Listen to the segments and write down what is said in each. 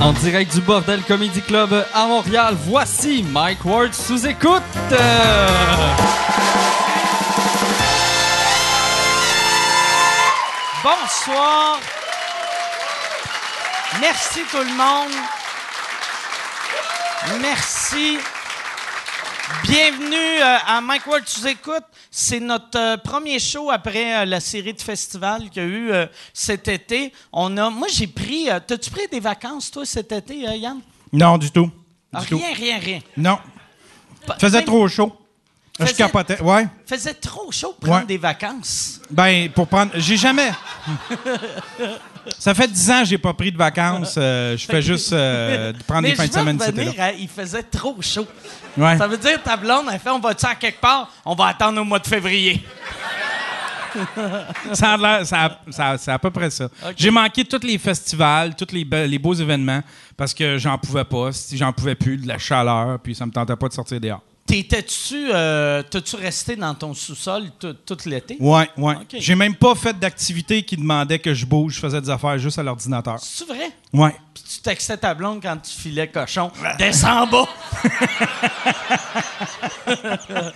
En direct du Bordel Comedy Club à Montréal, voici Mike Ward sous écoute. Bonsoir. Merci tout le monde. Merci. Bienvenue euh, à Mike Ward Tu écoutes. C'est notre euh, premier show après euh, la série de festivals qu'il y a eu euh, cet été. On a, moi, j'ai pris. T'as-tu pris des vacances, toi, cet été, Yann? Non, du tout. Du Ah, tout. rien, rien, rien. Non. Pas- Faisait même- trop chaud. Je Faisait- capotais. Ouais. Faisait trop chaud pour prendre Ouais. des vacances. Ben, pour prendre. J'ai jamais. Ça fait dix ans que j'ai pas pris de vacances. euh, je fais juste euh, prendre Mais des fins de semaine revenir là. il faisait trop chaud. Ouais. Ça veut dire ta blonde, elle fait on va-tu à quelque part? On va attendre au mois de février. Ça a l'air- ça ça a- à peu près ça. J'ai manqué tous les festivals, tous les, be- les beaux événements parce que j'en pouvais pas. Si j'en pouvais plus, de la chaleur, puis ça me tentait pas de sortir dehors. T'étais-tu, euh, t'as-tu resté dans ton sous-sol tout, l'été? Ouais, ouais. Ok. J'ai même pas fait d'activité qui demandait que je bouge. Je faisais des affaires juste à l'ordinateur. C'est vrai? Ouais. Puis tu textais ta blonde quand tu filais cochon. Descends en bas!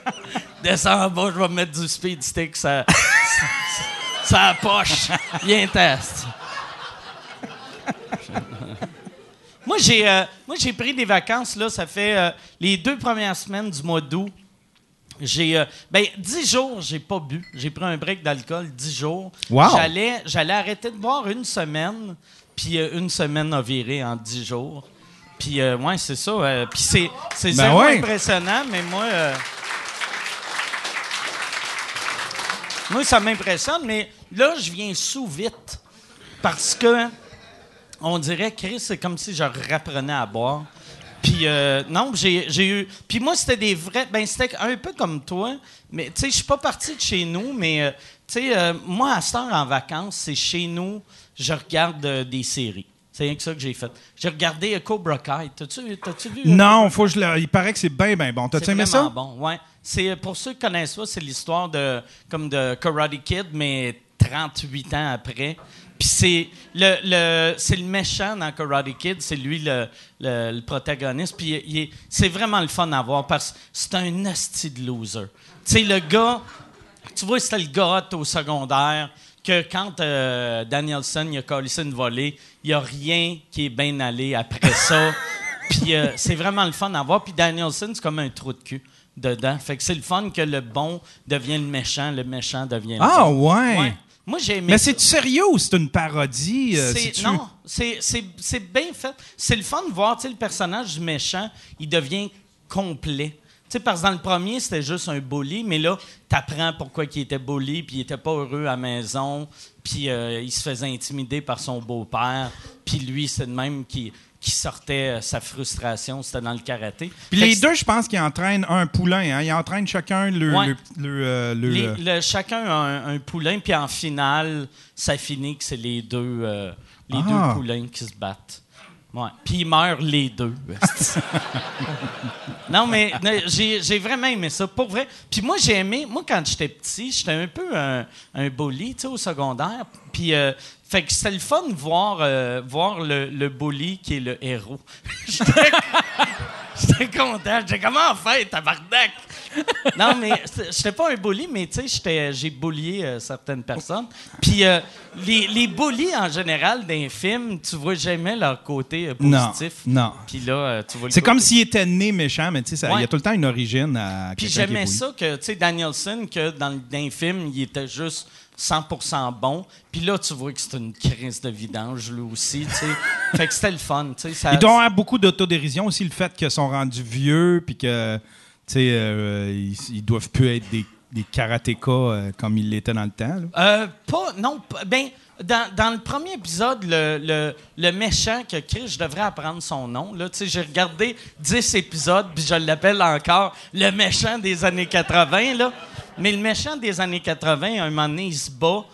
Descends en bas, je vais me mettre du speed stick, ça. ça poche. Viens test. Moi, j'ai euh, moi, j'ai pris des vacances, là, ça fait euh, les deux premières semaines du mois d'août. J'ai euh, ben dix jours, j'ai pas bu. J'ai pris un break d'alcool dix jours. Wow. J'allais j'allais arrêter de boire une semaine, puis euh, une semaine a viré en dix jours. Puis euh, ouais, c'est ça. puis c'est c'est Ben ouais. impressionnant, mais moi moi ça m'impressionne, mais là je viens sous vite parce que on dirait, Chris, c'est comme si je rapprenais à boire. Puis, euh, non, j'ai eu. Puis, moi, c'était des vrais. Ben, c'était un peu comme toi. Mais, tu sais, je suis pas parti de chez nous, mais, euh, tu sais, euh, moi, à cette heure en vacances, c'est chez nous, je regarde des séries. C'est rien que ça que j'ai fait. J'ai regardé Cobra Kai. T'as-tu vu? Non, faut que je le- il paraît que c'est bien, bien bon. T'as-tu c'est aimé ça? bon, ouais. C'est pour ceux qui connaissent ça, c'est l'histoire de comme de Karate Kid, mais 38 ans après. Puis c'est le, le c'est le méchant dans Karate Kid, c'est lui le, le, le protagoniste. Puis il est- c'est vraiment le fun à voir parce que c'est un asti de loser. Tu sais le gars, tu vois c'était le gars au secondaire que quand euh, Danielson il a collé une volée, il n'y a rien qui est bien allé après ça. Puis euh, c'est vraiment le fun à voir. Puis Danielson, c'est comme un trou de cul dedans. Fait que c'est le fun que le bon devient le méchant, le méchant devient le Ah, bon. ouais. Moi, j'ai aimé Mais c'est sérieux ou c'est une parodie? euh, C'est- non, c'est- c'est c'est bien fait. C'est le fun de voir, tu sais, le personnage du méchant, il devient complet. Tu sais, parce que dans le premier, c'était juste un bully, mais là, t'apprends pourquoi il était bully, puis il était pas heureux à la maison, puis euh, il se faisait intimider par son beau-père, puis lui, c'est le même qui, qui sortait euh, sa frustration, c'était dans le karaté. Puis les deux, je pense qu'ils entraînent un poulain. Hein? Ils entraînent chacun le. Ouais. le- le, euh, le- Les- le- chacun a un, un poulain, puis en finale, ça finit que c'est les deux, euh, les Ah. deux poulains qui se battent. Ouais. Puis ils meurent les deux. non, mais j'ai vraiment aimé ça, pour vrai. Puis moi, j'ai aimé, moi, quand j'étais petit, j'étais un peu un, un bully, tu sais, au secondaire. Puis, euh, fait que c'était le fun de voir, euh, voir le, le bully qui est le héros. J'étais content. J'étais comment en fait, tabarnak? non, mais j'étais pas un bully, mais tu sais, j'ai bullié euh, certaines personnes. Puis euh, les, les bullies, en général, d'un film, tu vois jamais leur côté euh, positif. non. Puis là, tu vois le C'est comme s'il était né méchant, mais tu sais, il Ouais. y a tout le temps une origine à Puis j'aimais ça que, tu sais, Danielson, que dans, dans film, il était juste 100% bon. Puis là, tu vois que c'est une crise de vidange, lui aussi, fait que c'était le fun, tu sais. ça- Il doit y avoir beaucoup d'autodérision aussi, le fait qu'ils sont rendus vieux, puis que, euh, ils, ils doivent plus être des, des karatékas euh, comme ils l'étaient dans le temps. Euh, pas, non, pas- ben, dans, dans le premier épisode, le, le, le méchant que Chris, je devrais apprendre son nom. Là, j'ai regardé 10 épisodes, puis je l'appelle encore le méchant des années 80. Là. Mais le méchant des années 80, à un moment donné, il se bat.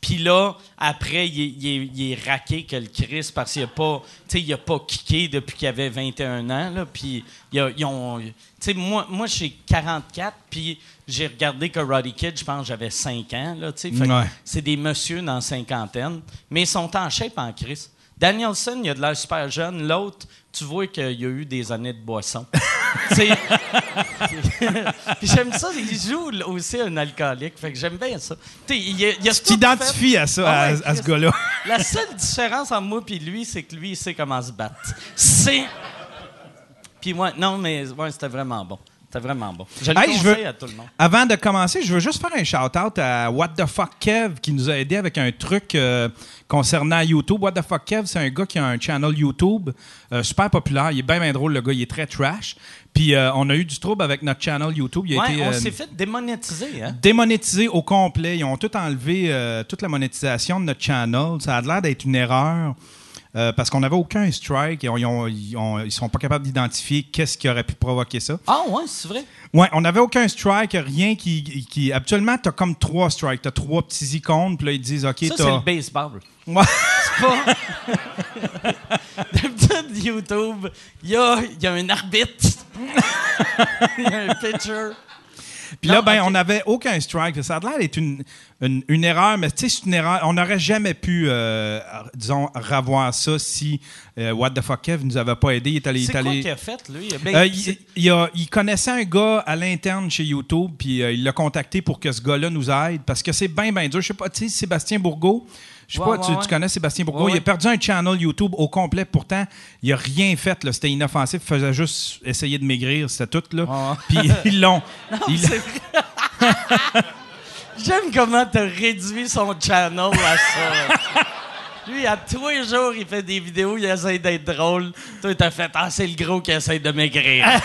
Puis là, après, il est, il est- il est raqué que le Chris parce qu'il a pas, tu sais, il a pas kické depuis qu'il avait 21 ans. Là, puis ils ont, tu sais, moi, moi j'ai 44, puis j'ai regardé que Roddy Kid, je pense j'avais 5 ans. Là, Ouais. C'est des messieurs dans la cinquantaine, mais ils sont en shape en Chris. Danielson, il a de l'air super jeune. L'autre, tu vois qu'il y a eu des années de boisson. Puis j'aime ça, il joue aussi un alcoolique. Fait que j'aime bien ça. Il, a- Tu t'identifies à ça, Ah à, ouais, à ce gars-là. La seule différence entre moi et lui, c'est que lui, il sait comment se battre. C'est. Puis moi, non, mais ouais, c'était vraiment bon. C'était vraiment bon. Je le Hey, je conseille veux- à tout le monde. Avant de commencer, je veux juste faire un shout-out à What the Fuck Kev qui nous a aidé avec un truc euh, concernant YouTube. What the Fuck Kev, c'est un gars qui a un channel YouTube euh, super populaire. Il est bien, bien drôle, le gars. Il est très trash. Puis euh, on a eu du trouble avec notre channel YouTube. Il a Ouais, été on euh, s'est fait démonétiser, hein? démonétisé au complet. Ils ont tout enlevé, euh, toute la monétisation de notre channel. Ça a l'air d'être une erreur. parce qu'on n'avait aucun strike et on- ils, ont- ils ont- ils sont pas capables d'identifier qu'est-ce qui aurait pu provoquer ça. Ah, ouais, c'est vrai. Ouais, on n'avait aucun strike, rien qui. qui habituellement, tu as comme trois strikes. Tu as trois petits icônes, puis là, ils disent OK, Ça, c'est t'as. le baseball. Ouais. C'est pas. D'habitude, YouTube, il y a, il y a un arbitre. Il y a un pitcher. Puis là, ben, on n'avait aucun strike. Ça a l'air d'être une, une, une erreur, mais tu sais, c'est une erreur. On n'aurait jamais pu, euh, disons, revoir ça si euh, What the fuck Kev nous avait pas aidé. Il est allé. il C'est est quoi allé- qu'il a fait, lui? Ben, Euh, il, il a- il connaissait un gars à l'interne chez YouTube, puis il l'a contacté pour que ce gars-là nous aide, parce que c'est bien, bien dur. Je sais pas, tu sais, Sébastien Bourgault, je sais Ouais, pas, ouais, tu, ouais. tu connais Sébastien Bourgault, il a perdu un channel YouTube au complet, pourtant, il a rien fait, là. c'était inoffensif, il faisait juste essayer de maigrir, c'était tout, là. Puis ils l'ont... J'aime comment t'as réduit son channel à ça. Lui, à tous les jours, il fait des vidéos, il essaie d'être drôle. Toi, t'as fait Ah, c'est le gros qui essaie de maigrir.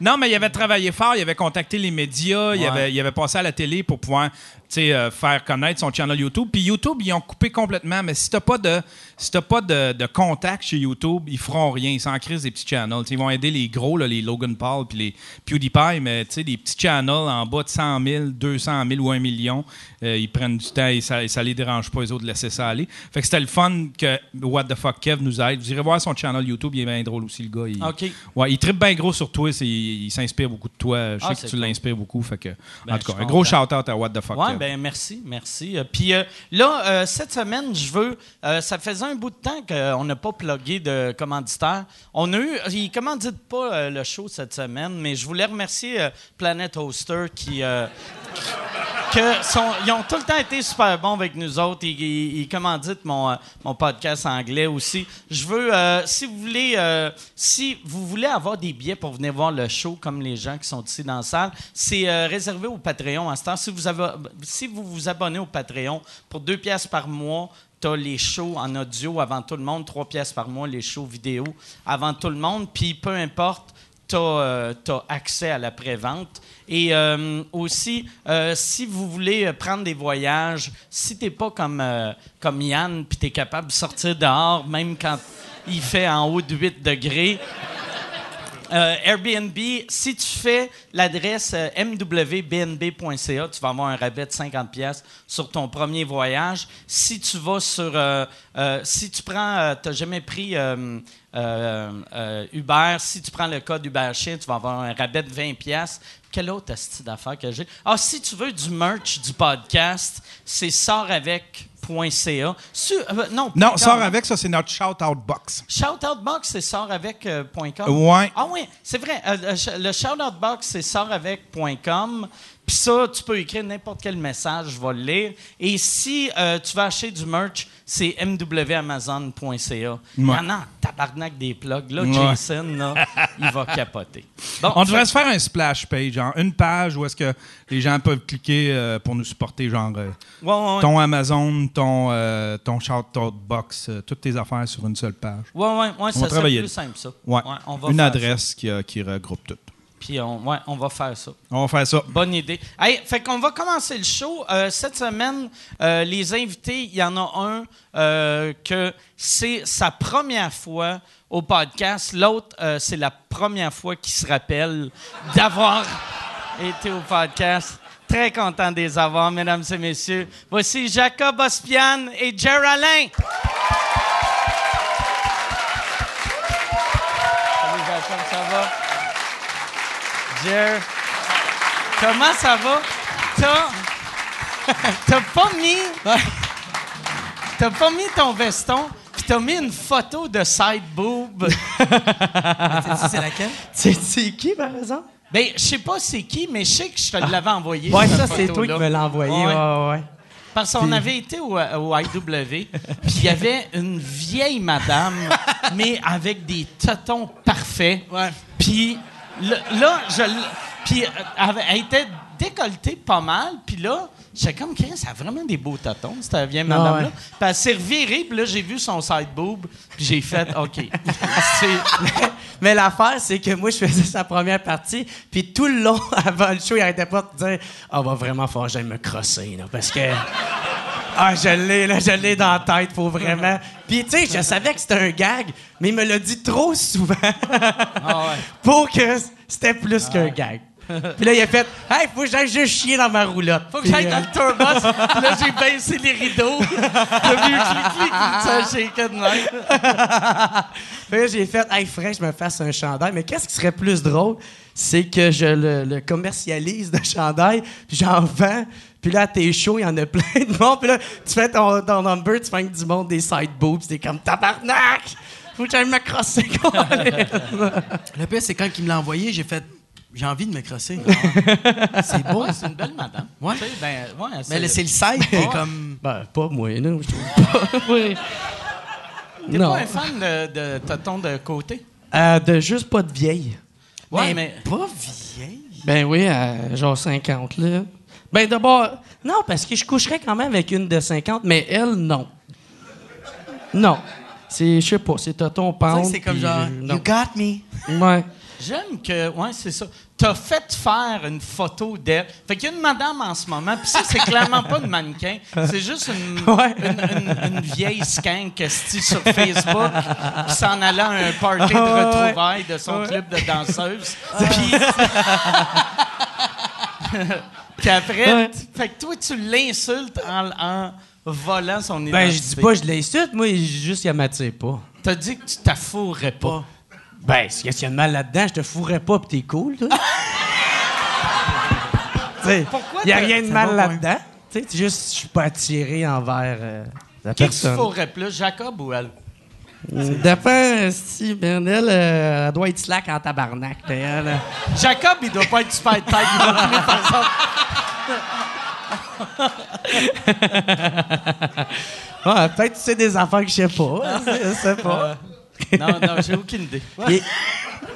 Non, mais il avait travaillé fort, il avait contacté les médias, il, avait, il avait passé à la télé pour pouvoir tu euh, faire connaître son channel YouTube. Puis YouTube, ils ont coupé complètement, mais si t'as pas de si t'as pas de, de contact chez YouTube, ils feront rien. Ils s'en crisent des petits channels. Ils vont aider les gros, là, les Logan Paul puis les PewDiePie, mais des petits channels en bas de 100 000, 200 000 ou 1 million, euh, ils prennent du temps et ça, ça les dérange pas, les autres, de laisser ça aller. Fait que c'était le fun que What the fuck Kev nous aide. Vous irez voir son channel YouTube, il est bien drôle aussi, le gars. Il, OK. Ouais, il tripe bien gros sur toi. Il, il s'inspire beaucoup de toi. Je Ah, sais que tu cool. l'inspires beaucoup. Fait que, Ben, en je tout cas, un gros shout-out à What the fuck. Kev. Ben merci, merci. Euh, Puis euh, là, euh, cette semaine, je veux. ça faisait un bout de temps qu'on n'a pas plugué de commanditaire. On a eu. Ils commanditent pas le show cette semaine, mais je voulais remercier euh, Planet Hoster qui. ils ont tout le temps été super bons avec nous autres. Ils, ils- commanditent mon, mon podcast anglais aussi. Je veux, si vous voulez, si vous voulez avoir des billets pour venir voir le show, comme les gens qui sont ici dans la salle, c'est réservé au Patreon à ce temps. Si vous, avez, si vous vous abonnez au Patreon pour deux pièces par mois, tu as les shows en audio avant tout le monde, trois pièces par mois, les shows vidéo avant tout le monde. Puis peu importe, tu as, accès à la pré-vente. Et euh, aussi, euh, si vous voulez euh, prendre des voyages, si tu n'es pas comme, euh, comme Yann, puis tu es capable de sortir dehors, même quand il fait en haut de 8 degrés, euh, Airbnb, si tu fais l'adresse euh, mwbnb.ca, tu vas avoir un rabais de 50 pièces sur ton premier voyage. Si tu vas sur, euh, si tu prends, tu n'as jamais pris Uber, si tu prends le code Uber Chien, tu vas avoir un rabais de 20 pièces. Quelle autre astuce d'affaires que j'ai? Ah, si tu veux du merch du podcast, c'est Su- euh, non, Non, .com, sort avec ça, c'est notre shout-out box. Shoutoutbox, c'est sortavec.com. Ouais. Ah oui, c'est vrai. Euh, le sh- le shoutoutbox, c'est sortavec.com. Puis ça, tu peux écrire n'importe quel message, je vais le lire. Et si euh, tu veux acheter du merch, c'est mwamazon.ca. Il y en a en tabarnak des plugs. Là, Ouais. Jason, là, il va capoter. Bon, On devrait se faire un splash page, genre une page où est-ce que les gens peuvent cliquer euh, pour nous supporter, genre euh, Ouais, ouais, ouais. ton Amazon, ton, ton shout-out box, toutes tes affaires sur une seule page. Ouais, ouais, ouais, ça serait plus simple, ça. Ouais. on va une adresse qui, qui regroupe tout. Puis on, ouais, on va faire ça. On va faire ça. Bonne idée. Hey, fait qu'on va commencer le show. Euh, cette semaine, euh, les invités, il y en a un euh, que c'est sa première fois au podcast. L'autre, c'est la première fois qu'il se rappelle d'avoir été au podcast. Très content de les avoir, mesdames et messieurs. Voici Jacob Ospian et Jer Alain. Salut Jacob, ça va? Comment ça va? T'as, t'as pas mis. t'as pas mis ton veston, puis t'as mis une photo de side boob. C'est laquelle? C'est c'est qui, par exemple? Ben, je sais pas c'est qui, mais je sais que je te l'avais envoyé. Ouais, ça, c'est toi qui me l'as envoyé. Ouais. Ouais, ouais. Parce qu'on avait été au, au IW, puis il y avait une vieille madame, mais avec des totons parfaits. Ouais. Puis là, je puis euh, elle, était décolletée pas mal, puis là, j'étais comme, Chris, elle a vraiment des beaux totons, cette vieille Ah madame-là. Puis elle s'est revirée, puis là, j'ai vu son side boob, puis j'ai fait, OK. Mais l'affaire, c'est que moi, je faisais sa première partie, puis tout le long, avant le show, il arrêtait pas de dire Ah, va vraiment falloir que j'aille me crosser, là, parce que. Ah, je l'ai, là, je l'ai dans la tête, faut vraiment. Puis, tu sais, je savais que c'était un gag, mais il me l'a dit trop souvent pour que c'était plus qu'un gag. Puis là, il a fait Hey, faut que j'aille juste chier dans ma roulotte. Faut que j'aille Puis, dans le tourbus. Puis là, j'ai baissé les rideaux. T'as vu clic-clic, ça shakeait de même. Fait que j'ai fait, hey, frère, je me fasse un chandail. Mais qu'est-ce qui serait plus drôle? C'est que je le, le commercialise, le chandail, puis j'en vends. Puis là, tes shows, il y en a plein de monde. Puis là, tu fais ton, ton number, tu fais du monde des side boobs. T'es comme tabarnak! Faut que j'aille me crosser, quoi. Le pire, c'est quand il me l'a envoyé, j'ai fait. J'ai envie de me crosser. c'est beau. Ouais, c'est une belle madame. Ouais. Tu sais, ben, ouais, Mais c'est le site, qui est comme. ben, pas moi, non, je trouve pas. Oui. T'es pas un fan de, de tonton de côté? Euh, de juste pas de vieille. Ouais, mais. Pas vieille. Ben oui, à genre 50, là. Ben d'abord, non, parce que je coucherais quand même avec une de 50, mais elle, non. Non. C'est, je sais pas, c'est Toton Tu sais, Pound. C'est comme genre. euh. You got me. Ouais. J'aime que, ouais, c'est ça. T'as fait faire une photo d'elle. Fait qu'il y a une madame en ce moment, puis ça, c'est clairement pas une mannequin. C'est juste une, Ouais. une, une- une vieille skank esti sur Facebook qui s'en allait à un party de Ouais, ouais. retrouvailles de son club de danseuses. Puis. Puis après, Ouais. fait que toi, tu l'insultes en, en volant son identité. Ben, je dis pas, je l'insulte, moi, juste, il m'attire pas. T'as dit que tu t'affourrais pas. Ben, s'il y a de mal là-dedans, je te fourrais pas, pis t'es cool, toi. tu Pourquoi y a t'as- rien de mal là-dedans. Tu sais, juste, je suis pas attiré envers euh, la Qui que tu personne. fourrais? Plus, Jacob ou elle? Dépend, si, ben, elle, euh, elle doit être slack en tabarnak, elle. euh. Jacob, il doit pas être super tight par exemple. Ouais, peut-être que c'est des affaires que je sais pas. hein, Je sais pas. Non, non, j'ai aucune idée. Il, est,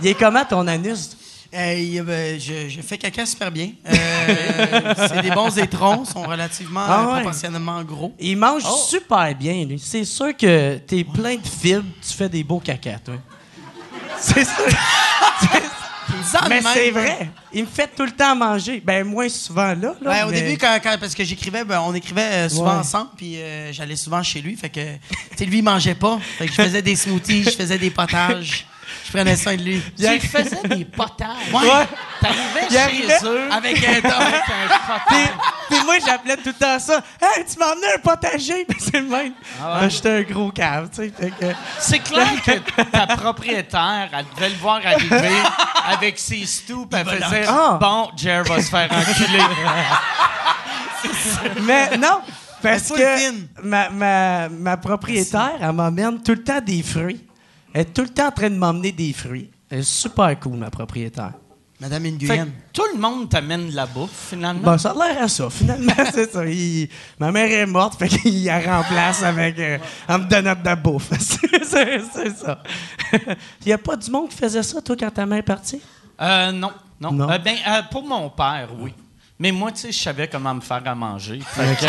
il est comment ton anus? Euh, euh, je, je fais caca super bien. Euh, c'est des bons étrons, sont relativement Ah ouais. proportionnellement gros. Il mange Oh. super bien, lui. C'est sûr que t'es plein de fibres, tu fais des beaux caca, toi. C'est sûr. Ça, mais c'est vrai. Il me fait tout le temps manger. Ben, moins souvent là. là Ouais, au mais- début, quand, quand- parce que j'écrivais, ben, on écrivait euh, souvent Ouais. ensemble, puis euh, j'allais souvent chez lui. Fait que, tu sais, lui, il mangeait pas. Fait que je faisais des smoothies, je faisais des potages. Je prenais soin de lui. Tu lui faisais des potages. Ouais. T'arrivais chez eux Avec un avec un potage. puis moi, j'appelais tout le temps ça. Hey, tu m'as emmené un potager? Ben, c'est le même. Ah Ben, J'étais un gros cave, tu sais. fait que- C'est clair que ta propriétaire, elle devait le voir arriver avec ses stoups, elle faisait Ah. Bon, Jer va se faire enculer. Mais non, parce que ma, ma, ma propriétaire, elle m'emmène tout le temps des fruits. Elle est tout le temps en train de m'emmener des fruits. Elle est super cool, ma propriétaire. Madame Nguyen. tout le monde t'amène de la bouffe, finalement. Bon, ça a l'air à ça, finalement, c'est ça. Il- ma mère est morte, fait qu'il la remplace avec, euh, en me donnant de la bouffe. c'est ça. Il n'y a pas du monde qui faisait ça, toi, quand ta mère est partie? Euh, non, non. Non? Euh, ben, euh, pour mon père, oui. Mais moi, tu sais, je savais comment me faire à manger. Fait que,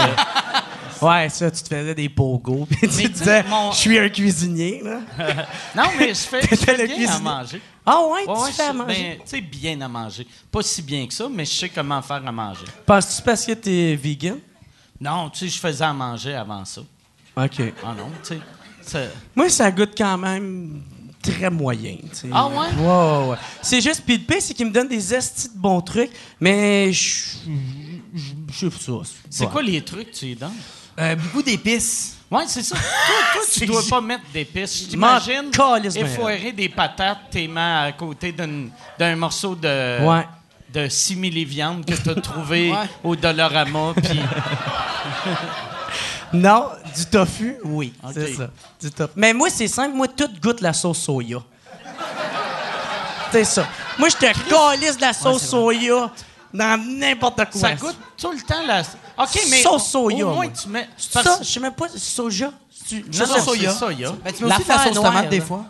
Ouais, ça, tu te faisais des pogos, puis tu tu sais, disais, mon- je suis un cuisinier, là. non, mais je fais, je fais le bien à manger. Ah ouais, Ouais, tu ouais, fais à manger? ben, tu sais, bien à manger. Pas si bien que ça, mais je sais comment faire à manger. Penses-tu parce que t'es vegan? Non, tu sais, je faisais à manger avant ça. OK. Ah non, tu sais. Moi, ça goûte quand même très moyen. tu sais. Ah ouais? Ouais. C'est juste, puis le pire, c'est qu'il me donne des estis de bons trucs, mais je sais ça. C'est Ouais. quoi les trucs que tu y donnes? Euh, beaucoup d'épices. Ouais, c'est ça. toi, toi, tu dois pas mettre d'épices. Je t'imagine effoirer des patates, tes mains à côté d'un morceau de, Ouais. de simili-viande que tu as trouvé Ouais. au Dollarama. Puis Non, du tofu, oui. C'est ça. Du tofu. Mais moi, c'est simple. Moi, tout goûte la sauce soya. c'est ça. Moi, je te calisse de la sauce soya dans n'importe quoi. Ça goûte tout le temps la. OK, mais. Sauce soya, Au moins, moi. tu mets. Ça, je sais même pas, soja. Non, Juste non, la soya. soya. Ben, tu mets aussi de la sauce tomate des fois.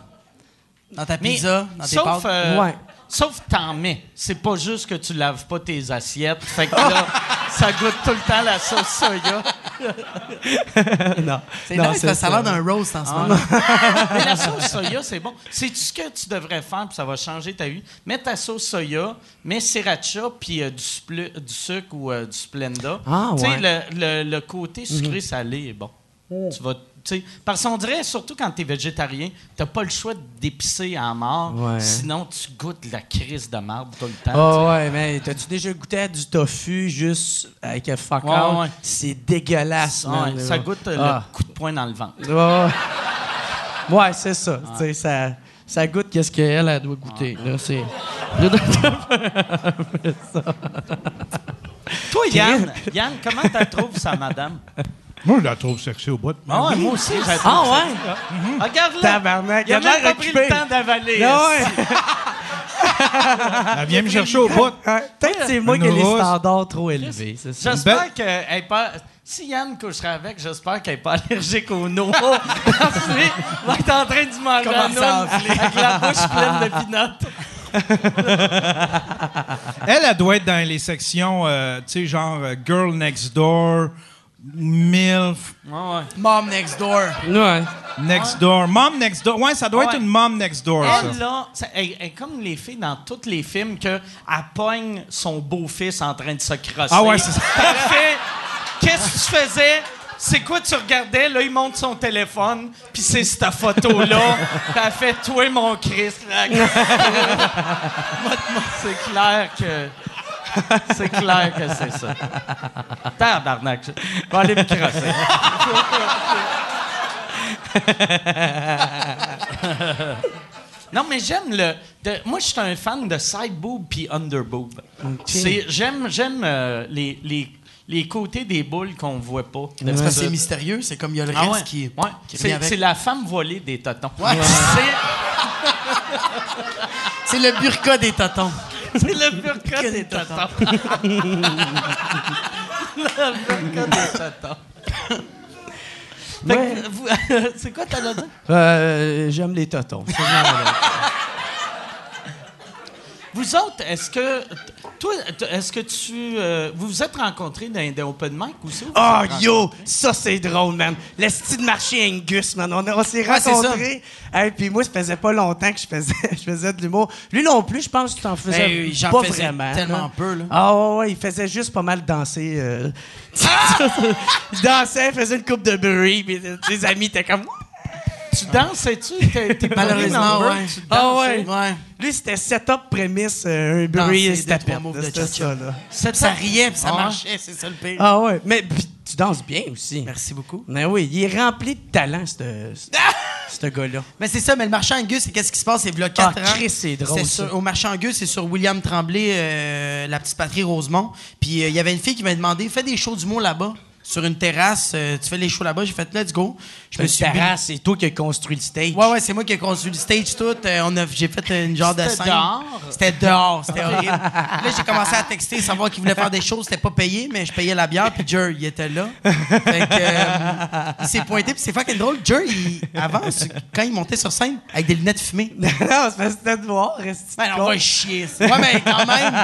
Dans ta Mais pizza, dans tes sauf, pâtes. euh, Ouais. Sauf t'en mets. C'est pas juste que tu laves pas tes assiettes. Fait que là, ça goûte tout le temps la sauce soya. non. C'est non, nice, parce que ça a l'air d'un roast en ce moment. Mais la sauce soya, c'est bon. C'est ce que tu devrais faire, puis ça va changer ta vie. Mets ta sauce soya, mets sriracha, puis euh, du, spl- du sucre ou euh, du Splenda. Ah, Tu sais, ouais. Mhm. le, le- le côté sucré-salé est bon. Tu vas, sais, parce qu'on dirait, surtout quand tu es végétarien, t'as pas le choix d'épicer en mort. Ouais. Sinon, tu goûtes la crise de marde tout le temps. Oh ouais, mais t'as-tu déjà goûté à du tofu juste avec un fuck Ouais, ouais. C'est dégueulasse, man. ça goûte euh, Ah. le coup de poing dans le ventre. Ouais, ouais c'est ça. Ça. Ça goûte qu'est-ce qu'elle elle doit goûter. Là, c'est... Toi, Yann, Yann, comment tu trouves sa madame? Moi, je la trouve sexy au bout. Ah ouais, moi aussi, j'adore. Ah ouais? Regarde-le! Tabarnak, Il a il a même pas pris le temps d'avaler. Ah ouais. Elle vient me chercher au bout. Peut-être que c'est moi qui ai les rousse. standards trop élevés, c'est ça. J'espère qu'elle est pas. Si Yann coucherait avec, j'espère qu'elle n'est pas allergique aux noix. Parce que va être en train de manger un noun avec la bouche pleine de pinottes. Elle, elle doit être dans les sections, euh, tu sais, genre euh, Girl Next Door, MILF, Mom next door. Ouais. Next Door. Mom Next Door. Ouais, ça doit Ouais. être une Mom Next Door, ça. Elle, là, ça- elle, elle est comme les filles dans tous les films que elle pogne son beau-fils en train de se crosser. Ah ouais, c'est ça. Elle fait Qu'est-ce que tu faisais? C'est quoi tu regardais? Là, il monte son téléphone, puis c'est cette photo-là. Elle fait Toi, mon Christ. là. c'est clair que. C'est clair que c'est ça. Tabarnak. Je vais aller me crosser. Non, mais j'aime le. de- moi, je suis un fan de side boob puis under boob. J'aime, j'aime euh, les, les, les côtés des boules qu'on voit pas. C'est parce que c'est mystérieux, c'est comme il y a le Ah reste ouais. qui, Ouais. qui C'est, la femme volée des totons. Ouais. C'est le burqa des totons. C'est, le burqa des totons. le burqa des que vous- c'est quoi t'as dit? Euh, j'aime les totons. Vous autres, est-ce que. Toi, est-ce que tu. euh, vous vous êtes rencontrés dans des open mic ou vous Oh, yo! Ça, c'est drôle, man. Le style de marché Angus, man. On, on s'est Ouais, rencontrés. Et puis moi, ça faisait pas longtemps que je faisais, je faisais de l'humour. Lui non plus, je pense que tu en faisais Ben, pas faisais vraiment. tellement là. peu, là. Ah ouais, ouais, il faisait juste pas mal danser. euh. il dansait, il faisait une coupe de bruit, puis ses amis étaient comme... Tu dansais-tu? T'es, Malheureusement, number, ouais. tu Ah ouais. Ouais. Lui, c'était setup, prémisse, euh, un bruit, deux, c'était ça, là. Ça riait, puis ça Ah. marchait, c'est ça le pire. Ah ouais, mais puis tu danses bien aussi. Merci beaucoup. Mais oui, il est rempli de talent, ce ce gars-là. Mais c'est ça, mais le marché Angus, c'est qu'est-ce qui se passe? C'est là 4 Ah, ans. Chris, c'est drôle, C'est ça. sur- au marché Angus, c'est sur William Tremblay, euh, la petite patrie Rosemont. Puis euh, il y avait une fille qui m'a demandé fais des shows d'humour là-bas, sur une terrasse. euh, tu fais les shows là-bas. J'ai fait let's go. Je me suis terrasse, c'est toi qui as construit le stage. Ouais, ouais, c'est moi qui ai construit le stage tout. Euh, on a, j'ai fait une genre de C'était scène. dehors? C'était dehors, c'était horrible. là, j'ai commencé à texter, savoir qu'il voulait faire des choses. C'était pas payé, mais je payais la bière, puis Jer, il était là. Fait que, euh, il s'est pointé, puis c'est fucking drôle. Jer, il, avant, quand il montait sur scène, avec des lunettes fumées. non, c'est c'était noir, reste Ben, on va chier. ça. Ouais, mais quand même,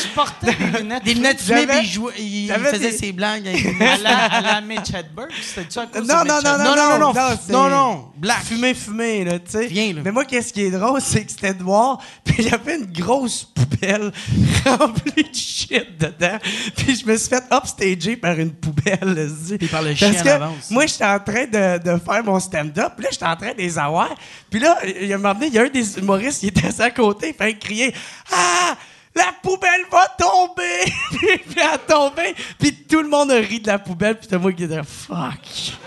Tu portais des lunettes. des lunettes fumées, puis il, jouait, il faisait des- ses blagues. avec des À la, à la Mitch Hedberg, c'était-tu à cause Non, de non, non, non, non, non, non, non, non, black. Fumé, fumé, là, tu sais. Rien, là. Mais moi, qu'est-ce qui est drôle, c'est que c'était noir, puis il y avait une grosse poubelle remplie de shit dedans. Puis je me suis fait upstager par une poubelle, là, dit. par le Parce chien que en avance. Moi, j'étais en train de, de faire mon stand-up, puis là, j'étais en train de les avoir. Puis là, il y a un moment donné, il y a un des humoristes qui était à côté, il fait crier Ah! La poubelle va tomber! puis elle a tombé, puis tout le monde a ri de la poubelle, puis c'était moi qui disais Fuck!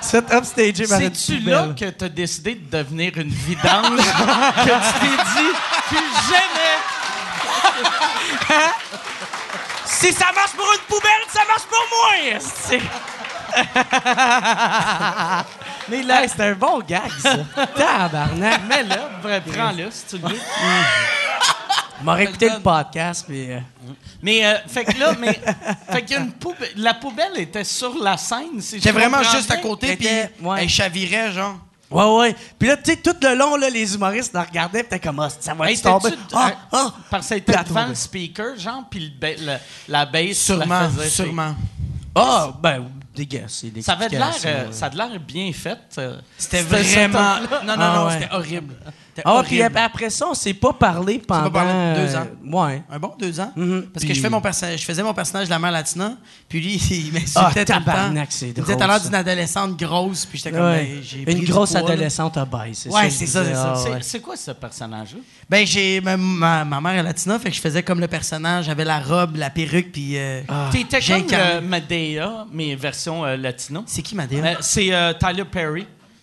C'est upstagé par C'est-tu là que tu as décidé de devenir une vidange? que tu t'es dit, plus jamais! Si ça marche pour une poubelle, ça marche pour moi! Mais là, c'est un bon gag, ça. Tabarnak. Mets-le, vrai, prends-le si tu le veux. Je m'aurais écouté le podcast, puis... euh, Mais, euh, fait que là, mais, fait qu'il y a une poubelle, la poubelle était sur la scène. si je J'étais vraiment comprends juste à bien. côté, puis Était- ouais. elle chavirait, genre. Ouais, ouais. Puis là, tu sais, tout le long, là, les humoristes nous regardaient, pis t'es comme, ah, ça va Hey, être tombé. t'es-tu- Ah, euh, ah. Parce que ça était Puis elle devant tombait. le speaker, genre, puis le ba- le- la bass Sûrement, la faisait. sûrement. Ah, ben, Ça avait de l'air, euh, ça a de l'air bien fait. euh. C'était vraiment. Non, non, Ah, non, ouais. c'était horrible. Ah, puis après ça, on s'est pas parlé pendant... pas parlé deux ans. euh, Ouais. Un bon deux ans? Mhm. Parce que je, fais mon personnage, je faisais mon personnage de la mère latina, puis lui, il m'insultait Ah, tout le temps. c'est Il drôle, d'une adolescente grosse, puis j'étais comme, Ouais. ben, pris Une du grosse poids, adolescente à bail, c'est Ouais, ça. c'est ça, disais. c'est ça. Ah, C'est quoi ce personnage-là? Ben, j'ai. Ma, ma, ma mère est latina, fait que je faisais comme le personnage, j'avais la robe, la perruque, puis. euh, Ah. T'étais comme le Medea, mais version euh, latino. C'est qui, Madea? Euh, c'est euh, Tyler Perry.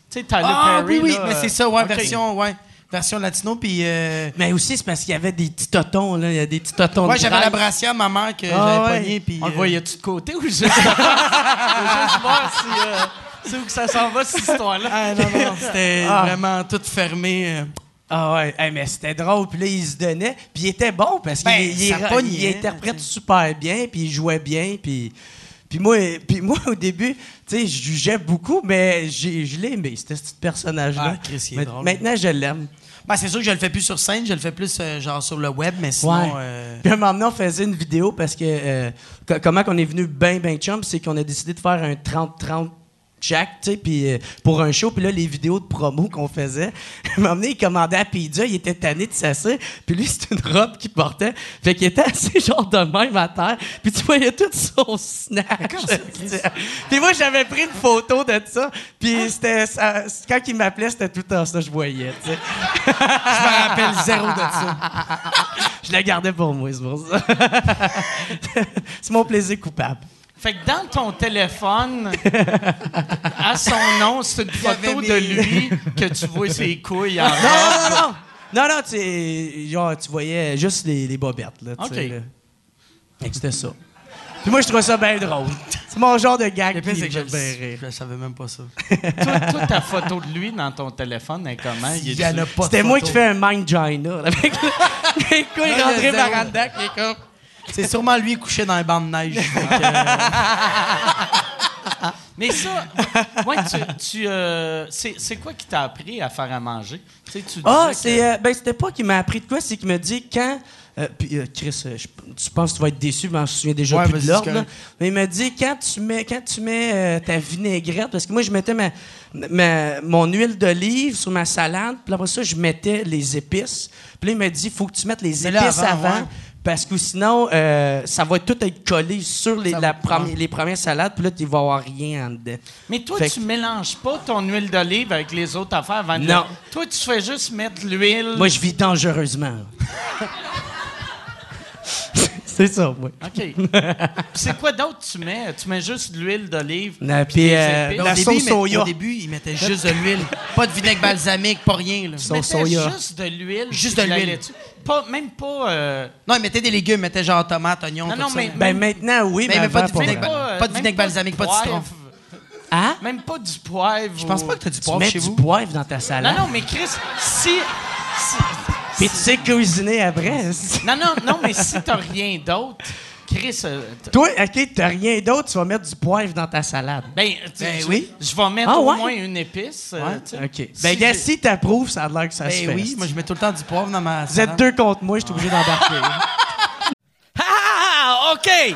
Tu sais, Tyler ah, Perry. oui, oui, là, mais euh, c'est ça, ouais, version, ouais. Version latino, puis. euh, Mais aussi, c'est parce qu'il y avait des petits totons, là. Il y a des petits totons ouais, de j'avais la brassière, ma mère, que Ah, j'avais ouais. pognée, puis. On le euh, voyait-tu de côté ou juste... Juste voir si... euh, c'est où que ça s'en va, cette histoire-là? Ah, non, non, c'était Ah. vraiment tout fermé. euh. Ah ouais, Hey, mais c'était drôle. Puis là, il se donnait. Puis il était bon parce qu'il Ben, il- interprète super bien, puis il jouait bien, puis... Puis moi, puis moi, au début, tu sais, je jugeais beaucoup, mais je l'ai aimé, ce petit personnage-là. Ah, Chris, il est Ma- drôle. Maintenant, je l'aime. Ben, c'est sûr que je le fais plus sur scène, je le fais plus euh, genre sur le web, mais sinon. Ouais. euh, Puis un moment donné, on faisait une vidéo parce que euh, co- comment qu'on est venu ben ben chum, c'est qu'on a décidé de faire un 30-30 chaque, tu sais, puis euh, pour un show, puis là, les vidéos de promo qu'on faisait, à un il commandait à pizza, il était tanné de s'asseoir, puis lui, c'était une robe qu'il portait, fait qu'il était assez genre de même à terre, puis tu voyais tout son snatch. puis moi, j'avais pris une photo de ça, puis c'était, ça- quand il m'appelait, c'était tout le temps ça, je voyais, tu sais. je me rappelle zéro de ça. Je la gardais pour moi, c'est pour ça. c'est mon plaisir coupable. Fait que dans ton téléphone, à son nom, c'est une photo mis- de lui que tu vois ses couilles en Non, non, non! Non, non, tu sais, genre, tu voyais juste les, les bobettes, là, OK. là. Fait que c'était ça. Puis moi, je trouvais ça bien drôle. C'est mon genre de gag Le pire, qui c'est me que je, fait bien rire. je savais même pas ça. toi, toi, ta photo de lui dans ton téléphone, elle est comment? Il est y en a pas de C'était moi qui fais un mind gina, là, avec le- les couilles rentrées par en dedans, qui est comme... C'est sûrement lui couché dans un banc de neige. Euh, Mais ça, ouais, tu, tu, euh, c'est, c'est quoi qui t'a appris à faire à manger? Tu sais, tu Ah, c'est. que- euh, ben, c'était pas qu'il m'a appris de quoi, c'est qu'il me dit quand. euh, puis, euh, Chris, euh, je, tu penses que tu vas être déçu, mais je me souviens déjà Ouais, plus de l'ordre. Mais il m'a dit quand tu mets, quand tu mets euh, ta vinaigrette, parce que moi, je mettais ma, ma- mon huile d'olive sur ma salade, puis après ça, je mettais les épices. Puis là, il m'a dit il faut que tu mettes les Mais là, épices avant, avant. ouais. Parce que sinon, euh, ça va tout être collé sur les, Ça la va- premi- les premières salades, puis là, tu vas avoir rien en dedans. Mais toi, Fait tu que- mélanges pas ton huile d'olive avec les autres affaires avant de Non. Toi, tu fais juste mettre l'huile. Moi, je vis dangereusement. c'est ça, moi. OK. C'est quoi d'autre tu mets? Tu mets juste de l'huile d'olive. La- puis euh, La début, sauce il met- soya. au début, il mettait juste de l'huile. Pas de vinaigre balsamique, pas rien. Là. Tu sauce soya. juste de l'huile. Juste de l'huile. Pas, même pas... euh, Non, il mettait des légumes, il mettait genre tomates, oignons, Non, tout non, ça. mais- Ben maintenant, oui, Mais mais, pas de vinaigre pas euh, de vinaigre balsamique, pas de citron. Hein? Même pas du poivre. Je pense pas que t'as du Tu poivre mets chez du vous. poivre dans ta Non, salade. non, mais Chris, si... si- Puis tu sais cuisiner après. non, non, non, mais si t'as rien d'autre, Chris... euh, Toi, OK, t'as rien d'autre, tu vas mettre du poivre dans ta salade. ben, tu- Ben je- oui. Je vais mettre Ah, au ouais? moins une épice. euh, tu sais. OK. Si Ben, gars, j'ai- si t'approuves, ça a l'air que ça se Ben fait. oui, moi je mets tout le temps du poivre dans ma Vous êtes salade. deux contre moi, je suis obligé d'embarquer. Ah, OK.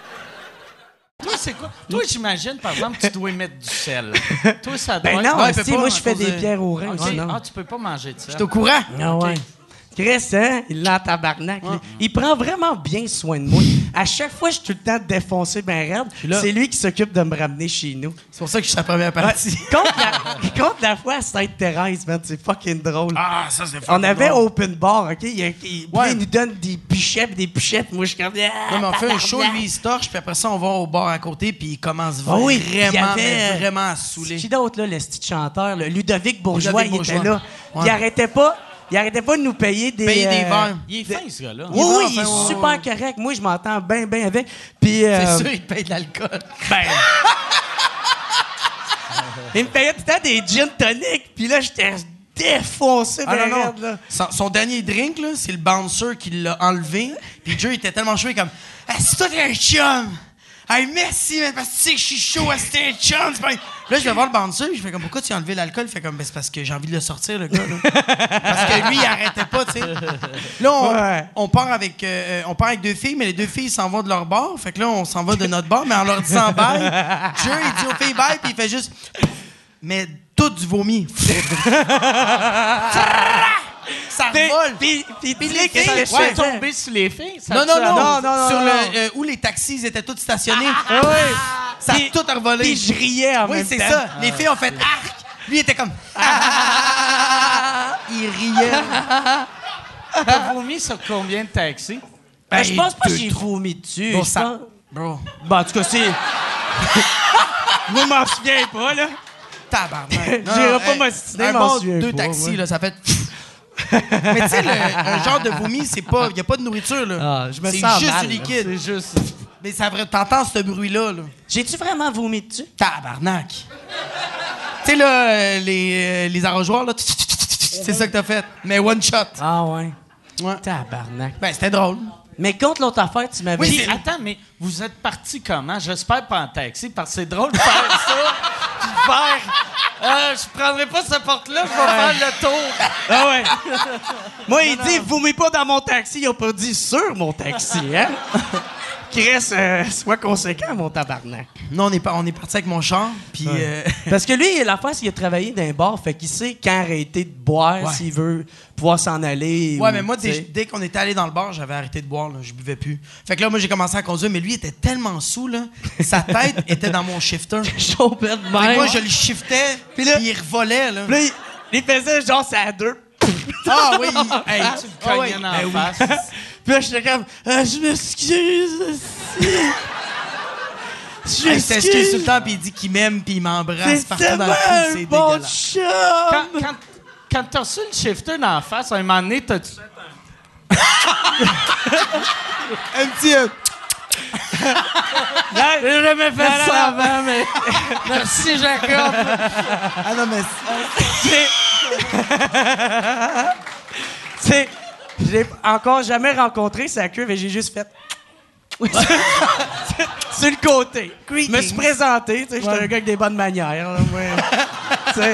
Toi, c'est quoi? Toi, j'imagine, par exemple, tu dois mettre du sel. Toi, ça doit Ben être- non, Ouais, il peut si, moi, je fais des de- pierres au rein. Ah, tu peux pas manger de sel. T'es au courant? Ah ouais. Chris, hein? Il l'a en tabarnak. Il, il prend vraiment bien soin de moi. À chaque fois, je suis tout le temps défoncé ben raide. C'est lui qui s'occupe de me ramener chez nous. C'est pour ça que je suis sa première partie. Contre la, contre la fois à Sainte-Thérèse, man, c'est fucking drôle. Ah, ça, c'est On avait open bar, OK? Il, il- Ouais. nous donne des pichets pis des pichettes. Moi, je suis comme... Ah, Non, mais on fait un show, lui, il se torche, puis après ça, on va au bar à côté, puis il commence Ah oui, vraiment, il y avait- mais vraiment à saouler. Qui d'autre, là, le petit chanteur? là? Ludovic Bourgeois, Ludovic il était là. Ouais. Il arrêtait pas... Il arrêtait pas de nous payer des... Payer des euh, verres. Il est fin, ce gars-là. Oui, oui, il est super correct. Moi, je m'entends bien, bien avec. Puis... euh, C'est sûr, il paye de l'alcool. Ben. il me payait tout le temps des gin tonic, puis là, j'étais défoncé, Ah non, non. là. Son, son dernier drink, là, c'est le bouncer qui l'a enlevé. Puis Joe était tellement chaud, il est comme Ah, c'est toi, t'es un chum! Hey, merci, man, parce que tu sais que je suis chaud, chum! c'est pas- Là, je vais voir le puis je fais comme Pourquoi tu as enlevé l'alcool? Il fait comme Ben, c'est parce que j'ai envie de le sortir, le gars, là. parce que lui, il arrêtait pas, tu sais. Là, on, Ouais. on part avec, euh, on part avec deux filles, mais les deux filles s'en vont de leur bar. Fait que là, on s'en va de notre bar, mais en leur disant bye, Joe, il dit aux filles bye, puis il fait juste. Mais tout du vomi. Ça revole. Puis, puis, puis, les filles, je tombé sur les filles? Non, non, non, Sur le, où les taxis ils étaient tous stationnés. Ah ouais. Ça a tout revolé. Puis je riais en oui, même c'est temps. ça. Les filles ont fait arc. Lui il était comme. Ah! Il riait. T'as vomi sur combien de taxis? Ben, je pense pas que deux, j'ai vomi dessus. Bon, ça- Bro, Bon, en tout cas, c'est... Je m'en souviens pas, là. tabarnak. J'irai pas m'ostiner, Un m'en souviens deux pas, taxis, moi. là, ça fait. Mais tu sais, le- un genre de vomi, c'est pas. Il n'y a pas de nourriture, là. Ah, je me c'est juste mal, du liquide. C'est juste... Mais ça vrai, t'entends ce bruit-là, là. J'ai-tu vraiment vomi dessus? Tabarnak. tu sais, là, euh, les, euh, les arrosoirs, là. C'est ça que t'as fait. Mais one shot. Ah ouais. Ouais. Tabarnak. Ben, c'était drôle. Mais contre l'autre affaire, tu m'avais Oui, dit... attends, mais vous êtes parti comment? J'espère pas en taxi, parce que c'est drôle de faire ça, Euh, je prendrai pas cette porte-là, je vais faire le tour. Ah ouais. Moi, il dit, vomis pas dans mon taxi. Il a pas dit sur mon taxi, hein? Chris, euh, sois conséquent, mon tabarnak. Nous, on est, pas- on est parti avec mon char, puis... euh, Parce que lui, l'affaire, c'est qu'il a travaillé dans un bar, fait qu'il sait quand arrêter de boire Ouais. s'il veut pouvoir s'en aller. Ouais, ou, mais moi, dès, dès qu'on était allé dans le bar, j'avais arrêté de boire, là, je buvais plus. Fait que là, moi, j'ai commencé à conduire, mais lui, il était tellement sous, là, sa tête était dans mon shifter. Chaud, même. moi, je le shiftais, puis là- il revolait, là. Puis là, il, il faisait genre ça à deux. Ah oui, il- hey, Tu le cognais dans Ben oui. la face. Puis là, j'étais comme, Euh, je m'excuse. Je Hey, il s'excuse tout le temps, puis il dit qu'il m'aime, puis il m'embrasse C'est partout tellement dans le c'est bon dégueulasse. chum. Quand, quand, quand t'as reçu le shifter dans la face, à un moment donné, t'as-tu fait un... Un petit... euh, J'ai jamais fait Non, ça non, avant, mais... Merci, Jacob. Ah non, mais... Tu je l'ai encore jamais rencontré sa cuve et j'ai juste fait. Sur le côté. Je me suis présenté, tu sais, j'étais un gars avec des bonnes manières. là, moi. Tu sais.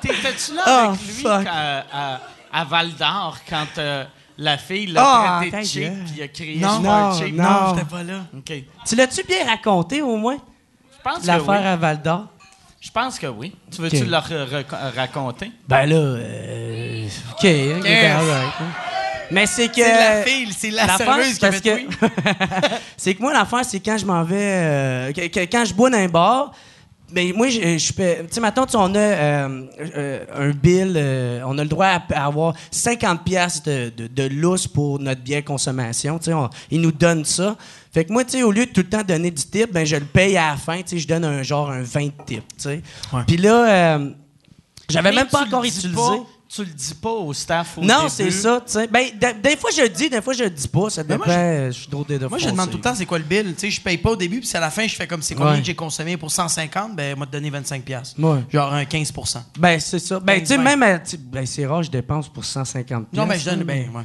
T'étais-tu là Oh, avec lui fuck. à, à Val d'Or quand euh, la fille l'a Ah, traité ta de cheap gueule. puis il a crié Non, Smart non, cheap? non. Non, j'étais pas là. OK. Tu l'as-tu bien raconté au moins? Je pense que L'affaire oui. à Val d'Or? Je pense que oui. Tu veux-tu leur euh, rac- raconter? Ben là, euh, OK. ben. Mais c'est que. C'est la fille, c'est la serveuse qui a que c'est que moi l'affaire c'est quand je m'en vais euh, que- que- quand je bois dans un bar mais moi je, je peux tu sais maintenant on a euh, euh, un bill euh, on a le droit à, avoir 50 pièces de, de, de lousse pour notre bière consommation tu sais ils nous donnent ça fait que moi tu sais au lieu de tout le temps donner du tip ben je le paye à la fin tu sais je donne un genre un 20 de tip tu sais puis là euh, J'avais même pas encore utilisé. pas- tu le dis pas au staff au Non, début. c'est ça, tu sais. Ben, des fois, je le dis, des fois, je le dis pas. Ça Ben, dépend. moi, je suis trop dédé Moi, je demande tout le temps c'est quoi le bill. Tu sais, je paye pas au début, puis à la fin, je fais comme c'est combien Ouais. que j'ai consommé pour 150, ben, moi, te donner 25$. piastres. Ouais. Genre un 15% Ben, c'est ça. Ben, tu sais, 20. même, à- tu- ben, c'est rare, je dépense pour 150 Non, mais je donne. Ben, ouais.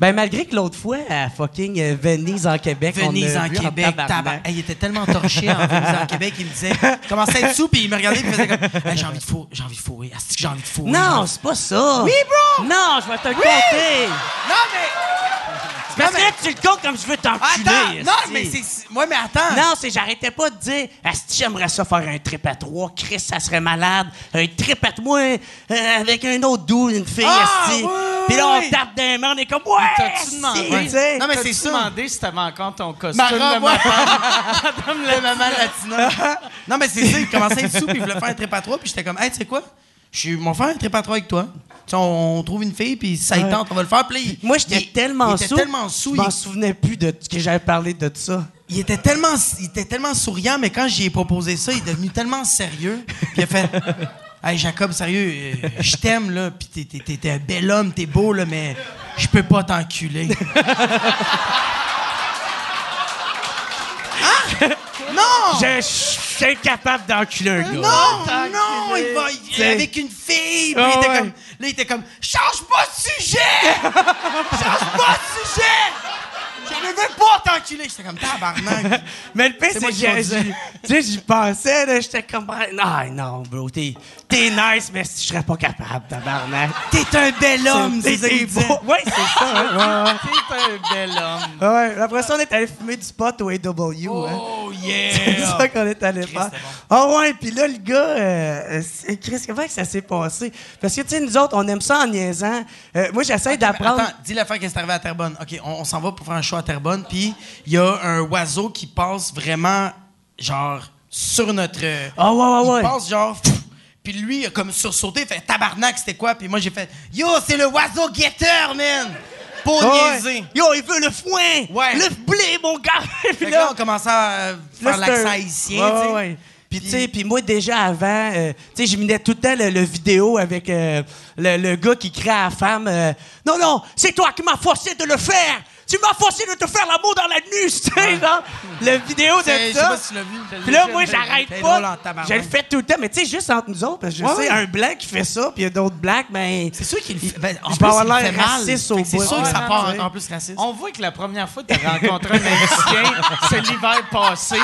Ben, malgré que l'autre fois, à fucking euh, Venise en Québec, on Venise a en vu Québec, tabarnak. tabac. Hey, il était tellement torché en Venise en Québec, il me disait, je commençais à être sous, puis il me regardait, puis il faisait comme, Hey, j'ai envie de fourrer, j'ai envie de fourrer, Asti que j'ai envie de fourrer. Non, c'est pas ça. Oui, bro! Non, je vais te le compter. Non, mais. Parce Non, que mais- là, tu le comptes comme je veux t'enculer. Attends! Non, mais c'est. Ouais, mais attends! Non, c'est j'arrêtais pas de dire Asti, j'aimerais ça faire un trip à trois. Chris, ça serait malade. Un trip à trois euh, avec un autre doux, une fille, Ah, oui, Puis là, on oui. tape les mains, on est comme Ouais! T'as-tu demandé? Non, mais c'est ça. demandé si t'avais encore ton costume de robe, ma- ouais. Le maman latina. non, mais c'est ça, il commençait à être sous, puis il voulait faire un trip à trois, puis j'étais comme, hey, tu sais quoi? Je suis, on va faire un trip à trois avec toi. Tu sais, on, on trouve une fille, puis ça y Ouais. tente, on va le faire. Puis Moi, j'étais tellement sous. tellement sous. Je m'en souvenais plus de ce que j'avais parlé de ça. il était tellement, il était tellement souriant, mais quand j'y ai proposé ça, il est devenu tellement sérieux. Puis il a fait Hey Jacob, sérieux, euh, je t'aime, là, puis t'es- t'es- t'es t'es un bel homme, t'es beau, là, mais je peux pas t'enculer. hein? Non! Je suis incapable d'enculer un gars. Non, non, il va il- C'est- avec une fille. Ah il était ouais. comme, là, il était comme, change pas de sujet! change pas de sujet! Je ne veux pas t'enculer. J'étais comme, tabarnak. Mais le pire, C'est que j'y pensais, j'étais comme, ah, non, bro, t'es, t'es nice, mais je serais pas capable, tabarnak. T'es un bel homme, c'est beau. Ouais, c'est ça, hein, ouais, ouais. T'es un bel homme. Ouais, après ça, on est allé fumer du pot au AW. hein. Oh, C'est yeah! ça qu'on est allé faire. Ah ouais, puis là, le gars, euh, c'est- Chris, comment que ça s'est passé? Parce que, tu sais, nous autres, on aime ça en niaisant. Euh, moi, j'essaie d'apprendre. Attends, dis l'affaire qui s'est arrivée à Terrebonne. OK, on, on s'en va pour faire un show à Terrebonne, puis il y a un oiseau qui passe vraiment, genre, sur notre... Ah ouais, ouais, il ouais. passe, genre... pff, Puis lui, il a comme sursauté, il fait « Tabarnak, c'était quoi? » Puis moi, j'ai fait « Yo, c'est le oiseau guetteur, man! » Pour niaiser. Yo, il veut le foin! Ouais. Le blé, mon gars! Puis là, on commençait à faire l'accent haïtien, Ouais, tu sais. ouais. Puis, tu sais, puis moi, déjà avant, euh, tu sais, je menais tout le temps le, le vidéo avec euh, le, le gars qui crie à la femme euh, Non, non, c'est toi qui m'as forcé de le faire! Tu m'as forcé de te faire l'amour dans la nuit, tu sais, genre! Le vidéo de C'est- Je sais ça. pas si tu l'as vu. Puis là, moi, j'arrête pas. Je le fais tout le temps, mais tu sais, juste entre nous autres, parce que je Ouais, sais, ouais. un blanc qui fait ça, puis il y a d'autres blacks, ben. C'est sûr qu'il le fait. Ben, en plus, avoir l'air raciste au C'est sûr que ça part en plus raciste. On voit que la première fois que t'as rencontré un Haïtien, c'est l'hiver passé.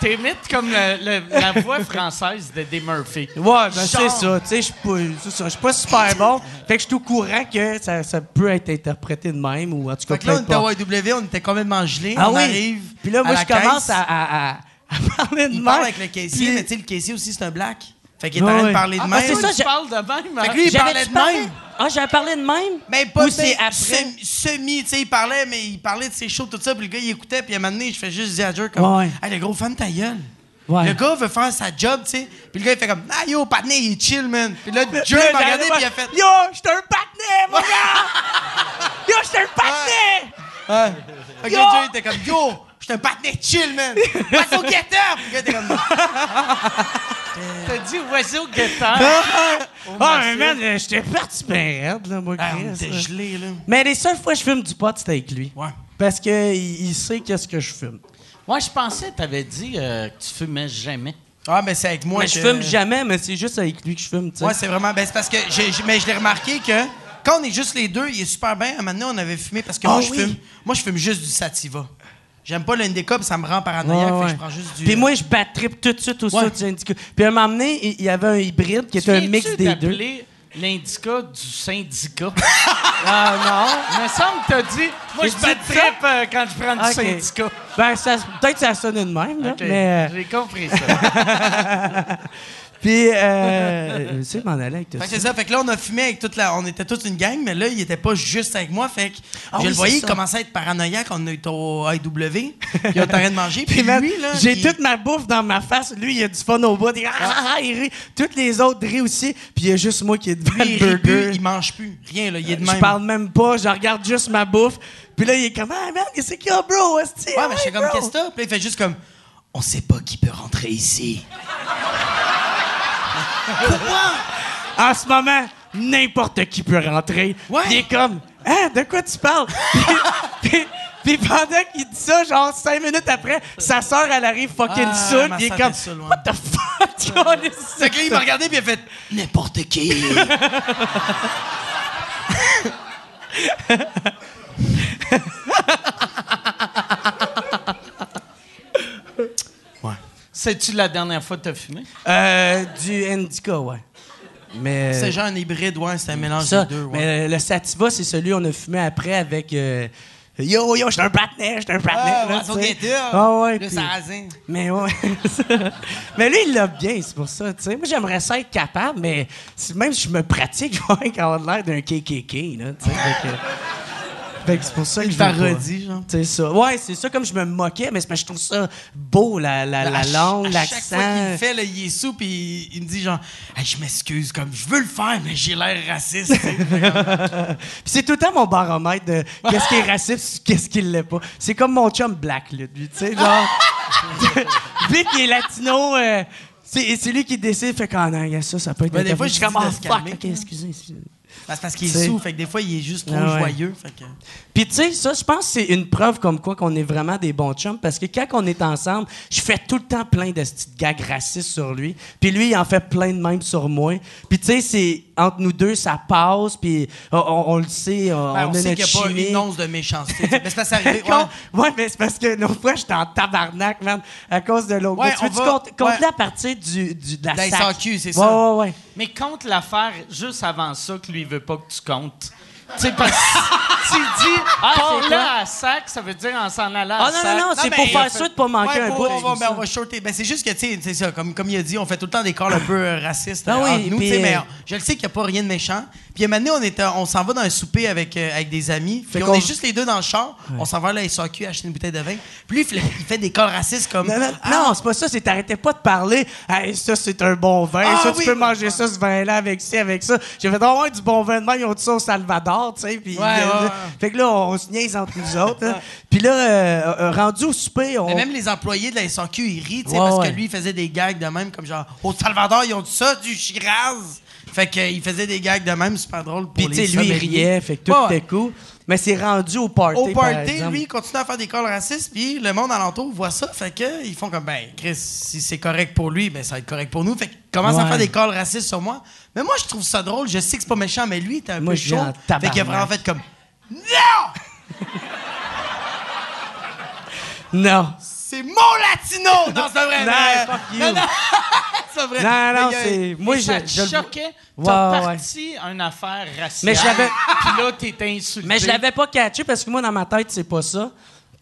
T'imites comme le- le- la voix française de Eddie Murphy. Ouais, ben c'est ça. Tu sais, je suis pas, c'est ça, je suis pas super bon. Fait que je suis au courant que ça, ça peut être interprété de même, ou en tout cas, Fait que là, on était au YW, on était complètement gelés. Ah on oui. arrive. Puis là, à moi, je commence à, à, à, à parler de Il même. parle avec le caissier, Puis- mais tu sais, le caissier aussi, c'est un black. Fait qu'il est en train de parler de Ah, même. c'est ça, tu j'ai- parles de même. hein? Fait que lui, il parlait de même. Ah, j'avais parlé de même? Mais pas Ou c'est ben, après? sem- Semi, tu sais, il parlait, mais il parlait de ses shows, tout ça, puis le gars, il écoutait, puis à un moment donné, je fais juste dire à Jer comme, hey, le gros fan ta gueule. Ouais. Le gars veut faire sa job, tu sais, puis le gars, il fait comme, ah yo, patiné, il est chill, man. Puis là, Là, m'a regardé, puis il a fait, Yo, j'étais un patinet, mon gars! Yo, j'étais un patinet! Ouais. Fait que était comme, yo, j'étais un patiné chill, man. Oiseau guetteur! Puis le gars était comme, T'as dit oiseau guetteur. Ah, mais man, j'étais parti bien raide, là, moi, ah, on Chris, était là. gelés, là. Mais les seules fois que je fume du pot, c'était avec lui. Ouais. Parce que il, sait qu'est-ce que je fume. Moi, je pensais que t'avais dit euh, que tu fumais jamais. Ah, mais c'est avec moi mais que... je fume jamais, mais c'est juste avec lui que je fume, tu sais. Ouais, c'est vraiment. Ben, c'est parce que. j'ai- j'ai- mais je l'ai remarqué que quand on est juste les deux, il est super bien. À un moment donné, on avait fumé parce que Ah moi, je oui? fume. Moi, je fume juste du sativa. J'aime pas l'indica, puis ça me rend paranoïaque. Ouais, fait que ouais. je prends juste du. Puis moi, je battrip tout de suite au Ouais. du Indica. Puis à un moment donné, il y avait un hybride qui était un mix des deux. l'indica du syndicat? Ah non? Il me semble que t'as dit, moi, je trip euh, quand je prends du syndicat. Ben, ça, peut-être que ça sonne de même, là, Ok, mais... euh, J'ai compris ça. Puis, euh... tu sais, m'en aller avec tout Fait ça. c'est ça. Fait que là, on a fumé avec toute la. On était toute une gang, mais là, il était pas juste avec moi. Fait que Ah je oui, le voyais, il ça. commençait à être paranoïaque. On a eu au IW. Puis on était en train de manger. Puis Puis, lui, là. j'ai il- toute ma bouffe dans ma face. Lui, il a du fun au bout. Il, ah, ah, ah, il rit. Toutes les autres rient aussi. Puis il y a juste moi qui est devant Lui, le burger. plus, il mange plus. Rien, là. Il est de Je même. parle même pas. Je regarde juste ma bouffe. Puis là, il est comme, ah, man, qu'est-ce qu'il y a, bro? Ouais, mais Ah, j'étais comme, qu'est-ce que? Puis il fait juste comme, on sait pas qui peut rentrer ici. En ce moment, n'importe qui peut rentrer. Ouais. Il est comme, hein, de quoi tu parles? puis, puis- puis pendant qu'il dit ça, genre cinq minutes après, sa sœur, elle arrive fucking Ah, saoule. Il est comme, what the fuck? que là, il m'a regardé puis il a fait n'importe qui. C'est-tu la dernière fois que t'as fumé? Euh, du indica, ouais. Mais. C'est genre un hybride, ouais, c'est un mélange ça. des deux. Ouais. Mais le sativa, c'est celui qu'on a fumé après avec. euh, yo, yo, j'étais un patinet, j'étais un patinet. Ah, là, ouais, Ah le sarrasin. Mais ouais. mais lui, il l'a bien, c'est pour ça. tu sais. Moi, j'aimerais ça être capable, mais même si je me pratique, je vais avoir l'air d'un KKK. Là, fait que c'est pour ça que je parodie, genre. C'est ça. Ouais, c'est ça, comme je me moquais, mais c'est parce que je trouve ça beau, la, la, la À langue, à Chaque fois qu'il l'accent. le fait, là, il est sous, puis il, il me dit genre, Hey, je m'excuse, comme je veux le faire, mais j'ai l'air raciste. c'est tout le temps mon baromètre de qu'est-ce qui est raciste, qu'est-ce qui l'est pas. C'est comme mon chum Black, là, lui, tu sais, genre. Vu qu'il est latino, euh, c'est lui qui décide, fait qu'en regarde ça, ça peut être. Ben, des fois, je suis je comme, dis de ah, se fuck, calmer. excusez. Ben, c'est parce qu'il est sous, fait que des fois, il est juste trop Ah ouais. joyeux. Fait que... Puis tu sais, ça, je pense que c'est une preuve comme quoi qu'on est vraiment des bons chums parce que quand on est ensemble, je fais tout le temps plein de petites gags racistes sur lui. Puis lui, il en fait plein de même sur moi. Puis tu sais, c'est entre nous deux, ça passe. Puis on, on- on le sait, on, Ben, on sait qu'il n'y a pas une once de méchanceté. Mais c'est parce que c'est arrivé. Ouais. Ouais, mais c'est parce que l'autre fois, j'étais en tabarnak, man, à cause de l'autre. Ouais, tu on veux-tu va- compter ouais. à partir du, du, de la la? SAQ, c'est Ouais, ça. Ouais, ouais, Mais compte l'affaire juste avant ça que lui veut pas que tu comptes. Tu sais, parce que s'il dit Ah, c'est là à sac, ça veut dire en s'en allant à Ah, non, sac. non, non, c'est pour faire sûr de pas manquer Ouais, un bout. On va, c'est ben, on va shorter. Ben, c'est juste que, tu sais, c'est ça, comme, comme il a dit, on fait tout le temps des calls un peu racistes Ah oui, nous, tu sais, mais euh, je le sais qu'il n'y a pas rien de méchant. Puis, un moment donné, on, était- on s'en va dans un souper avec, euh, avec des amis. Puis, on est juste les deux dans le char. On s'en va à la SAQ acheter une bouteille de vin. Puis, lui, il fait, il fait des calls racistes comme. Non, non, Ah, non, c'est pas ça, c'est t'arrêtais pas de parler. Hey, ça, c'est un bon vin. Ah, ça, oui. tu peux manger ça, ce vin-là, avec ci, avec ça. J'ai fait, oh, ouais, du bon vin de ils ont dit ça au Salvador, tu sais. Puis, Ouais, euh. Fait que là, on, se niaise entre nous autres. là. Puis là, euh, euh, rendu au souper, on. Mais même les employés de la SAQ, ils rient, tu sais, parce que lui, il faisait des gags de même, comme genre, au Salvador, ils ont dit ça, du Shiraz. Fait qu'il faisait des gags de même, super drôle pour Puis, tu les sais, lui, il riait, fait que tout ouais. était cool. Mais c'est rendu au party. Au par party, lui, il continue à faire des calls racistes, puis le monde alentour voit ça, fait que ils font comme, ben, Chris, si c'est correct pour lui, ben, ça va être correct pour nous. Fait qu'il commence à faire des calls racistes sur moi. Mais moi, je trouve ça drôle, je sais que c'est pas méchant, mais lui, était un Moi, peu chaud. Fait qu'il a vraiment fait comme, non! Non. C'est mon latino! Non, c'est vrai. Non, fuck you. Non, non, c'est vrai. Non, a- c'est. Moi, Et ça je. te je choquait. Ouais, T'as ouais. parti une affaire raciale. Mais je l'avais- Puis là, t'étais insulté. Mais je l'avais pas catché parce que moi, dans ma tête, c'est pas ça.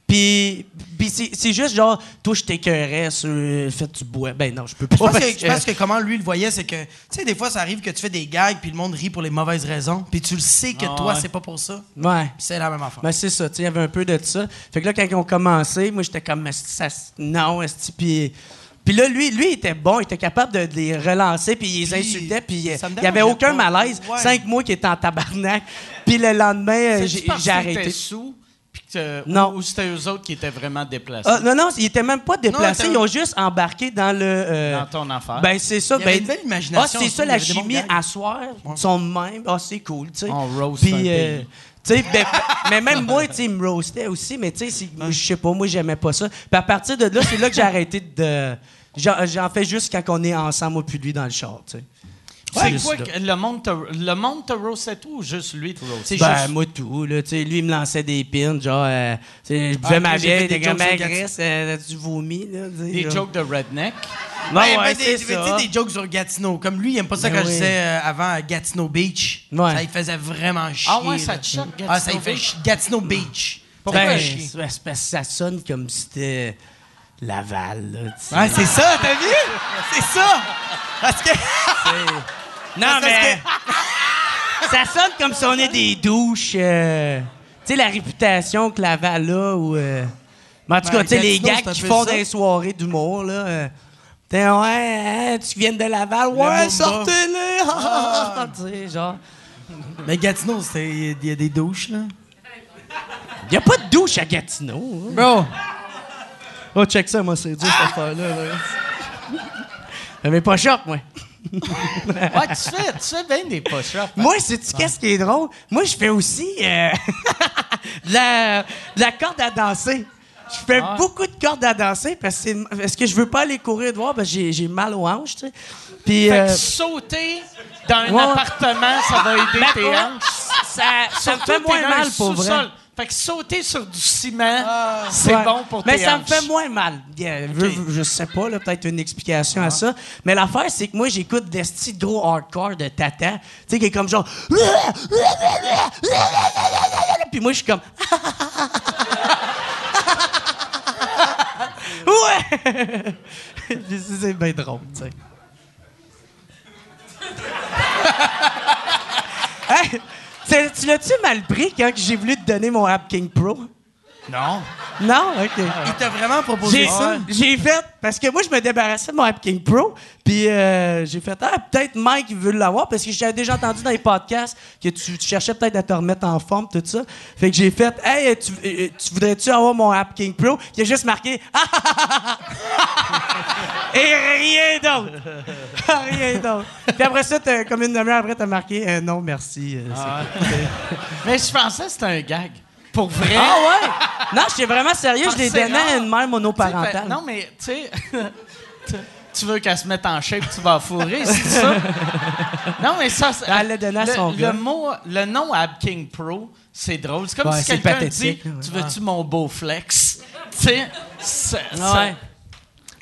Puis, puis c'est, c'est juste genre, toi, je t'écœurais sur le fait que tu bois. Ben non, je peux pas. Je pense, parce que, je pense que comment lui le voyait, c'est que, tu sais, des fois, ça arrive que tu fais des gags, puis le monde rit pour les mauvaises raisons, puis tu le sais que Ah toi, ouais. c'est pas pour ça. Ouais. C'est la même affaire. Ben c'est ça, tu sais, il y avait un peu de ça. Fait que là, quand ils ont commencé, moi, j'étais comme, ça, non, esti, puis... Puis là, lui, lui, il était bon, il était capable de, de les relancer, puis il les Puis, insultait, puis il y avait aucun malaise. Ouais. Cinq mois qu'il était en tabarnak. Puis le lendemain, j'ai, arrêté. sous, que- Non. Ou, ou c'était eux autres qui étaient vraiment déplacés Ah, non, non, ils étaient même pas déplacés, ils ont juste embarqué dans le... euh, dans ton affaire. Ben, c'est ça. Il y avait ben, une belle imagination, Ah, c'est ça, la chimie à soir. Ils sont même. Ah, c'est cool, tu sais. On roast Puis, euh, tu sais, ben, mais même moi, tu sais, il me roastait aussi, mais tu sais, je sais pas, moi, j'aimais pas ça. Puis à partir de là, c'est là que j'ai arrêté de. J'en j'en fais juste quand on est ensemble, moi, puis lui, dans le char, tu sais. C'est C'est quoi que le monde te, le monde te roastait tout ou juste lui te roastait? C'est Ben, juste- moi, tout, là. Tu sais, lui, il me lançait des pins, genre, euh, tu sais, je buvais Ah, ma vieille, des des comme jokes ma sur graisse, euh, du vomi, là. Des genre. jokes de redneck? Ouais, Ouais, ouais, ben, c'est des, ça. des jokes sur Gatineau. Comme lui, il aime pas ça Ben quand je disais euh, avant à Gatineau Beach. Ouais. Ça, il faisait vraiment chier. Ah ouais, ça te choque, Ah, ça, il Gatineau fait. Gatineau Beach. Pourquoi Ben, chier? ça sonne comme si c'était Laval, là. tu sais. Ouais, c'est ça, t'as vu? C'est ça! Parce que. Non, mais. ça sonne comme si on est des douches. euh, tu sais, la réputation que Laval a, ou. euh, mais en tout Ben, cas, tu sais, les gars qui font ça. des soirées d'humour, là. euh, T'es, ouais, hein, tu viens de Laval, ouais, sortez-les! tu sais, genre. Mais Gatineau, c'est- il y a des douches, là. Y a pas de douche à Gatineau. hein. Bro! Oh, check ça, moi, c'est dur, cette affaire-là. Là. Mais pas choc, moi. Ouais, tu fais, tu fais bien des push-ups. Moi, sais-tu qu'est-ce qui est drôle? Moi, je fais aussi euh, de, la, de la corde à danser. Je fais Ah. beaucoup de cordes à danser parce que, parce que je veux pas aller courir dehors parce que j'ai, j'ai mal aux hanches, tu sais. Puis, Fait euh, que sauter dans un ouais. appartement, ça va aider ben, tes hanches. ça, ça me fait moins mal pour vrai. Fait que sauter sur du ciment, c'est Ouais. bon pour Mais tes ça me fait moins mal. Veux- je sais pas, là, peut-être une explication à ça. Mais l'affaire, c'est que moi, j'écoute des styles gros hardcore de Tata. Tu sais, qui est comme genre. Puis moi, je suis comme. ouais! C'est bien drôle, tu sais. Hey, c'est- tu l'as-tu mal pris quand j'ai voulu te donner mon App King Pro? Non. Non? OK. Il t'a vraiment proposé J'ai ça? j'ai fait, parce que moi, je me débarrassais de mon App King Pro, puis euh, j'ai fait, ah, peut-être Mike veut l'avoir, parce que j'avais déjà entendu dans les podcasts que tu, tu cherchais peut-être à te remettre en forme, tout ça. Fait que j'ai fait, hey, tu, euh, tu voudrais-tu avoir mon App King Pro? Il a juste marqué, ah, ah, ah, ah, ah. Et rien d'autre. rien d'autre. Puis après ça, t'as- comme une demi-heure après, t'as marqué, euh, non, merci. euh, Mais je pensais que c'était un gag. Pour vrai? Ah ouais? Non, j'étais vraiment sérieux, Ah, je l'ai c'est donné à une mère monoparentale. non, mais, tu sais, tu- veux qu'elle se mette en shape, tu vas fourrer, c'est ça? Non, mais ça, c'est- Elle l'a donné à le, son le gars. mot, le nom Ab King Pro, c'est drôle. C'est comme Ouais, si quelqu'un dit, tu veux-tu mon beau flex? Tu sais, Ouais.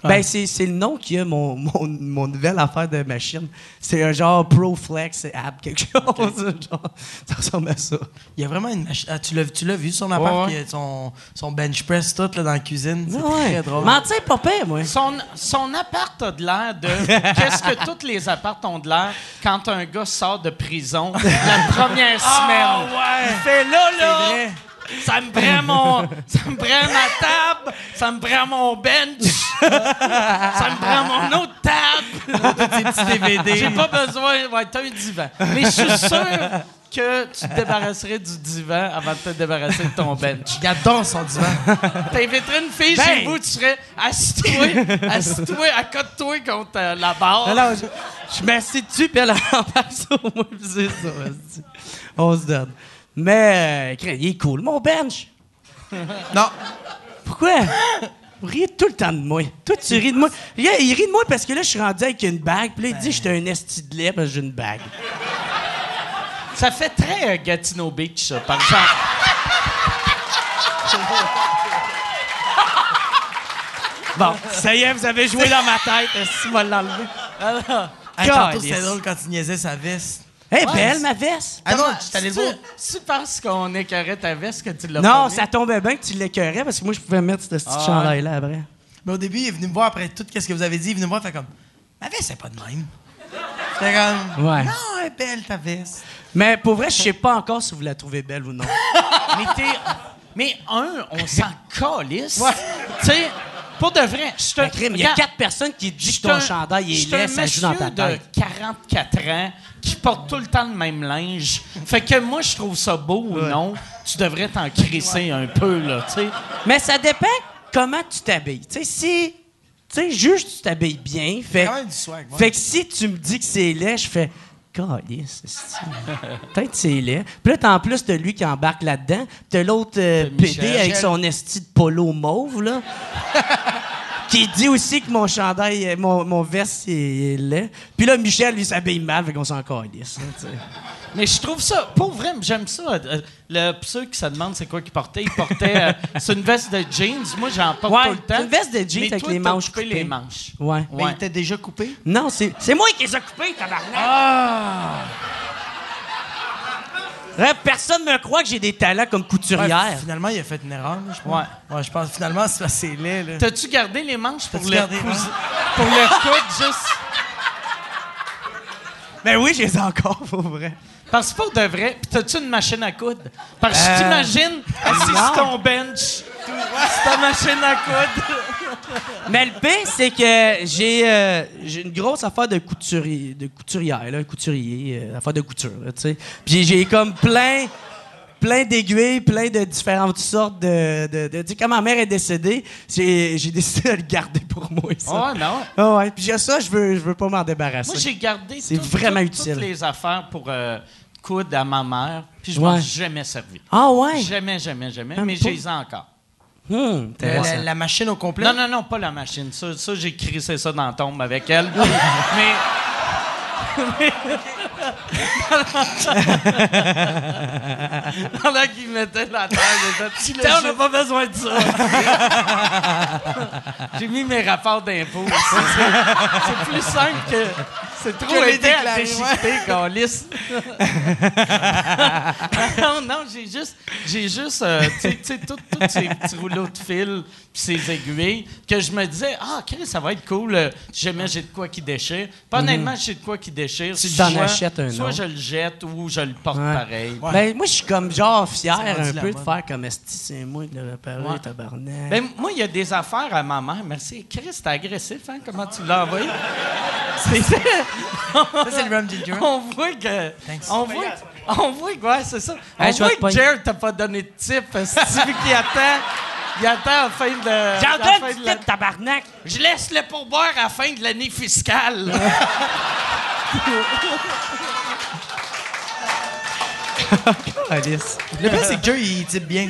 C'est- Ben, c'est, c'est le nom qui a mon, mon, mon nouvelle affaire de machine. C'est un genre ProFlex app, quelque chose. genre, ça ressemble à ça. Il y a vraiment une machine. Ah, tu l'as, tu l'as vu, son appart, Ouais, son, son bench press tout là, dans la cuisine. C'est Ouais. très drôle. Mais tu sais, pas pire, moi. Son, son appart a de l'air de. Qu'est-ce que tous les apparts ont de l'air quand un gars sort de prison la première semaine? ouais. Il fait là, là. Ça me prend mon. Ça me prend ma table. Ça me prend mon bench. ça me prend mon autre table. Tes petits DVD. J'ai pas besoin. Ouais, t'as un divan. Mais je suis sûr que tu te débarrasserais du divan avant de te débarrasser de ton bench. J'adore son divan. T'inviterais une fille Ben. chez vous, tu serais assis-toi, assis-toi, accote-toi contre euh, la barre. Alors, je, je m'assieds dessus, puis elle embarque sur moi, puis c'est ça. On se donne. Mais, euh, il est cool, mon bench. non. Pourquoi? Vous riez tout le temps de moi. Toi, tu ris de moi. Il, il rit de moi parce que là, je suis rendu avec une bague, puis là, il dit que j'étais un esti de lait parce que j'ai une bague. Ça fait très euh, Gatineau Beach, ça, par exemple. Bon, ça y est, vous avez joué dans ma tête. Est-ce m'a l'enlevé? Hey, tantôt, Calice. c'était drôle quand tu niaisais sa veste. Hey, Ouais, belle, ma veste. Ah non, Comment- tu t'allais c'est- parce qu'on écœurait ta veste que tu l'as Non, pas ça tombait bien que tu l'écœurais parce que moi, je pouvais mettre ce petit Ah ouais. chandail-là après. Mais au début, il est venu me voir après tout ce que vous avez dit. Il est venu me voir, fait comme. Ma veste, c'est pas de même. J'étais comme. Ouais. Non, elle est belle ta veste. Mais pour vrai, je sais pas encore si vous la trouvez belle ou non. Mais t'es. Mais un, on s'en calisse. Tu sais, pour de vrai, je te. Crime, il y a quatre personnes qui disent que ton suis un- chandail je est suis un laid, ça joue dans ta monsieur de tête. 44 ans qui porte tout le temps le même linge. Fait que moi, je trouve ça beau ou non. Tu devrais t'en crisser un peu, là, tu sais. Mais ça dépend comment tu t'habilles. Tu sais, si. Tu sais, juste tu t'habilles bien. Fait, quand même du swag, ouais. fait que si tu me dis que c'est laid, je fais. Peut-être que c'est laid. Puis là, t'as en plus de lui qui embarque là-dedans. T'as l'autre euh, PD avec son esti de polo mauve, là. qui dit aussi que mon chandail, euh, mon, mon veste, est est laid. Puis là, Michel, lui, s'habille mal, fait qu'on s'en calisse. hein. Mais je trouve ça, pour vrai, j'aime ça. Euh, Le, pour ceux qui se demandent c'est quoi qu'il portait, il portait. euh, c'est une veste de jeans. Moi, j'en porte Ouais, tout le temps. c'est une veste de jeans Mais avec toi, les manches coupé coupées. les manches. Ouais. Mais Ouais. il était déjà coupé? Non, c'est c'est moi qui les ai coupés, tabarnak. Ah! Personne me croit que j'ai des talents comme Ouais, couturière. finalement, il a fait une erreur, là, je pense. Ouais. Ouais, je pense finalement, c'est c'est laid, là. T'as-tu gardé les manches pour T'as-tu le, pour le coudre juste? Ben oui, j'ai les ai encore, pour vrai. Parce que pour de vrai, pis t'as-tu une machine à coudre? Parce que Euh, je t'imagine assis sur ton bench, sur ta machine à coudre. Mais le pire, c'est que j'ai euh, j'ai une grosse affaire de couturier, de couturière, là, couturier, euh, affaire de couture, tu sais. Puis j'ai comme plein, plein d'aiguilles, plein de différentes sortes de. de, de- tu sais, quand ma mère est décédée, j'ai décidé de le garder pour moi. Ça. Ah ouais, ben ouais. Ah ouais. Puis j'ai ça, je veux, je veux pas m'en débarrasser. Moi, j'ai gardé C'est tout- vraiment tout- utile. toutes les affaires pour euh, coudre à ma mère, puis je Ouais. m'en suis jamais servi. ah ouais? Jamais, jamais, jamais, Même mais j'ai les ai encore. Hum, La, intéressant. la- la machine au complet? Non, non, non, pas la machine. Ça, ça j'ai crissé ça dans la tombe avec elle. mais. Pendant qu'il mettait la terre, j'ai fait, Tiens, on n'a pas besoin de ça. j'ai mis mes rapports d'impôts. C'est- plus simple que. C'est trop épais à déchiqueter, câlisse. non, non, j'ai juste, j'ai juste, euh, tu sais- tous ces petits rouleaux de fil puis ces aiguilles que je me disais, ah, OK, ça va être cool. euh, jamais j'ai de quoi qui déchire. Pas honnêtement, j'ai de quoi qui déchire. Tu t'en achètes un Soit je le jette ou je le porte Ouais. pareil. Ben, moi, je suis comme genre fier C'est rendu un la peu de mode. faire comme Esti, c'est moi le réparer, Ouais. tabarnak. Ben, moi, il y a des affaires à ma mère. Merci. Chris, t'es agressif, hein? Comment tu l'as envoyé? C'est- Ça, c'est le rum ginger. on voit que. On voit, on voit que, ouais, c'est ça. On Hey, je vais voit te que pogner. Jared t'a pas donné de type. C'est lui qui attend. Il attend à la fin de. à la J'entends fin du de la- type, tabarnak! Je laisse le pourboire à la fin de l'année fiscale. Alice. Le pire, c'est que Joe, il type bien.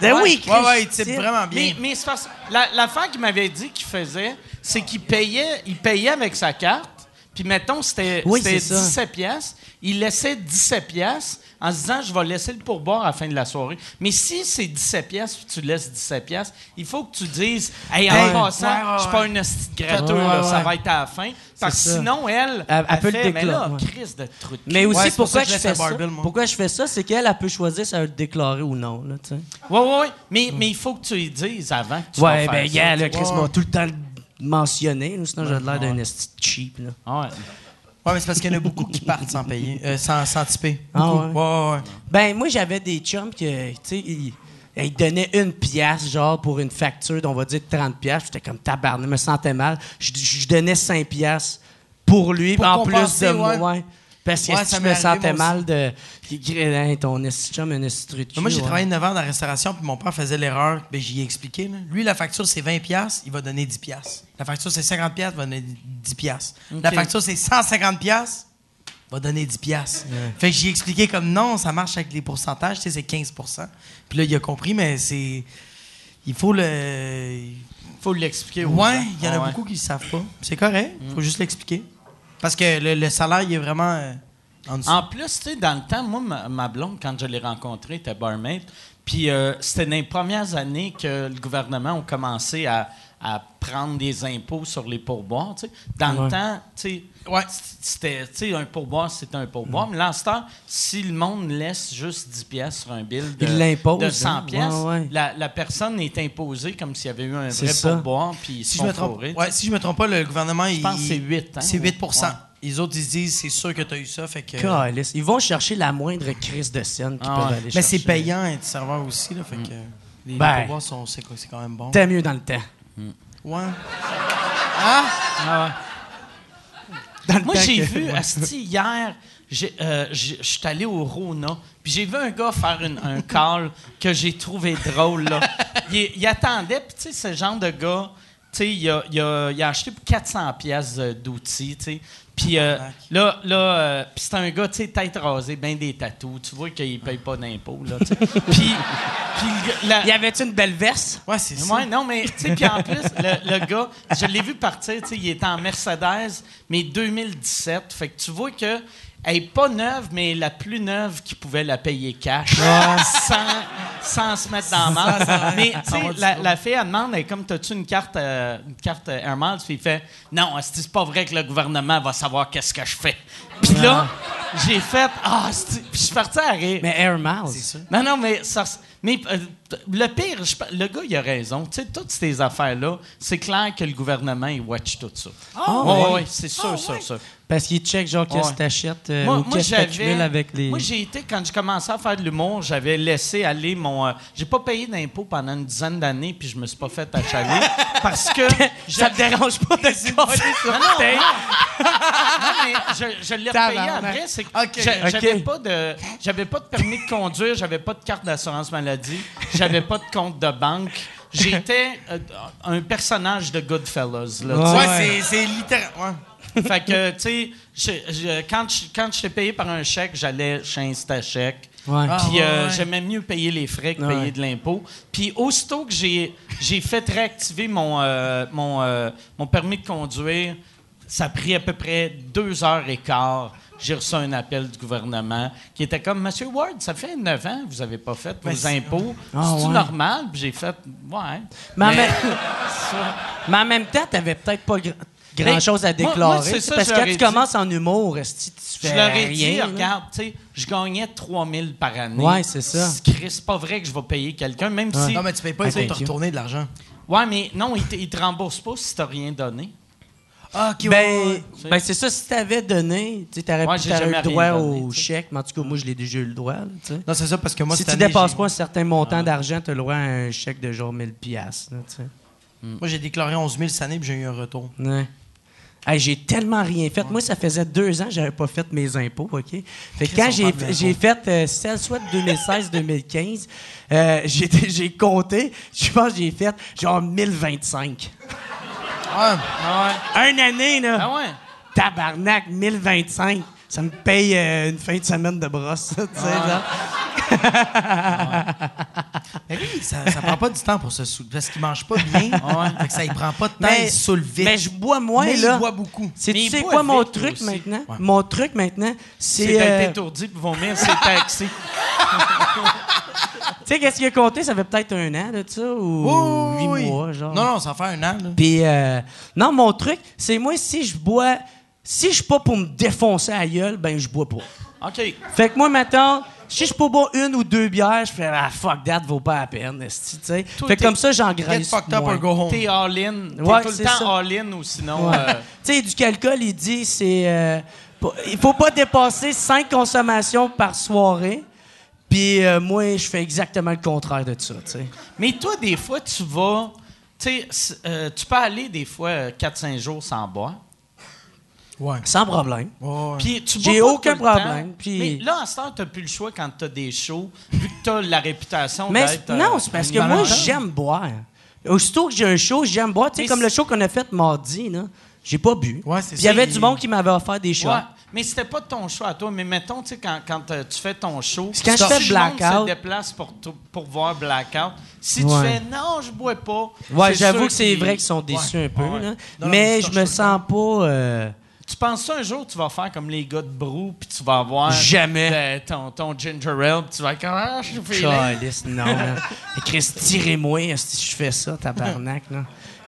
Ben oui, Ouais, ouais, il type vraiment bien. mais mais c'est parce la- l'affaire qu'il m'avait dit qu'il faisait, c'est qu'il payait, il payait avec sa carte. Puis mettons, c'était Oui, c'était c'est ça. 17 piastres. Il laissait 17 piastres en se disant, je vais laisser le pourboire à la fin de la soirée. Mais si c'est 17 piastres, puis tu laisses 17 piastres, il faut que tu dises, hey, en Hey, passant, ouais, ouais, je suis pas une là, ouais, ça va être à la fin. Parce que ça. sinon, elle, Elle- elle peut le fait, mais là, crise de Mais aussi, pour pourquoi, ça je fais ça? pourquoi je fais ça, c'est qu'elle elle peut choisir si elle veut le déclarer ou non. Là. Ouais, ouais, ouais. Mais, mais il faut que tu lui dises avant que tu vas ouais, faire ben, ça, gars, tu là. Chris m'a tout le temps mentionné, sinon j'ai l'air d'un esti cheap. Là. Ouais, mais c'est parce qu'il y en a beaucoup qui partent sans payer, euh, sans, sans tiper. Ah ouais? ouais, ouais, ouais. Ben, moi, j'avais des chums que, tu sais, ils, ils donnaient une pièce, genre, pour une facture d'on va dire 30 pièces. J'étais comme tabarnak, je me sentais mal. Je, je donnais 5 pièces pour lui, Pour en plus de moi. Parce que si ça je me sentais mal de. Criait, Hein, ton un moi, j'ai ouais. travaillé 9 ans dans la restauration, puis mon père faisait l'erreur. Ben, j'y ai expliqué. là. Lui, la facture, c'est 20$, piastres, il va donner 10$. piastres. La facture, c'est 50$, piastres, il va donner 10$. piastres. La facture, c'est 150$, piastres, il va donner 10$. piastres. Fait que j'ai expliqué comme non, ça marche avec les pourcentages, tu sais, c'est 15%. Puis là, il a compris, mais c'est. Il faut le. faut l'expliquer Ouais, il y en a ouais. beaucoup qui ne savent pas. C'est correct, il faut juste l'expliquer. Parce que le, le salaire, il est vraiment euh, en plus, tu sais, dans le temps, moi, ma, ma blonde, quand je l'ai rencontrée, était barmaid. Puis euh, c'était dans les premières années que le gouvernement a commencé à, à prendre des impôts sur les pourboires. tu sais. Dans le temps, tu sais, c'était, tu sais, un pourboire, c'était un pourboire. Mais là, en ce temps, si le monde laisse juste 10 pièces sur un bill de, Il de 100 hein. pièces, Ouais, ouais. La, la personne est imposée comme s'il y avait eu un vrai ça. pourboire. Puis si, je me trompe, si je me trompe pas, le gouvernement, Je pense que il- c'est 8, hein? C'est 8 Ouais. Les autres, ils se disent, c'est sûr que tu as eu ça. Fait que... Calisse. Ils vont chercher la moindre crise de scène qu'ils Ah peuvent ouais. aller Mais chercher. c'est payant être serveur aussi. Là, fait que les Ben. pourboires sont, c'est, c'est quand même bon. C'était mieux dans le temps. Ouais. Hein? Dans le Moi, temps j'ai que- vu, ouais. Asti, hier, j'ai, euh, j'ai- je suis allé au Rona, puis j'ai vu un gars faire une- un call que j'ai trouvé drôle. Là. Il, il attendait, puis tu sais, ce genre de gars, il a, il, a, il a acheté pour 400 pièces d'outils, tu sais. Puis euh, là, là euh, c'est un gars, tu tête rasée, ben des tatous. Tu vois qu'il paye pas d'impôts, là. Puis, la- Y avait-tu une belle veste? Ouais, c'est ça. Ouais, non, mais, tu sais, puis en plus, le, le gars, je l'ai vu partir, tu sais, il était en Mercedes, mais 2017. Fait que tu vois que, elle est pas neuve, mais la plus neuve qui pouvait la payer cash, sans, sans se mettre dans la marde. Mais, tu sais, la, la fille, elle demande, elle est comme, t'as-tu une carte, euh, une carte euh, Air Miles? Puis il fait, non, c'est pas vrai que le gouvernement va savoir qu'est-ce que je fais. Puis là, j'ai fait, ah, puis je suis parti à rire. Mais Air Miles. C'est ça. Non, non, mais ça, mais euh, le pire, je le gars, il a raison. Tu sais, toutes ces affaires-là, c'est clair que le gouvernement, il watch tout ça. Ah, ouais, ouais. ouais, c'est sûr, sûr, sûr. Parce qu'il check, genre, qu'est-ce que Ouais. t'achètes euh, Moi, ou moi, qu'est-ce que t'accumules avec les. Moi, j'ai été, quand je commençais à faire de l'humour, j'avais laissé aller mon. euh, j'ai pas payé d'impôts pendant une dizaine d'années, puis je me suis pas fait achaler. parce que. Ça te dérange pas de se coller sur Non, non, tape? non. Non, mais je, je l'ai repayé après. C'est j'avais pas de j'avais pas de permis de conduire, j'avais pas de carte d'assurance maladie, j'avais pas de compte de banque. J'étais euh, un personnage de Goodfellas. Là. Ouais, c'est- c'est littéralement. Fait que, tu sais, je- je- quand je quand j'étais payé par un chèque, j'allais chez Instachèque. Ouais. Ah, Puis ouais, euh, ouais. j'aimais mieux payer les frais que Ouais. payer de l'impôt. Puis aussitôt que j'ai j'ai fait réactiver mon euh, mon euh, mon permis de conduire, ça a pris à peu près deux heures et quart. J'ai reçu un appel du gouvernement qui était comme Monsieur Ward, ça fait neuf ans que vous avez pas fait vos c'est- impôts. Ah, C'est ouais. normal? Puis j'ai fait ouais. Mais en, Mais- en même temps, t'avais peut-être pas grand-chose à moi- moi, déclarer. c'est ça, parce je que quand tu dit. commences en humour, esti, tu Je fais leur ai rien. dit, là. regarde, tu sais, je gagnais 3000 par année. Ouais, c'est ça. C'est pas vrai que je vais payer quelqu'un, même si. Non, mais tu payes pas, ils Ah, vont te thank you. retourner de l'argent. Ouais, mais non, ils te, ils te remboursent pas si t'as rien donné. Ah, ok, ouais, Ben, ouais. ben c'est ça, si t'avais donné, tu t'aurais Ouais, pu- le droit donné, au chèque, mais en tout cas, moi, je l'ai déjà eu le droit. là, tu sais. Non, c'est ça, parce que moi, si cette tu année, dépasses pas un certain montant d'argent, tu as le droit à un chèque de genre 1000 piastres. là, tu sais. Moi, j'ai déclaré 11 000 cette année, puis j'ai eu un retour. Ouais. Hey, j'ai tellement rien fait. Moi, ça faisait deux ans que j'avais pas fait mes impôts, OK? Fait quand j'ai, fait euh, celle soit de 2016-2015, euh, j'ai, j'ai compté, je pense que j'ai fait genre 1025. Ah, Un année, là! Ah ouais? Tabarnak, 1025. Ça me paye euh, une fin de semaine de brosse, tu sais, là. mais lui, ça, ça prend pas du temps pour se soulever, parce qu'il mange pas bien. Fait que ça, il prend pas de temps, Mais- il se vite. Mais je bois moins, Mais là. il boit beaucoup. C'est, Mais tu sais quoi, mon truc aussi. maintenant? Ouais. Mon truc maintenant, c'est... C'est d'être euh, étourdi puis vomir, c'est taxi. Tu sais, qu'est-ce qui a compté? Ça fait peut-être un an de ça, ou huit Oui, oui. mois, genre. Non, non, ça fait un an. Là. Puis, euh, non, mon truc, c'est moi, si je bois... Si je suis pas pour me défoncer à la gueule, ben je bois pas. OK. Fait que moi, maintenant, si je peux boire une ou deux bières, je fais « Ah, fuck that, vaut pas la peine, tu sais. Fait que t'es- comme ça, j'engraisse home. T'es all-in. T'es Ouais, tout le temps ça. all-in ou sinon. Ouais. euh, Tu sais, du calcul, il dit c'est. euh, pas- il faut pas dépasser cinq consommations par soirée. Puis euh, moi, je fais exactement le contraire de ça. Mais toi, des fois, tu vas. Tu sais, s- euh, tu peux aller des fois euh, 4-5 jours sans boire. Ouais. Sans problème. Ouais. Puis tu J'ai aucun problème, puis- Mais là, en ce temps, t'as plus le choix quand t'as des shows, vu que t'as la réputation Mais d'être. non, euh, c'est parce que moi, j'aime boire. Aussitôt que j'ai un show, j'aime boire. Tu sais, comme le show qu'on a fait mardi, là, j'ai pas bu. Ouais, c'est Puis il y avait du monde qui m'avait offert des shots. Ouais, mais c'était pas ton choix à toi. Mais mettons, tu sais, quand, quand euh, tu fais ton show, quand je si fais monde se Blackout. déplace pour, pour voir Blackout, si Ouais. tu fais non, je bois pas. Ouais, j'avoue que c'est vrai qu'ils sont déçus Ouais, un peu, ouais. là. Non, mais je me sens pas. euh, Tu penses ça un jour, tu vas faire comme les gars de Brou, puis tu vas avoir Jamais. ton, ton ginger ale, puis tu vas être comme ah, je suis non, man. Chris, tirez-moi si je fais ça, tabarnak, là.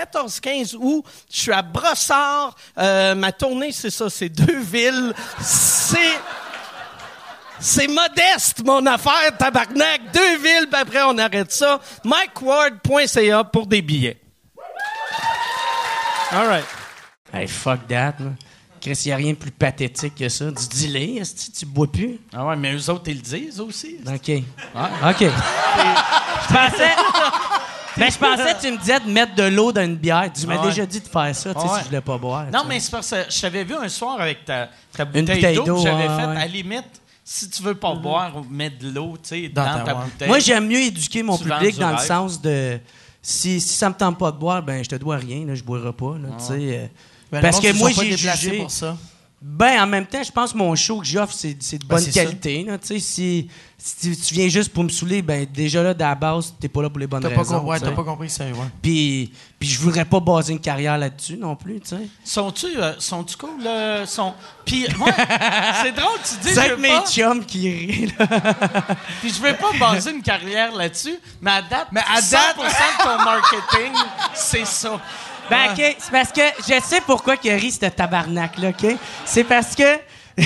14, 15 août. Je suis à Brossard. Euh, ma tournée, c'est ça. C'est deux villes. C'est... C'est modeste, mon affaire, tabarnak. Deux villes, puis après, on arrête ça. MikeWard.ca pour des billets. All right. Hey, fuck that, là. Chris, y a rien de plus pathétique que ça. Du delay, est-ce que tu bois plus? Ah ouais, mais eux autres, ils le disent aussi. OK. OK. je pensais... Ben, je pensais que tu me disais de mettre de l'eau dans une bière. Tu m'as Ah ouais. déjà dit de faire ça, tu sais, Ah ouais. si je voulais pas boire. Non, mais c'est parce que je t'avais vu un soir avec ta, ta Une bouteille bouteille d'eau, j'avais ouais, fait, ouais. à la limite, si tu veux pas boire, mets de l'eau, tu sais, dans, Dans ta, ta- ouais. bouteille. Moi, j'aime mieux éduquer mon Tu public dans le sens de... Si, si ça me tente pas de boire, ben je te dois rien, là, je boirai pas, là, tu sais. euh, Ben, parce que moi, j'ai jugé... pour ça. Ben, en même temps, je pense que mon show que j'offre, c'est, c'est de bonne c'est ça. qualité. là. Tu sais, si, si tu viens juste pour me saouler, ben déjà là, de la base, t'es pas là pour les bonnes T'as pas, raisons. com- ouais, tu t'as sais. pas compris ça, ouais. Puis, puis je voudrais pas baser une carrière là-dessus non plus, tu sais. Sont-tu euh, sont-tu cool? euh, sont... Puis, ouais, c'est drôle, tu dis, C'est mes pas, chums qui rient, là. puis je veux pas baser une carrière là-dessus, mais à date, Mais à 100% date- de ton marketing, c'est ça. Ben, OK, c'est parce que je sais pourquoi il a ri, ce tabarnak-là, OK? C'est parce que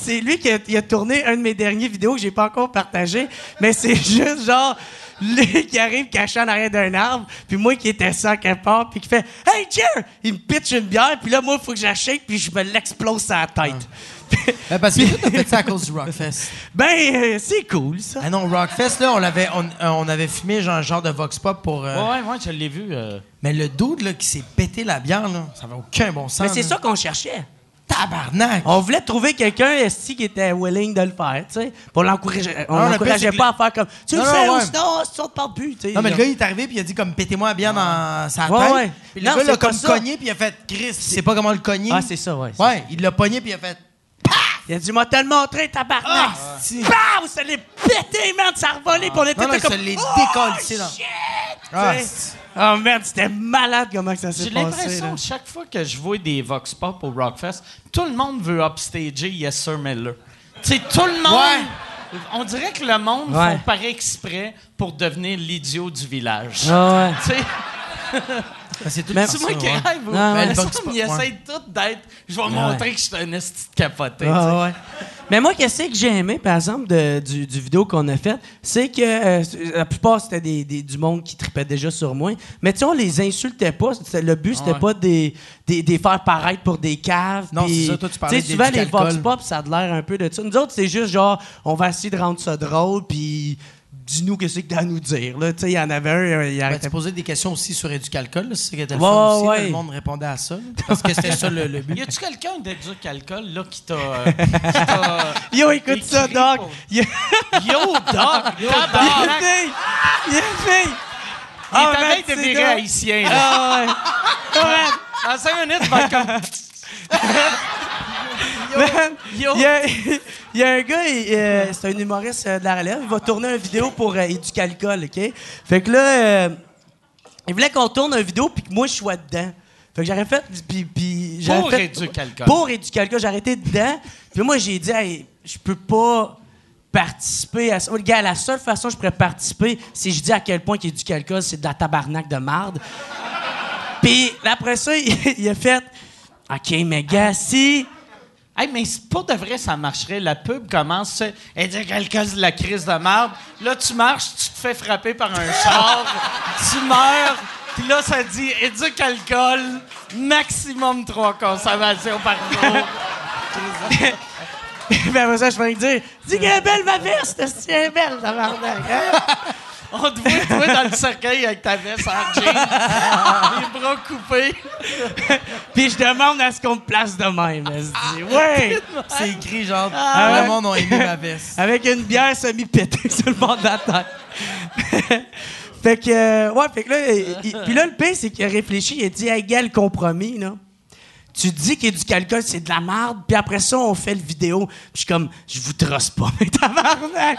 c'est lui qui a, il a tourné un de mes derniers vidéos que j'ai pas encore partagé, mais c'est juste genre lui qui arrive caché en arrière d'un arbre, puis moi qui étais ça quelque part, puis qui fait « Hey, Jer! » Il me pitch une bière, puis là, moi, il faut que j'achète, puis je me l'explose sur la tête. Ben, parce que t'as fait ça à cause du Rockfest. ben, euh, c'est cool, ça. Ah non, Rockfest, là, on, l'avait, on, euh, on avait fumé genre, un genre de Vox Pop pour. euh, Ouais, ouais, je l'ai vu. euh. Mais le dude là, qui s'est pété la bière, là, ça avait aucun bon sens. Mais c'est là. ça qu'on cherchait. Tabarnak! On voulait trouver quelqu'un esti, qui était willing de le faire, tu sais. Pour l'encourager. On Ah, le l'encourageait pire, c'est pas à faire comme tu Non, le non, fais ou sinon, si on te parle plus, tu sais. Non, mais le gars, il est arrivé puis il a dit comme pétez-moi la bière dans sa Ouais, tête. ouais. Puis Non, le gars l'a c'est pas comme ça. cogné puis il a fait Chris, il sait pas comment le cogner. Ah, c'est ça, ouais. c'est Ouais, il l'a pogné puis il a fait Il a dit, m'a te le montré, tabarnak. Ah, si. Bam! Ça l'est pété, man, ça a revolé, puis on était Non, non, comme... ça l'est Oh, décollé là. shit! Ah. Oh, merde, c'était malade comment que ça s'est J'ai passé. l'impression, là. chaque fois que je vois des Vox Pop au Rockfest, tout le monde veut upstager Yes Sir Miller. Tu sais, tout le monde. On dirait que le monde Ouais. font par exprès pour devenir l'idiot du village. Ah ouais. Ben, c'est tout c'est moi qui rêve. Ah. Mais ils ouais. essayent tout d'être. Je vais montrer que je suis un esti de capoté. Ah, ouais. Mais moi, qu'est-ce que j'ai aimé, par exemple, de- du, du vidéo qu'on a fait, c'est que euh, la plupart, c'était des, des- du monde qui tripait déjà sur moi. Mais tu sais, on les insultait pas. Le but, c'était Ouais. pas des, des, des faire paraître pour des caves. Non, c'est ça. Toi, tu parlais Tu sais, des- souvent, les Vox. Pop, ça a de l'air un peu de ça. Nous autres, c'est juste genre, on va essayer de rendre ça drôle, puis dis-nous qu'est-ce que t'as à nous dire. là. Tu sais, il y en avait un, euh, il Ben, tu posé des questions aussi sur Éducalcool, c'est était le Ouais, aussi. ouais. le monde répondait à ça. parce que c'était ça le, le but. Y a-tu quelqu'un d'éduc alcool là qui t'a. euh, Yo, écoute ça, Doc. pour- Il y a Yo, Doc! il une fille! Il! Il est man, veille de virer haïtien. là. Ah, ouais. Dans cinq minutes, vas être comme. Il y, a, y a un gars, euh, c'est un humoriste euh, de la relève, il va tourner une vidéo pour euh, Éducalcool, OK? Fait que là, euh, il voulait qu'on tourne une vidéo puis que moi, je sois dedans. Fait que j'aurais fait... Puis j'aurais Pour fait- Éducalcool. Pour Éducalcool, j'ai arrêté dedans. Puis moi, j'ai dit, hey, je peux pas participer à ça. Le gars, la seule façon que je pourrais participer, c'est je dis à quel point qu'Éducalcool, c'est de la tabarnak de marde. Puis après ça, il, il a fait, OK, mais gars, si... Hey, mais pas de vrai, ça marcherait. La pub commence, elle dit quelqu'un de la crise de merde. Là, tu marches, tu te fais frapper par un char, tu meurs. Puis là, ça dit éduque alcool, maximum trois consommations par jour. ben après ça, je vais lui dire Dis qu'elle est belle ma veste, c'est elle est belle, tabarnak. hein? On te voit, toi, dans le cercueil avec ta veste en jeans, les bras coupés. Puis je demande à ce qu'on me place de même. Elle se dit Ouais, C'est écrit genre Ah ouais? le monde a aimé ma veste. avec une bière semi-pétée sur le bord de la tête. fait que, euh, ouais, fait que là, il- puis là, le pire, c'est qu'il a réfléchi, il a dit Hey, gars, le compromis, là. Tu dis qu'il y a du calcul, c'est de la merde, puis après ça, on fait le vidéo. Puis je suis comme, je vous trosse pas, mais tabarnak.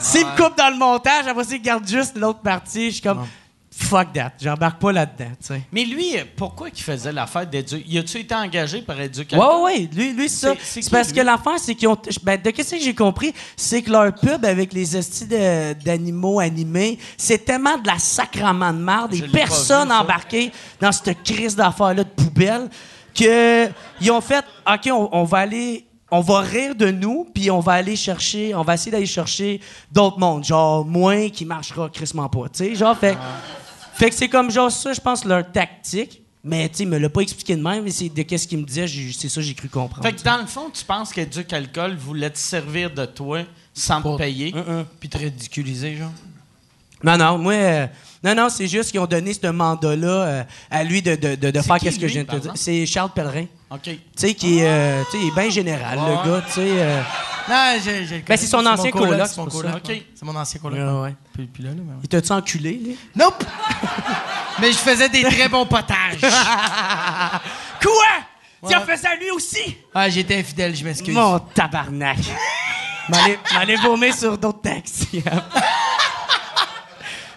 S'il me coupe dans le montage, après ça, il garde juste l'autre partie. Je suis comme, fuck that, j'embarque pas là-dedans, tu sais. Mais lui, pourquoi il faisait l'affaire d'éduc? Y a-tu été engagé par éduc Ouais, ouais, ouais. Lui, lui c'est ça. C'est- parce lui? que l'affaire, c'est qu'ils ont. Ben, de qu'est-ce que j'ai compris, c'est que leur pub avec les estis d'animaux animés, c'est tellement de la sacrament de marde et personne vu, ça. embarqué dans cette crise d'affaires-là de poubelle que ils ont fait OK, on, on va aller. On va rire de nous, puis on va aller chercher, on va essayer d'aller chercher d'autres mondes, genre moins qui marchera crissement pas, tu sais, genre fait. Fait que c'est comme genre ça, je pense, leur tactique. Mais tu sais, il me l'a pas expliqué de même, mais c'est de qu'est-ce qu'il me disait, c'est ça que j'ai cru comprendre. Fait que dans le fond, tu penses qu'éduc alcool voulait te servir de toi sans te payer? Puis te ridiculiser, genre? Non, non, moi, euh, non, non, c'est juste qu'ils ont donné ce mandat-là euh, à lui de, de, de, faire qui, qu'est-ce que je viens de te dire? C'est Charles Pellerin. OK. Tu sais, qui est, euh, tu sais, il est bien général, Ouais. le gars, tu sais. euh, Non, j'ai, Ben, c'est son ancien coloc, c'est mon c'est ancien coloc. ouais, ouais. Puis, puis là, là, mais ouais. Il t'a-tu enculé, lui? Nope! Mais je faisais des très bons potages. Quoi? Tu en faisais à lui aussi? Ah, j'étais infidèle, je m'excuse. Mon tabarnak. M'allais vomir sur d'autres taxis.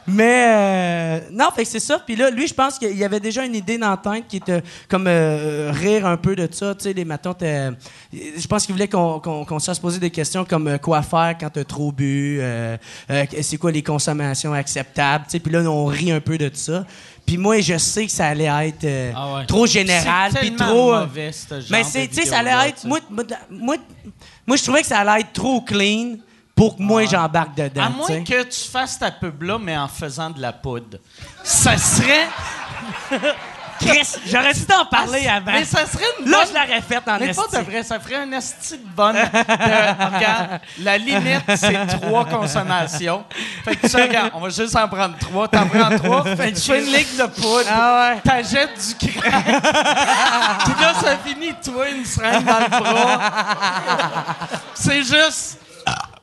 Mais euh, non, fait que c'est ça. Puis là, lui, je pense qu'il y avait déjà une idée dans la tête qui était comme euh, rire un peu de ça. Tu sais, les matons, t'es- je pense qu'il voulait qu'on qu'on, qu'on se fasse poser des questions comme euh, quoi faire quand t'as trop bu, euh, euh, c'est quoi les consommations acceptables. Tu sais, puis là, on rit un peu de ça. Puis moi, je sais que ça allait être euh, Ah ouais. trop général, puis trop. euh, mauvais, ce genre mais c'est, tu sais, ça allait être. moi, moi, moi, je trouvais que ça allait être trop clean pour que moi, j'embarque dedans. À moins que tu fasses ta pub-là, mais en faisant de la poudre. Ça serait... Chris, j'aurais dû t'en parler avant. Mais ça serait une Là, bonne... je l'aurais faite en Mais pas de vrai, ça ferait un esti de bonne. de- regarde, la limite, c'est trois consommations. Fait que tu sais, regarde, on va juste en prendre trois. T'en prends trois, tu fais une ligue de poudre, Ah ouais. t'achètes du crack. Puis là, ça finit, toi, une seringue dans le bras. C'est juste...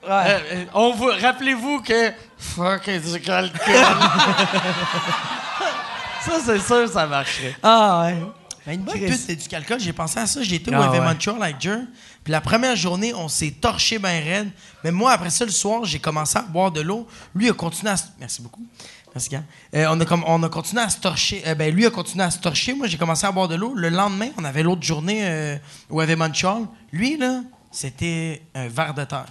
Euh, euh, on vous, rappelez-vous que fuck du calcul. ça, c'est sûr, ça marcherait. Ah ouais. Ben, une bonne Chris. pute, c'est du calcul. J'ai pensé à ça. J'ai été Ah au Heavy ouais. Montreal avec Jer. Puis la première journée, on s'est torché bien raide. Mais moi, après ça, le soir, j'ai commencé à boire de l'eau. Lui a continué à se... Merci beaucoup. Merci, Gab. Euh, on, a comme, on a continué à se torcher. Euh, ben, lui a continué à se torcher. Moi, j'ai commencé à boire de l'eau. Le lendemain, on avait l'autre journée euh, au Heavy Montreal. Lui, là, c'était un verre de terre.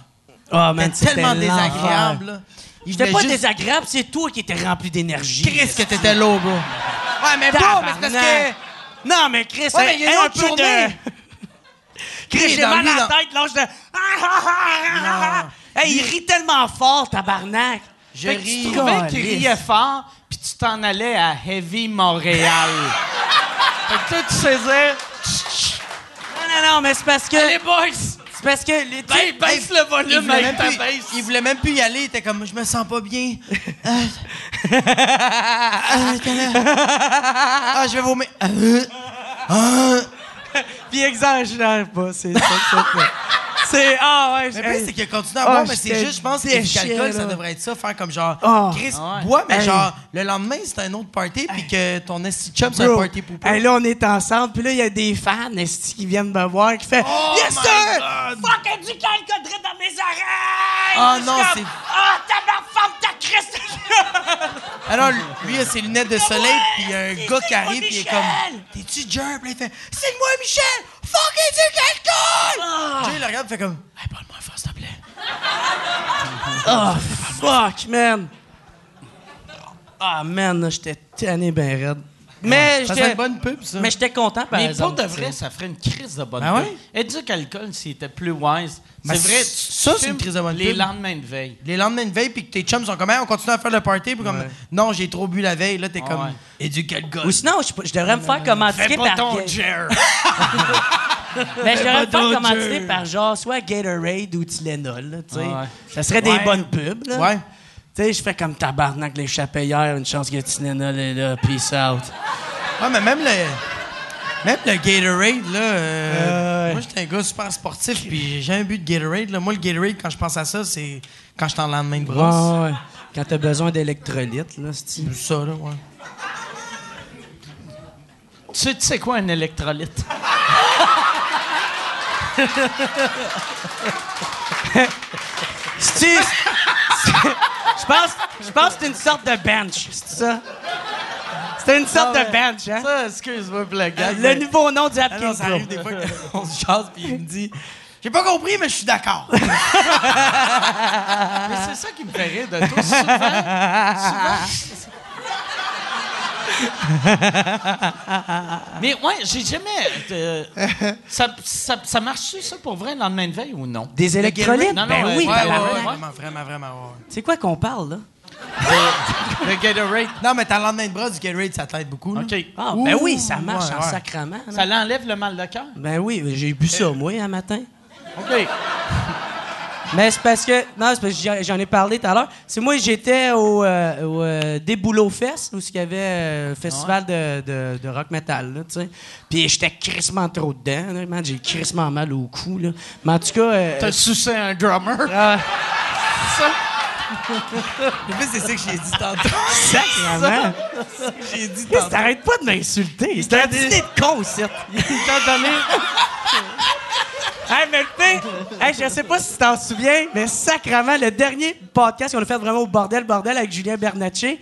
Ah, man, C'était tellement désagréable. là. Il J'étais pas juste- désagréable, c'est toi qui étais rempli d'énergie. Chris, que t'étais low, bro. Ouais, mais bro, mais c'est parce que... Tabarnak. Non, mais Chris, Ouais, mais il y a une un autre peu journée. de... Chris, Lui, j'ai dans mal lui, à la dans- tête, lâche de... Hey, il rit tellement fort, tabarnak. Je Fait que ris. tu trouvais qu'il riait fort, puis tu t'en allais à Heavy Montréal. fait que toi, tu faisais... Non, non, non, mais c'est parce que... Les boys! C'est parce que... Les, Ben, baisse le volume voulait, avec même ta plus, baisse. il voulait même plus y aller. Il était comme, je me sens pas bien. Euh, ah, t'es là. Ah, je vais vomir. Euh, ah. Puis exagère pas, c'est ça que ça fait. C'est... Ah ouais, Mais le pire, c'est qu'il a continué à Ah, boire, mais c'est juste, je pense que l'alcool, ça devrait être ça, faire comme genre, Ah. Chris, Ah bois, mais genre, le lendemain, c'est un autre party, puis que ton esti chum, c'est un party poupée. hey, là, on est ensemble, puis là, il y a des fans esti, qui viennent me voir, qui font Oh Yes, sir! Fucking du calcodré dans mes oreilles! Ah, non, c'est- Ah, Alors, lui, il a ses lunettes de soleil, puis il y a un gars qui arrive, puis il est comme, t'es-tu Jer? Puis là, il fait, c'est moi, Michel! Fucking du calcul! Ah. Jay, il le regarde, il fait comme, hey, parle-moi fort, s'il te plaît. Oh, fuck, man! Ah, man, là, j'étais tanné ben raide. Mais Ça serait une bonne pub, ça. mais j'étais content, par Mais exemple. pour de vrai, ça ferait une crise de bonne Ben pub. ouais? Éduque alcool s'il était plus wise. Ben, c'est vrai, tu ça, c'est une crise de bonne Les pub. lendemains de veille. Les lendemains de veille, puis que tes chums sont comme, Hey, on continue à faire le party, puis comme, non, j'ai trop bu la veille, là, t'es Ah comme, ouais. éduque alcool. Ou sinon, je, je devrais me faire Fais pas par... ton Jer. Mais je devrais me faire commanditer Jer. par genre soit Gatorade ou Tylenol, là, tu sais. Ah ouais. Ça serait des Ouais. bonnes pubs, là. Ouais. Sais, je fais comme tabarnak, l'échappée hier, une chance que Tylenol est là, peace out. Ouais, mais même le. Même le Gatorade, là. euh, Ouais. Moi, j'étais un gars super sportif, puis j'ai jamais bu de Gatorade. Là. Moi, le Gatorade, quand je pense à ça, c'est quand je suis en lendemain de brosse. Ouais, ouais. Quand t'as besoin d'électrolytes, là, c'est C'est ça, là, ouais. Tu sais, tu sais quoi un électrolyte? C'est- Je pense, je pense que c'est une sorte de bench, c'est ça? C'est une sorte de bench, hein? Ça, excuse-moi pour le gars. Le nouveau nom du Ah Hapkin non, ça arrive des fois qu'on se chasse, puis il me dit J'ai pas compris, mais je suis d'accord. Mais c'est ça qui me fait rire de toi. Souvent, souvent- Mais ouais, j'ai jamais. euh, ça, ça, ça marche-tu, ça, pour vrai, le lendemain de veille ou non? Des électrolytes? Non, non, ben euh, oui, ouais, Ouais, ouais, tabarnak. ouais, vraiment, vraiment, vraiment, ouais. C'est quoi qu'on parle, là? Le Gatorade. Non, mais t'as le lendemain de bras du Gatorade, ça t'aide beaucoup. là. OK. Ah, ben Ouh, oui, ça marche ouais, en ouais. sacrement. là. Ça l'enlève le mal de cœur? Ben oui, j'ai bu ça, moi, un matin. OK. Mais c'est parce que. Non, c'est parce que j'en- ai parlé tout à l'heure. C'est moi, j'étais au, euh, au euh, Déboulot Fest, où il y avait euh, un festival de, de, de rock metal, là, tu sais. Puis j'étais crissement trop dedans, là, man. J'ai crissement mal au cou, là. Mais en tout cas. euh, T'as sucé un drummer? ah, Ça? En plus, c'est ça que j'ai dit tantôt. Sacrément. J'ai dit tantôt. T'arrêtes pas de m'insulter. C'est un dîner de con, ici. Il t'a donné... Hey, mais pire, hey, je sais pas si tu t'en souviens, mais sacrement, le dernier podcast qu'on a fait vraiment au bordel, bordel avec Julien Bernatchez,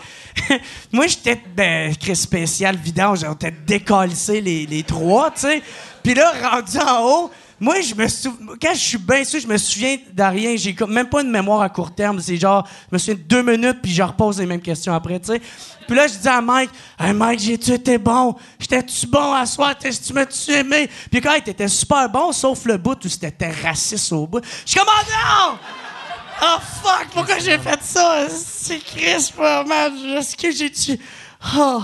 moi, j'étais, ben, Chris spécial, vidange, on était décalissés les, les trois, tu sais. Puis là, rendu en haut, moi, je me quand je suis bien sûr, je me souviens de rien. J'ai même pas une mémoire à court terme. C'est genre, je me souviens de deux minutes, puis je repose les mêmes questions après, tu sais. Puis là, je dis à Mike, hey Mike, j'ai-tu été bon? J'étais-tu bon à soir? T'es- Tu m'as-tu aimé? Puis quand il était super bon, sauf le bout où c'était raciste au bout. Je suis comme, oh non! Oh fuck, pourquoi j'ai fait ça? C'est Chris, man. Est-ce que j'ai-tu? Oh.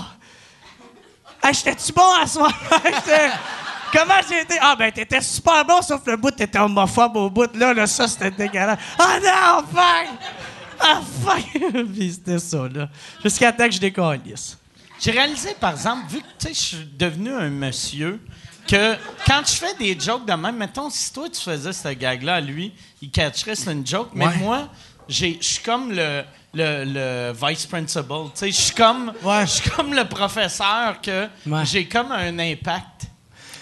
Hey, j'étais-tu bon à soir? Comment j'ai été? Ah, ben, t'étais super bon, sauf le bout, t'étais homophobe au bout. Là, là ça, c'était dégueulasse. Ah non, fuck! Ah, fuck! Puis c'était ça, là. Jusqu'à temps que je décalisse. J'ai réalisé, par exemple, vu que tu sais, je suis devenu un monsieur, que quand je fais des jokes de même, mettons, si toi tu faisais ce gag-là à lui, il catcherait c'est une joke, mais Ouais. moi, je suis comme le, le, le vice principal. Tu sais, je suis comme, Ouais. comme le professeur que Ouais. j'ai comme un impact.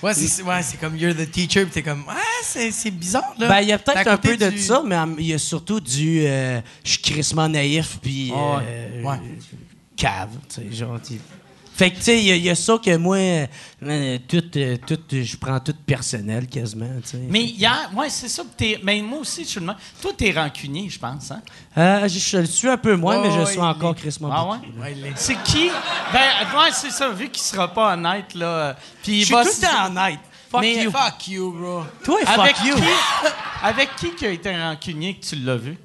Ouais, c'est ouais, c'est comme you're the teacher, puis t'es comme, ouais, c'est bizarre, là. Ben, il y a peut-être un peu de ça, mais il y a surtout du. euh, je suis crissement naïf, puis. euh, Ouais. Cave, tu sais, genre. Fait que, tu sais, il y, a- il y a ça que moi, euh, tout, euh, tout, je prends tout personnel quasiment, tu sais. Mais hier, ouais, c'est ça. que t'es- mais moi aussi, je suis le même. Toi, t'es rancunier, je pense. Hein? Euh, je, je le suis un peu moins, mais je suis encore crissement Ah ouais? C'est qui? Ben, ouais, c'est ça, vu qu'il sera pas honnête, là. Puis il Je suis va tout se- le temps honnête. Fuck Mais- you. Fuck you, bro. Toi, Avec fuck you. qui, avec qui qui a été rancunier que tu l'as vu?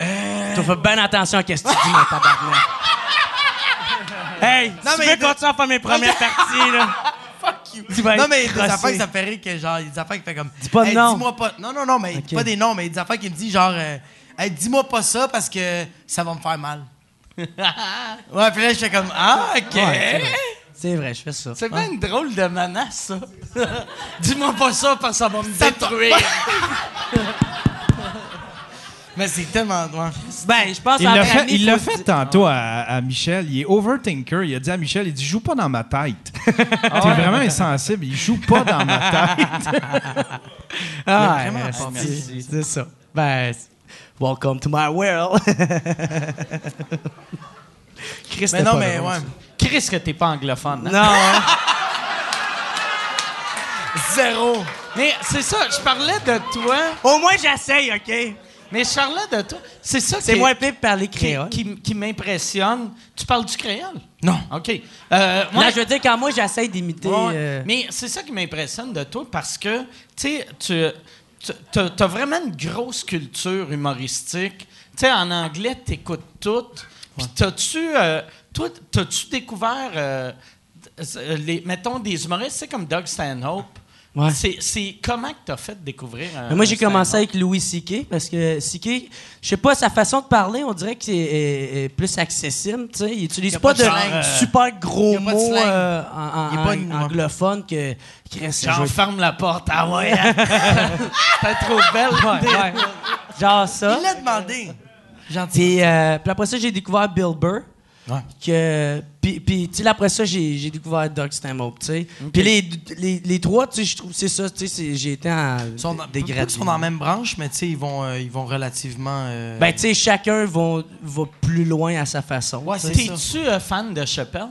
Tu fais bien attention à ce que tu dis, mon tabarnak. Hey, Non, tu mais veux de- continuer à faire mes premières parties, là? Fuck you. Tu vas Non, mais il y a des affaires que ça fait rire que genre, il y a des affaires qui fait comme. Dis pas de nom. Dis-moi pas. Non, non, non, mais Ok. pas des noms, mais il y a des affaires qui me dit genre, euh, Hey, dis-moi pas ça parce que ça va me faire mal. ouais, puis là, je fais comme, ah, ok. Ouais, c'est vrai. Je fais ça. C'est bien une drôle de menace, ça. Dis-moi pas ça parce que ça va me- détruire. Mais c'est tellement. Ouais. Ben, je pense Il à l'a fait, il l'a fait tantôt à, à Michel. Il est overthinker. Il a dit à Michel, il dit, joue pas dans ma tête. T'es vraiment insensible. Il joue pas dans ma tête. Ah, ouais, c'est- c'est ça. Ben, welcome to my world. Chris, Mais non, pas mais ouais. Chris, que t'es pas anglophone. hein? Non, hein? Zéro. Mais c'est ça, je parlais de toi. Au moins, j'essaye, OK? Mais de toi. C'est ça C'est qui, moins pire de parler qui, créole. qui- qui m'impressionne. Tu parles du créole? Non. OK. Euh, Non, ouais. je veux dire, quand moi, j'essaye d'imiter... Ouais, euh, Mais c'est ça qui m'impressionne de toi parce que, tu sais, tu as vraiment une grosse culture humoristique. Tu sais, en anglais, tu écoutes tout. Puis, t'as-tu, euh, toi, t'as-tu découvert, les, mettons, des humoristes, tu sais, comme Doug Stanhope? Ouais. C'est, c'est comment que t'as fait découvrir un, Mais moi, j'ai un commencé stand-up? avec Louis C.K. parce que C.K., je sais pas, sa façon de parler, on dirait que c'est est- est plus accessible. tu sais. Il utilise pas, pas de de slang. super gros mots euh, en, en- anglophone que Chris, je Genre, veux- ferme la porte. Ah ouais. T'es trop belle. Ouais, ouais. Genre ça. Il l'a demandé. Gentil. Puis, euh, puis après ça, j'ai découvert Bill Burr. Ouais. Que, puis, puis, tu sais, après ça, j'ai, j'ai découvert Doug Stanhope, tu sais. Puis les, les, les trois, tu sais, je trouve, c'est ça, tu sais, j'ai été en Ils sont, dans, qu'ils sont dans la même branche, mais tu sais, ils vont, euh, ils vont relativement. euh, Ben, tu sais, chacun va, va plus loin à sa façon. Ouais. T'es-tu euh, fan de Chappelle?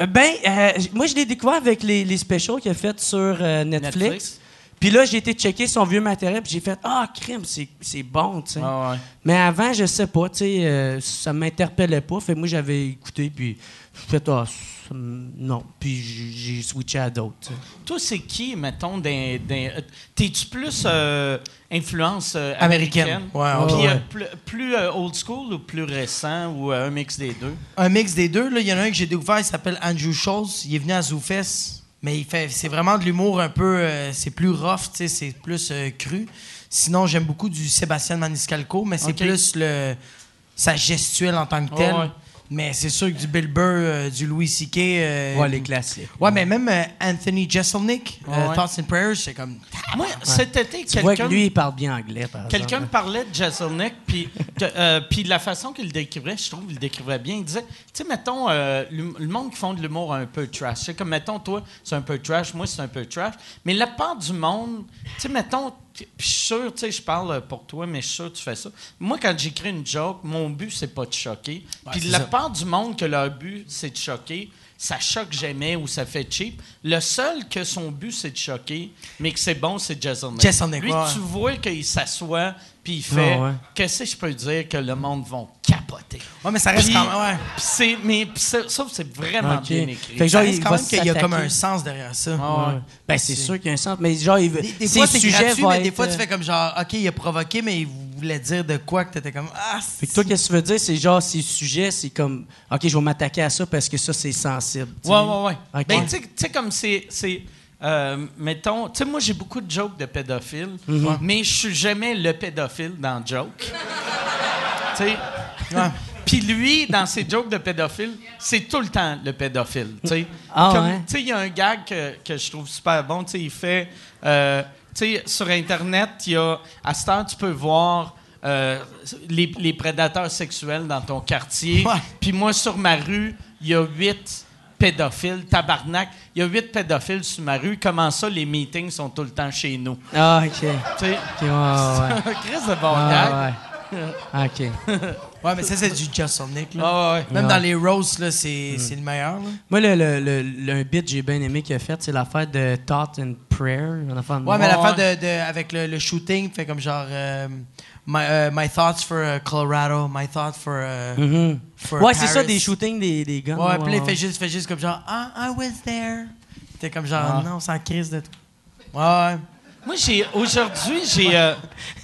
Euh, Ben, euh, moi, je l'ai découvert avec les, les specials qu'il a fait sur euh, Netflix. Netflix? Puis là, j'ai été checker son vieux matériel, puis j'ai fait Ah, crime, c'est, c'est bon, tu sais. Ah ouais. Mais avant, je sais pas, tu sais, euh, ça m'interpellait pas. Fait moi, j'avais écouté, puis je fait Ah, non. Puis j'ai switché à d'autres. Toi, c'est qui, mettons, d'un. d'un- euh, T'es-tu plus euh, influence euh, Américaine. américaine? Ouais, ouais, Puis ouais. euh, plus, plus, euh, old school ou plus récent ou euh, un mix des deux? Un mix des deux. là. Il y en a un que j'ai découvert, il s'appelle Andrew Schultz. Il est venu à ZooFest. Mais il fait, c'est vraiment de l'humour un peu. euh, c'est plus rough, tu sais, c'est plus euh, cru. Sinon, j'aime beaucoup du Sébastien Maniscalco, mais c'est plus le, sa gestuelle en tant que telle. Ouais, ouais. Mais c'est sûr que du Bill Burr, euh, du Louis C.K. euh, Ouais, les classiques. Ouais, mais même euh, Anthony Jeselnik, euh, Ouais. Thoughts and Prayers, c'est comme. Moi, cet été, Tu vois que quelqu'un lui, il parle bien anglais, par Quelqu'un me parlait de Jeselnik, puis euh, puis la façon qu'il le décrivait, je trouve qu'il le décrivait bien. Il disait, tu sais, mettons, euh, le monde qui font de l'humour un peu trash. C'est comme, mettons, toi, c'est un peu trash, moi, c'est un peu trash. Mais la part du monde, tu sais, mettons, puis je suis sûr, tu sais, je parle pour toi, mais je suis sûr que tu fais ça. Moi, quand j'écris une joke, mon but, c'est pas de choquer. puis la ça. part du monde que leur but, c'est de choquer, ça choque jamais ou ça fait cheap. Le seul que son but, c'est de choquer, mais que c'est bon, c'est Jeselnik. Jeselnik, Lui, ouais. tu vois qu'il s'assoit puis il fait Ah ouais. qu'est-ce que je peux dire que le monde va capoter? Ouais, mais ça reste Puis- quand même. Ouais. Puis c'est mais puis ça, ça, c'est vraiment bien écrit. Fait que Ça genre, reste il quand va même qu'il y a comme un sens derrière ça. Ah ouais. Ben, c'est sûr qu'il y a un sens. Mais genre, il veut. Des, fois, c'est sujets gratuit, mais des fois, tu euh, fais comme genre, OK, il a provoqué, mais il voulait dire de quoi que t'étais comme, ah, Fait que toi, qu'est-ce que tu veux dire? C'est genre, ces sujets, c'est comme, OK, je vais m'attaquer à ça parce que ça, c'est sensible. tu sais. Ouais, ouais, ouais. Ben, tu sais- tu sais, comme c'est. Euh, mettons, tu sais, moi, j'ai beaucoup de jokes de pédophiles, Mhm. mais je suis jamais le pédophile dans le joke. tu sais? Puis lui, dans ses jokes de pédophile, c'est tout le temps le pédophile. tu sais? Ah Comme, ouais? Tu sais, il y a un gag que, que je trouve super bon. Tu sais, il fait. euh, tu sais, sur Internet, il y a. À cette heure, tu peux voir. euh, les, les prédateurs sexuels dans ton quartier. Puis moi, sur ma rue, il y a huit pédophiles. Tabarnak, il y a huit pédophiles sur ma rue. Comment ça, les meetings sont tout le temps chez nous? Ah, OK. Tu sais, ouais, ouais. Chris de bon Ah, ouais. OK. Ouais, mais ça, c'est du Jeselnik, là. Ah ouais. Même Ouais. dans les roasts, là, c'est c'est le meilleur, là. Moi, le, le, le, bit que j'ai bien aimé qu'il a fait, c'est l'affaire de Thought and Prayer. Une affaire de Ouais, mais l'affaire ouais. de, de- avec le, le shooting, fait comme genre, euh, my, euh, my thoughts for euh, Colorado, my thoughts for. for Ouais, c'est ça, des shootings des, des guns. Ouais, puis il fait juste, fait juste comme genre, ah, I was there. T'es comme genre, non, c'est en crise de tout. Ouais, ouais. Moi, j'ai aujourd'hui, j'ai euh,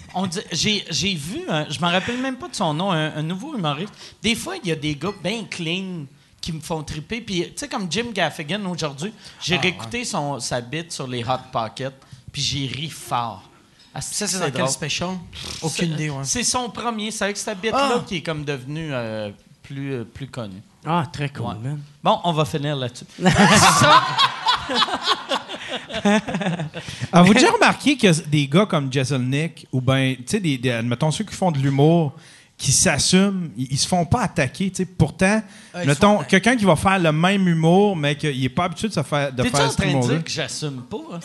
j'ai j'ai vu, un- je m'en rappelle même pas de son nom, un, un nouveau humoriste. Des fois, il y a des gars bien clean qui me font triper. Puis, tu sais, comme Jim Gaffigan aujourd'hui, j'ai Ah, réécouté son, sa bite sur les Hot Pockets, puis j'ai ri fort. Ah, Ça, c'est dans quel drôle. special? Aucune idée, ouais. C'est son premier. C'est avec cette bite-là Ah! qui est comme devenue euh, plus, euh, plus connue. Ah, très cool, Ouais. man. Bon, on va finir là-dessus. Ça, Avez-vous déjà remarqué que des gars comme Jeselnik, ou ben, tu sais, des, des- admettons, ceux qui font de l'humour, qui s'assument, ils, ils se font pas attaquer, tu sais. Pourtant, Ah, mettons, quelqu'un qui va faire le même humour, mais qu'il est pas habitué de, se faire, de faire en cet train de dire que j'assume pas? hein?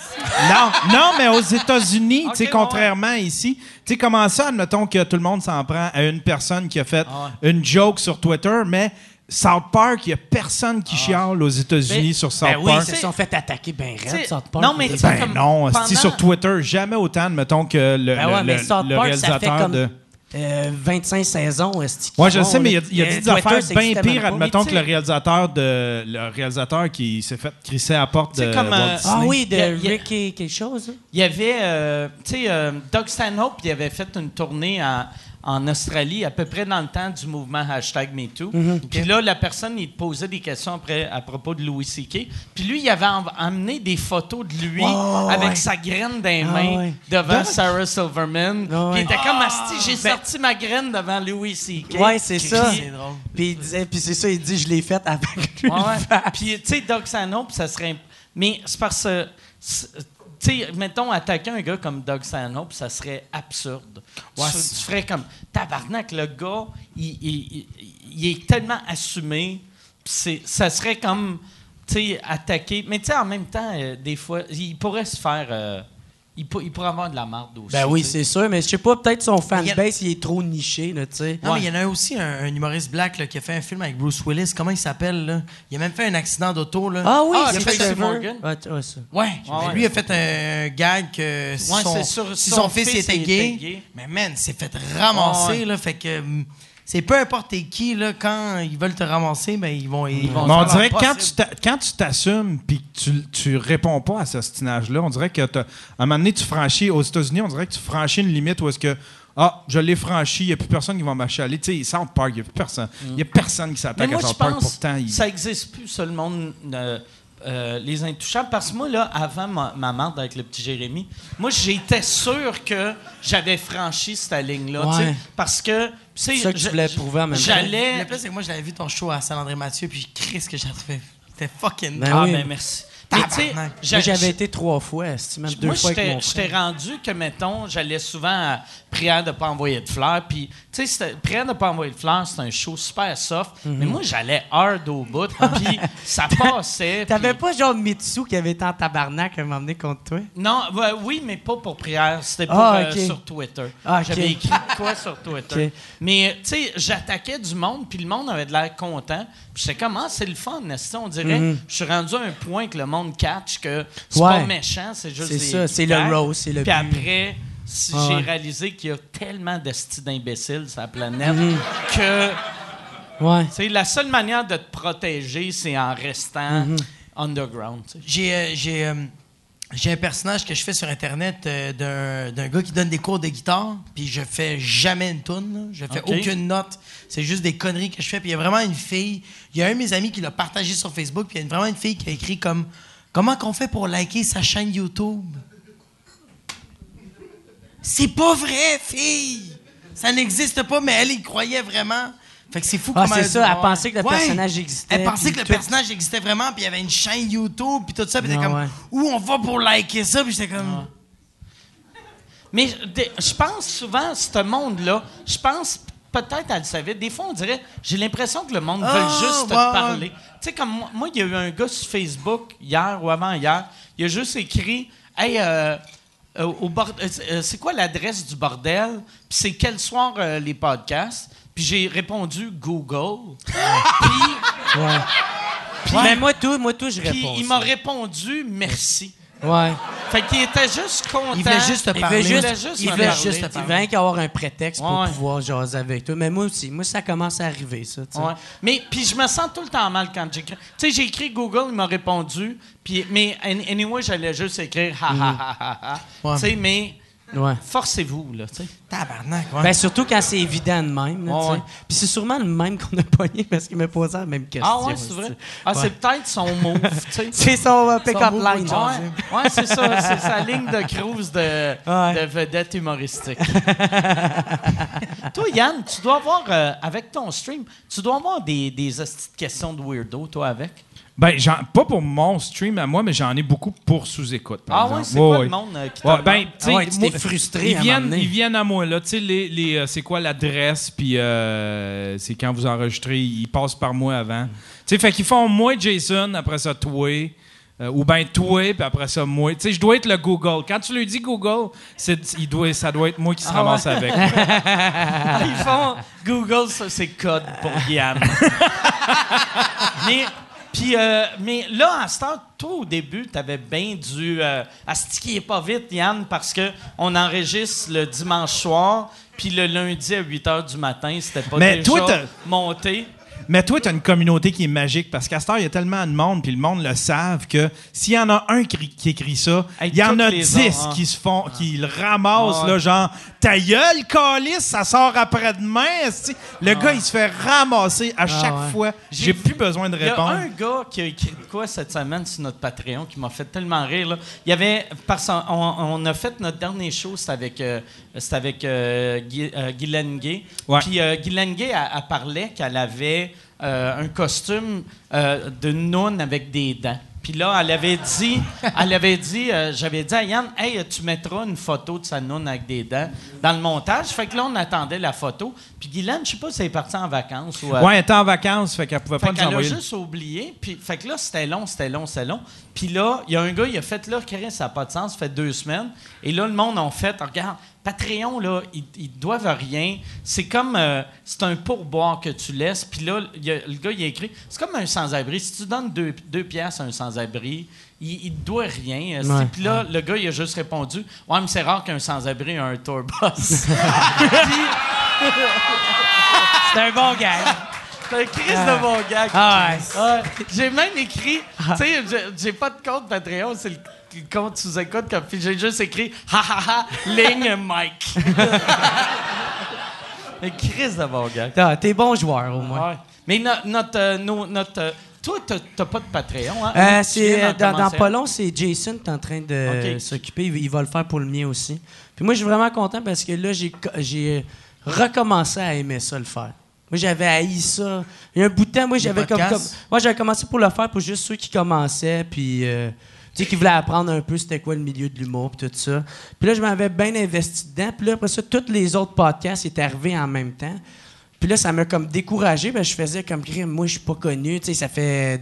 Non, non, mais aux États-Unis, tu sais, contrairement ici, tu sais, comment ça, admettons que tout le monde s'en prend à une personne qui a fait Ah une joke sur Twitter, mais South Park, il y a personne qui chiale aux États-Unis sur South Ben oui, Park. ils se sont fait attaquer ben raide, South Park. non, mais Ben Ben comme non, pendant- sur Twitter, jamais autant, mettons, que le, Ben ouais, le- mais le- South le Park, ça fait réalisateur comme de... euh, 25 saisons. est-ce qu'ils Moi, je font, sais, mais il y a, y Euh, des Twitter, affaires bien pires, admettons que le réalisateur de le réalisateur qui s'est fait crisser à la porte de comme, Walt euh, Disney. Ah oui, de Il y a- quelque chose. Il y avait, euh, tu sais, euh, Doug Stanhope, il avait fait une tournée en, en Australie, à peu près dans le temps du mouvement hashtag MeToo. Puis là, la personne, il posait des questions après, à propos de Louis C.K. Puis lui, il avait en- amené des photos de lui avec ouais. sa graine dans les Ah, mains ouais. devant Sarah Silverman. Ah, Puis il était comme, Asti, j'ai sorti ma graine devant Louis C.K. Ouais, c'est ça. C'est drôle. Puis il disait, puis c'est ça, il dit, je l'ai faite avec lui. Ouais. Puis, tu sais, Doug Stanhope, ça serait. Mais c'est parce que. Sais, mettons, attaquer un gars comme Doug Stanhope, ça serait absurde. Ouais, tu, ferais comme. Tabarnak, le gars, il, il- il- il est tellement assumé. c'est- ça serait comme. Tu sais, attaquer. Mais tu sais, en même temps, euh, des fois, il pourrait se faire. euh, il, pour- il pourrait avoir de la marde aussi. Ben oui, c'est sûr, mais je sais pas, peut-être son il a- fanbase, il est trop niché, là, tu sais. Non, Ouais. mais il y en a aussi un, un humoriste black là, qui a fait un film avec Bruce Willis. Comment il s'appelle, là? Il a même fait un accident d'auto, là. Ah oui, Ah, c'est Tracy Trevor. Morgan. Ouais, ouais, ça. Ouais, ouais. lui a fait un gag que si, Ouais, son, c'est sûr, si son son fils, fils, était, il gay, était gay. mais man, c'est fait ramasser, Ouais, ouais. là, fait que hum, c'est peu importe t'es qui, là, quand ils veulent te ramasser, ben ils vont... Ils vont Mais on dirait que quand tu, t'assumes puis que tu, tu réponds pas à ce stinage-là, on dirait que t'as- à un moment donné, tu franchis, aux États-Unis, on dirait que tu franchis une limite où est-ce que ah, je l'ai franchi, il n'y a plus personne qui va m'achaler. Tu sais, South Park, il n'y a plus personne. Il n'y a personne qui s'attaque à South Park. pense Pourtant, il... ça n'existe plus, ça, le monde. euh, euh, les intouchables. Parce que moi, là, avant ma, ma marde avec le petit Jérémy, moi, j'étais sûr que j'avais franchi cette ligne-là. tu sais, Ouais. Parce que. C'est ça que tu voulais prouver en même temps. J'allais. Le plus, c'est que moi, j'avais vu ton show à Saint-André-Mathieu, puis Chris, que j'ai trouvé. C'était fucking. Ben ah, oui. ben merci. Mais tu sais, Moi, j'avais été trois fois, même deux moi, fois avec j'étais rendu que, mettons, j'allais souvent à prière de pas envoyer de fleurs. Puis, tu sais, prière de pas envoyer de fleurs, c'est un show super soft. Mhm. Mais moi, j'allais hard au bout. Puis, ça passait. T'avais puis- pas genre Mitsu qui avait été en tabarnak à un moment donné contre toi? Non, oui, mais pas pour prière. C'était pour Ah, euh, sur Twitter. Ah. J'avais écrit quoi sur Twitter. Mais, tu sais, j'attaquais du monde, puis le monde avait de l'air content. Puis j'étais comme, ah, c'est le fun, n'est-ce pas? On dirait, je suis rendu à un point que le monde catch que c'est Mhm. Ouais. pas méchant, c'est juste C'est ça, c'est le roast, c'est le Puis après, si Ah j'ai réalisé qu'il y a tellement d'estis d'imbéciles sur la planète Mhm. que, Ouais. tu sais, la seule manière de te protéger, c'est en restant Mhm. underground. J'ai euh, j'ai, euh, j'ai un personnage que je fais sur Internet euh, d'un- d'un gars qui donne des cours de guitare, puis je fais jamais une tune, je fais aucune note. C'est juste des conneries que je fais. Puis il y a vraiment une fille, il y a un de mes amis qui l'a partagé sur Facebook, puis il y a une- vraiment une fille qui a écrit comme Comment qu'on fait pour liker sa chaîne YouTube C'est pas vrai, fille Ça n'existe pas, mais elle y croyait vraiment. Fait que c'est fou Ah, comment c'est elle- ça, elle pensait que le Ouais. personnage existait, Elle pensait que le tout. personnage existait vraiment, puis il y avait une chaîne YouTube, puis tout ça, puis t'es Ah, comme ouais. où on va pour liker ça, puis j'étais comme Mais de- je pense souvent, ce monde-là, je pense peut-être elle le savait. Des fois, on dirait, j'ai l'impression que le monde Ah, veut juste te parler. Tu sais, comme moi, moi, il y a eu un gars sur Facebook, hier ou avant-hier, il a juste écrit Hey, euh, euh, au bord- euh, euh, c'est quoi l'adresse du bordel? Puis c'est quel soir euh, les podcasts? Puis j'ai répondu Google. Puis Ouais. Mais moi, tout, moi, tout, je puis réponds. il m'a répondu merci. Ouais. Fait qu'il était juste content. Il voulait juste te Il parler. juste, voulait juste il voulait parler, juste, tu sais. il veut rien qu'avoir un prétexte pour Ouais. pouvoir jaser avec toi. Mais moi aussi, moi, ça commence à arriver, ça. Ouais. Mais puis je me sens tout le temps mal quand j'écris. Tu sais, j'ai écrit Google, il m'a répondu. Puis mais an- anyway, j'allais juste écrire ha ha ha ha ha. Ouais. Tu sais, mais Ouais. forcez-vous là, tu sais. tabarnak, ouais. Ben, surtout quand c'est évident de même. là, ouais. Puis c'est sûrement le même qu'on a pogné parce qu'il m'a posé la même question. Ah ouais, c'est vrai. Ah, c'est peut-être son move, tu sais. C'est son euh, pick-up line. Ouais, ouais c'est ça, c'est sa ligne de cruise de, vedette humoristique. toi, Yann, tu dois avoir, euh, avec ton stream, tu dois avoir des, des questions de weirdo, toi, avec? Ben, j'en- pas pour mon stream à moi, mais j'en ai beaucoup pour sous-écoute. par Ah exemple. ouais, c'est quoi Ouais, le monde euh, qui Ouais, ben, Ah ouais, tu moi, t'es frustré Ils à viennent, ils viennent à moi, là. Tu sais, les, les, euh, c'est quoi l'adresse, puis euh, c'est quand vous enregistrez, ils passent par moi avant. Tu sais, fait qu'ils font moi, Jason, après ça, toi. euh, ou bien toi, puis après ça, moi. Tu sais, je dois être le Google. Quand tu lui dis Google, c'est, il doit, ça doit être moi qui se Ah ramasse avec. Ils font Google, ça c'est code pour Yann. mais, puis, euh, mais là, à ce temps, toi, au début, tu avais bien dû euh, astiquer pas vite, Yann, parce que on enregistre le dimanche soir, puis le lundi à 8 h du matin, c'était pas Mais déjà toi, monté. Mais toi, tu as une communauté qui est magique parce qu'à cette heure, il y a tellement de monde, puis le monde le savent que s'il y en a un qui, qui écrit ça, Hey, il y en a dix autres, hein. qui se font, qui le ramassent, Ah ouais. là, genre, ta gueule, calice, ça sort après-demain. esti. Le gars, il se fait ramasser à chaque ouais. fois. J'ai plus besoin de Il y a répondre. un gars qui a écrit de quoi cette semaine sur notre Patreon qui m'a fait tellement rire. Là. Il y avait, parce qu'on on a fait notre dernier show, c'était avec, euh, c'était avec euh, Guy, euh, Guylaine Gay. Ouais. Puis euh, Guylaine Gay, elle, elle parlait qu'elle avait euh, un costume euh, de noun avec des dents. Puis là, elle avait dit, elle avait dit, euh, j'avais dit à Yann, hey, tu mettras une photo de sa noun avec des dents dans le montage. Fait que là, on attendait la photo. Puis Guylaine, je sais pas si elle est partie en vacances ou. euh, Ouais, elle était en vacances, fait qu'elle pouvait fait pas nous qu'elle a juste oublié. Puis, fait que là, c'était long, c'était long, c'était long. Puis là, il y a un gars, il a fait là, Chris, ça n'a pas de sens, ça fait deux semaines. Et là, le monde en fait, regarde, Patreon, là, ils, ils doivent rien. C'est comme, euh, c'est un pourboire que tu laisses. Puis là, il y a- le gars, il a écrit, c'est comme un sans-abri. Si tu donnes deux, deux piastres à un sans-abri, il, te doit rien. Ouais. Puis là, le gars, il a juste répondu, ouais, mais c'est rare qu'un sans-abri ait un tour bus. C'est un bon gars. C'est un crise de bon gag. Ah ouais. J'ai même écrit, tu sais, j'ai- pas de compte Patreon, c'est le, compte sous-écoute, comme- puis j'ai juste écrit ha ha ha, ligne Mike. Un crise de bon gag. Ah, T'es bon joueur, au moins. Ouais. Mais no- notre, euh, notre, euh, Toi, t'as pas de Patreon, hein? Euh, c'est, euh, dans, dans pas long, c'est Jason qui est en train de s'occuper. Il, il va le faire pour le mien aussi. Puis moi, je suis vraiment content parce que là, j'ai recommencé à aimer ça, le faire. Moi, j'avais haï ça. Il y a un bout de temps, moi, j'avais comme? Moi, j'avais commencé pour le faire pour juste ceux qui commençaient, puis. euh, tu sais, qui voulaient apprendre un peu c'était quoi le milieu de l'humour, puis tout ça. Puis là, je m'avais bien investi dedans. Puis là, après ça, tous les autres podcasts étaient arrivés en même temps. Puis là, ça m'a comme découragé. Ben, je faisais comme crime. Moi, je suis pas connu. Tu sais, ça fait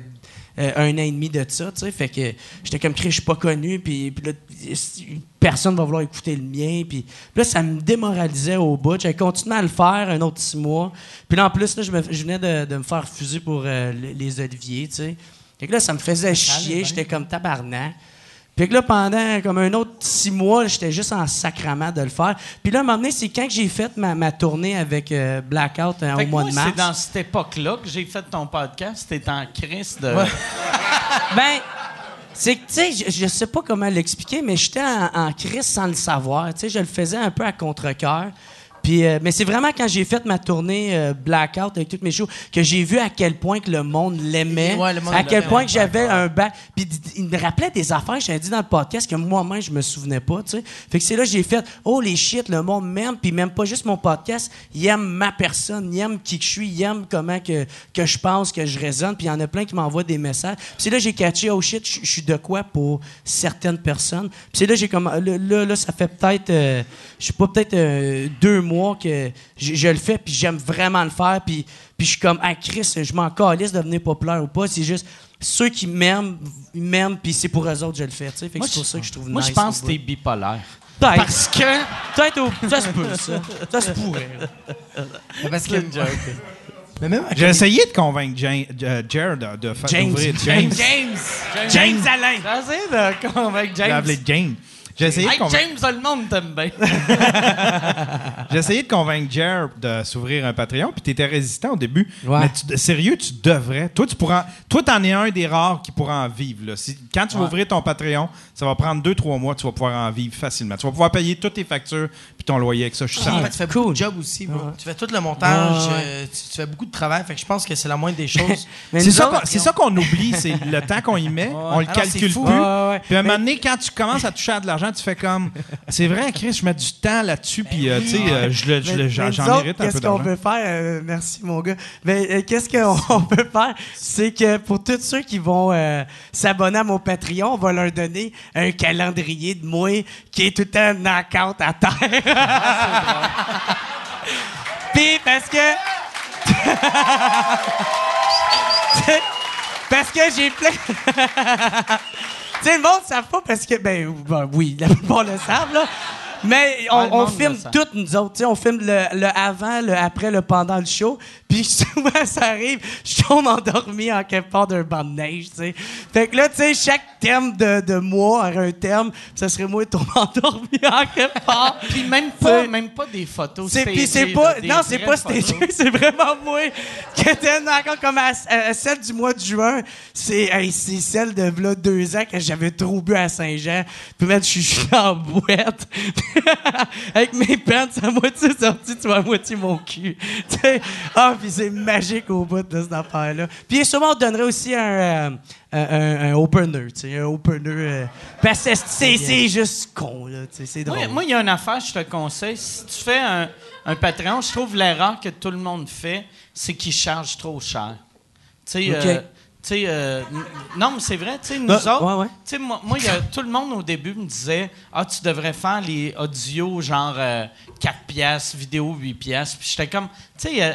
euh, un an et demi de ça. Tu sais, fait que j'étais comme je suis pas connu. Puis, puis là, personne va vouloir écouter le mien. Puis, puis là, ça me démoralisait au bout. J'avais continué à le faire un autre six mois. Puis là, en plus, là, je, me- je venais de, de me faire refuser pour euh, les, les Oliviers. Tu sais. Fait que là, ça me faisait chier. J'étais comme tabarnak. Puis que là, pendant comme un autre six mois, j'étais juste en sacrament de le faire. Puis là, à un moment donné, c'est quand j'ai fait ma, ma tournée avec euh, Blackout euh, au mois moi, de mars. c'est dans cette époque-là que j'ai fait ton podcast. T'es en crise de... Ben, c'est que, tu sais, je, je sais pas comment l'expliquer, mais j'étais en, en crise sans le savoir. Tu sais, je le faisais un peu à contre-cœur. Puis, euh, mais c'est vraiment quand j'ai fait ma tournée euh, Blackout avec toutes mes shows que j'ai vu à quel point que le monde l'aimait, Ouais, le monde à quel point que j'avais un bac. Puis il me rappelait des affaires que j'avais dit dans le podcast que moi-même je me souvenais pas. Tu sais, fait que c'est là que j'ai fait oh les shit, le monde m'aime, puis même pas juste mon podcast, il aime ma personne, il aime qui que je suis, il aime comment que que je pense, que je résonne. Puis il y en a plein qui m'envoient des messages. Puis c'est là que j'ai catché oh shit, je suis de quoi pour certaines personnes. Puis c'est là que j'ai comme là, là, là, ça fait peut-être euh, je sais pas peut-être euh, deux mois que je, je le fais puis j'aime vraiment le faire puis puis je suis comme ah Chris je m'en calisse de devenir populaire ou pas c'est juste ceux qui m'aiment ils m'aiment puis c'est pour eux autres que je le fais tu sais Fait que Moi, c'est pour je- ça que je trouve Moi, nice je pense que t'es bipolaire. peut-être Parce que... peut-être au- ça se peut ça ça se pourrait Mais Parce que. Mais même J'ai essayé de convaincre Jane- euh, Jared de, de faire James. d'ouvrir James. James James Alain J'ai essayé de convaincre James. appelé James. J'ai essayé, de convaincre- James, le monde t'aime bien. j'ai essayé de convaincre Jared de s'ouvrir un Patreon, puis tu étais résistant au début. Ouais. Mais tu- sérieux, tu devrais. Toi, tu pourras. Toi, t'en es un des rares qui pourra en vivre. là. Si- quand tu vas ouvrir ton Patreon, ça va prendre deux, trois mois, tu vas pouvoir en vivre facilement. Tu vas pouvoir payer toutes tes factures puis ton loyer avec ça. Je suis fait, tu fais beaucoup de job aussi, bro. Tu fais tout le montage, euh, tu, tu fais beaucoup de travail. Fait que je pense que c'est la moindre des choses. C'est ça, qu'on- c'est ça qu'on oublie, c'est le temps qu'on y met. On le Ah calcule plus. Ouais, ouais, ouais. Puis à un moment donné, quand tu commences à toucher à de l'argent, tu fais comme c'est vrai, Chris, je mets du temps là-dessus, puis euh, tu sais, euh, je le- je le- Mais- j'en autres, mérite un peu Qu'est-ce qu'on peut faire? euh, merci, mon gars. Mais euh, qu'est-ce qu'on on peut faire? C'est que pour tous ceux qui vont s'abonner à mon Patreon, on va leur donner un calendrier de moi qui est tout le temps knock-out à terre. Puis parce que... parce que j'ai plein... tu sais, le monde ne savent pas parce que... Ben, ben oui, la plupart le savent, là. Mais on, Ouais, filme toutes nous autres. on filme le, le avant, le après, le pendant le show. Puis souvent, ça arrive, je tombe endormi en quelque part d'un banc de neige. tu sais. Fait que là, tu sais, chaque thème de, de mois aurait un terme. Ça serait moi tomber endormi en quelque part. Puis même pas, même pas des photos C'est, puis c'est pas, non, c'est pas stagé, c'est vraiment moi qui était encore comme à, à celle du mois de juin. C'est, hey, c'est celle de là, deux ans que j'avais trop bu à Saint-Jean. Puis mettre, je suis- en boîte avec mes pants à moitié sorties, tu vois, à moitié mon cul. Tu sais, ah, puis c'est magique au bout de cette affaire-là. Puis sûrement, on donnerait aussi un, euh, un, opener, tu sais, un opener. euh, parce que c'est, juste con, là, tu sais, c'est drôle. Moi, il y a une affaire, je te conseille. Si tu fais un, un Patreon, je trouve l'erreur que tout le monde fait, c'est qu'ils chargent trop cher. Tu sais, euh, sais, euh, non, mais c'est vrai, tu sais, nous autres, ouais, ouais. moi, moi, il y a- tout le monde au début me disait, ah, tu devrais faire les audios genre euh, 4 piastres, vidéo 8 piastres. Puis j'étais comme, tu sais, euh,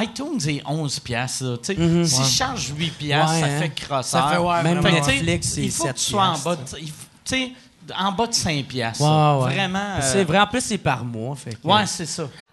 iTunes est 11 piastres, tu sais. Si je charge 8 piastres, ça hein. fait crosseur. Ça fait, ouais, Même Fait Netflix, Il faut que 7 tu sois en bas tu sais, en bas de 5 piastres. Ouais. Vraiment. euh, C'est vrai, en plus, c'est par mois. Fait que- Ouais, c'est ça.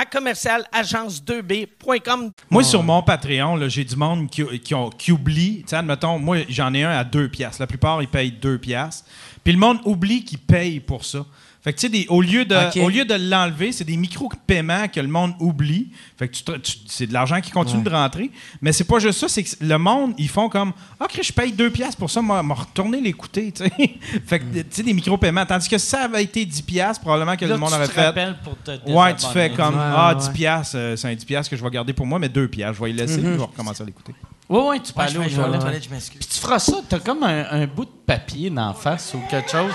à commercial agence2b.com. Moi, sur mon Patreon, j'ai du monde qui, qui, ont- qui oublie. Tu sais, admettons, moi, j'en ai un à 2 piastres. La plupart, ils payent 2 piastres. Puis le monde oublie qu'ils payent pour ça. Fait que, tu sais, des- au lieu de, Ok. au lieu de l'enlever, c'est des micro-paiements que le monde oublie. Fait que tu te- tu- c'est de l'argent qui continue de rentrer. Mais c'est pas juste ça, c'est que le monde, ils font comme Ah, Chris, je paye 2 piastres pour ça, m'a m'a retourné l'écouter, tu sais. fait que, tu sais, des micro-paiements. Tandis que si ça avait été 10 piastres, probablement que Là, le monde tu aurait te fait. rappelles pour te Ouais, tu fais comme Ouais, Ah, ouais, 10 ouais. piastres, euh, c'est un 10 piastres que je vais garder pour moi, mais 2 piastres, je vais y laisser, je vais recommencer à l'écouter. Oui, oui, tu peux Ouais, aller je aux je toilettes, m'excuse. Puis tu feras ça, t'as comme un, un bout de papier d'en face ou quelque chose.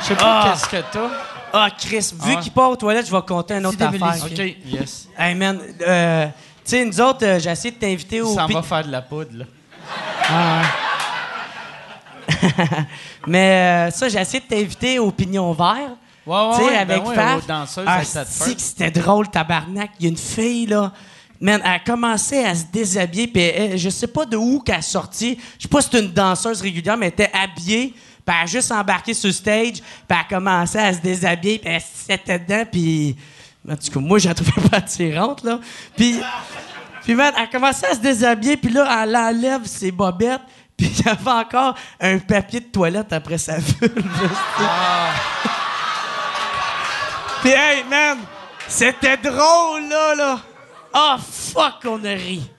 Je sais pas Ah. qu'est-ce que t'as. Ah, Chris, vu Ah. qu'il part aux toilettes, je vais compter une autre Si affaire. OK, yes. Hey, man, euh, tu sais, nous autres, euh, j'ai essayé de t'inviter au... pi- va faire de la poudre, là. Mais euh, ça, j'ai essayé de t'inviter au Pignon Vert. Ouais, ouais, tu sais, ouais, avec ben ouais, Faf. aux danseuses ah, à c'est que c'était drôle, tabarnak? Il y a une fille, là. Man, elle a commencé à se déshabiller, puis je sais pas de où qu'elle est sortie. Je sais pas si c'est une danseuse régulière, mais elle était habillée, puis elle a juste embarqué sur stage, puis elle a commencé à se déshabiller, puis elle s'était dedans, puis... En tout cas, moi, je la trouvais pas attirante, là. Puis... Puis, man, elle a commencé à se déshabiller, puis là, elle enlève ses bobettes, puis il y avait encore un papier de toilette après sa vulve. Puis, hey, man, c'était drôle, là, là. Ah, fuck, on a ri.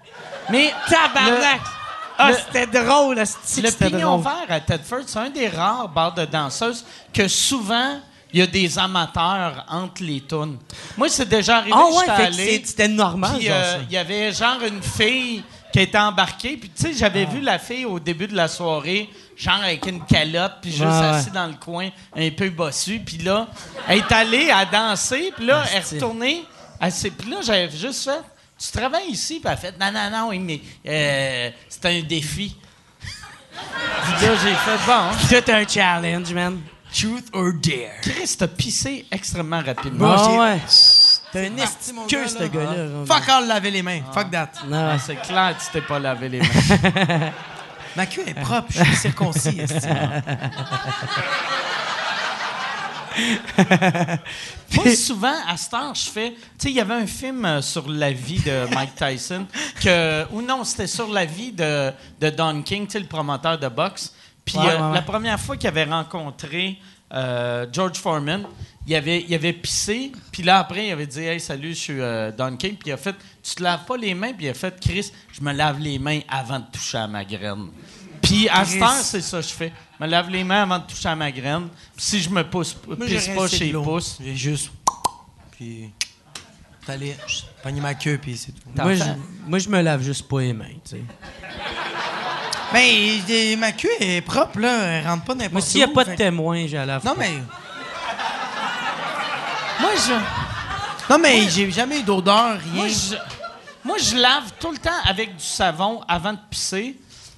Mais Tabarnak! Ah, c'était drôle, le pignon drôle. vert à Tedford, c'est un des rares bars de danseuses que souvent, il y a des amateurs entre les tunes. Moi, c'est déjà arrivé Ah que ouais, j'étais fait que allé. c'est- c'était normal, Puis, genre, euh, ça. il y avait genre une fille qui était embarquée. Puis, tu sais, j'avais vu la fille au début de la soirée, genre avec une calotte, puis juste Ouais, ouais. assise dans le coin, un peu bossue. Puis là, elle est allée à danser. Puis là, elle est retournée. Elle s'est- Puis là, j'avais juste fait Tu travailles ici? Puis elle a fait Non, non, non, oui, mais euh, c'est un défi. Puis là, j'ai fait Bon, Tout un challenge, man. Truth or dare? Chris, t'as pissé extrêmement rapidement. Ah j'ai- ouais. T'es un esqueux, gars, ce là. gars-là. Fuck all, laver les mains. Fuck that. Non, Ah, c'est clair que tu t'es pas lavé les mains. Ma queue est propre, je suis circoncis. esti. Moi, souvent, à cette heure, je fais. Tu sais, il y avait un film euh, sur la vie de Mike Tyson, que, ou non, c'était sur la vie de, de Don King, le promoteur de boxe. Puis Ouais, euh, ouais. la première fois qu'il avait rencontré euh, George Foreman, il avait, il avait pissé, puis là, après, il avait dit Hey, salut, je suis euh, Don King. Puis il a fait Tu te laves pas les mains, puis il a fait Chris, je me lave les mains avant de toucher à ma graine. Puis à cette heure, c'est ça que je fais. Je me lave les mains avant de toucher à ma graine. Puis si je me pousse, Moi, pisse pas chez pouce. J'ai juste. Puis. T'allais pogner ma queue, puis c'est tout. Moi, je, moi, je me lave juste pas les mains, tu sais. Mais j'ai- ma queue est propre, là. Elle rentre pas n'importe où. Moi, s'il y a pas de fait- témoin, je la lave Non, pas. mais. Moi, je. Non, mais j'ai jamais eu d'odeur, rien. Moi je, moi, je lave tout le temps avec du savon avant de pisser.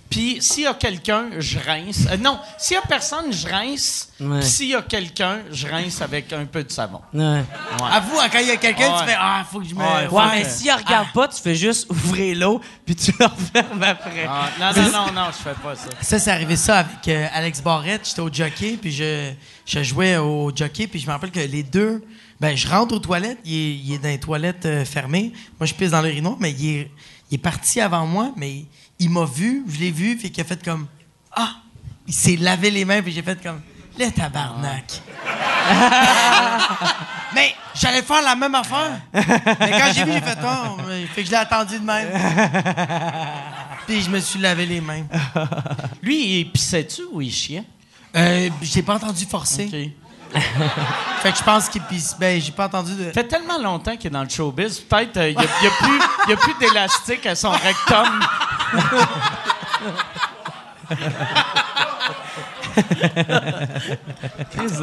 Puis s'il y a quelqu'un, je rince. Euh, non, s'il y a personne, je rince. Ouais. Puis s'il y a quelqu'un, je rince avec un peu de savon. Ouais. Avoue, hein, quand il y a quelqu'un, Ouais. tu fais Ah, faut que je me. Ouais, Ouais, mais s'il regarde pas, tu fais juste ouvrir l'eau, puis tu le refermes après. Ah, non, non, non, non, je fais pas ça. Ça, c'est arrivé ça avec euh, Alex Barrette. J'étais au jockey, puis je, je jouais au jockey, puis je me rappelle que les deux. Ben, je rentre aux toilettes, il est, il est dans les toilettes euh, fermées. Moi, je pisse dans le l'urinoir, mais il est, il est parti avant moi, mais il m'a vu, je l'ai vu, fait qu'il a fait comme Ah! Il s'est lavé les mains, puis j'ai fait comme Le tabarnak! mais j'allais faire la même affaire. mais quand j'ai vu, j'ai fait Oh, fait que je l'ai attendu de même. puis je me suis lavé les mains. Lui, il pissait-tu ou il chiait? Euh, j'ai pas entendu forcer. Fait que je pense qu'il pisse. Ben, j'ai pas entendu de. Ça fait tellement longtemps qu'il est dans le showbiz, peut-être euh, il n'y a, il y a plus, il y a plus d'élastique à son rectum.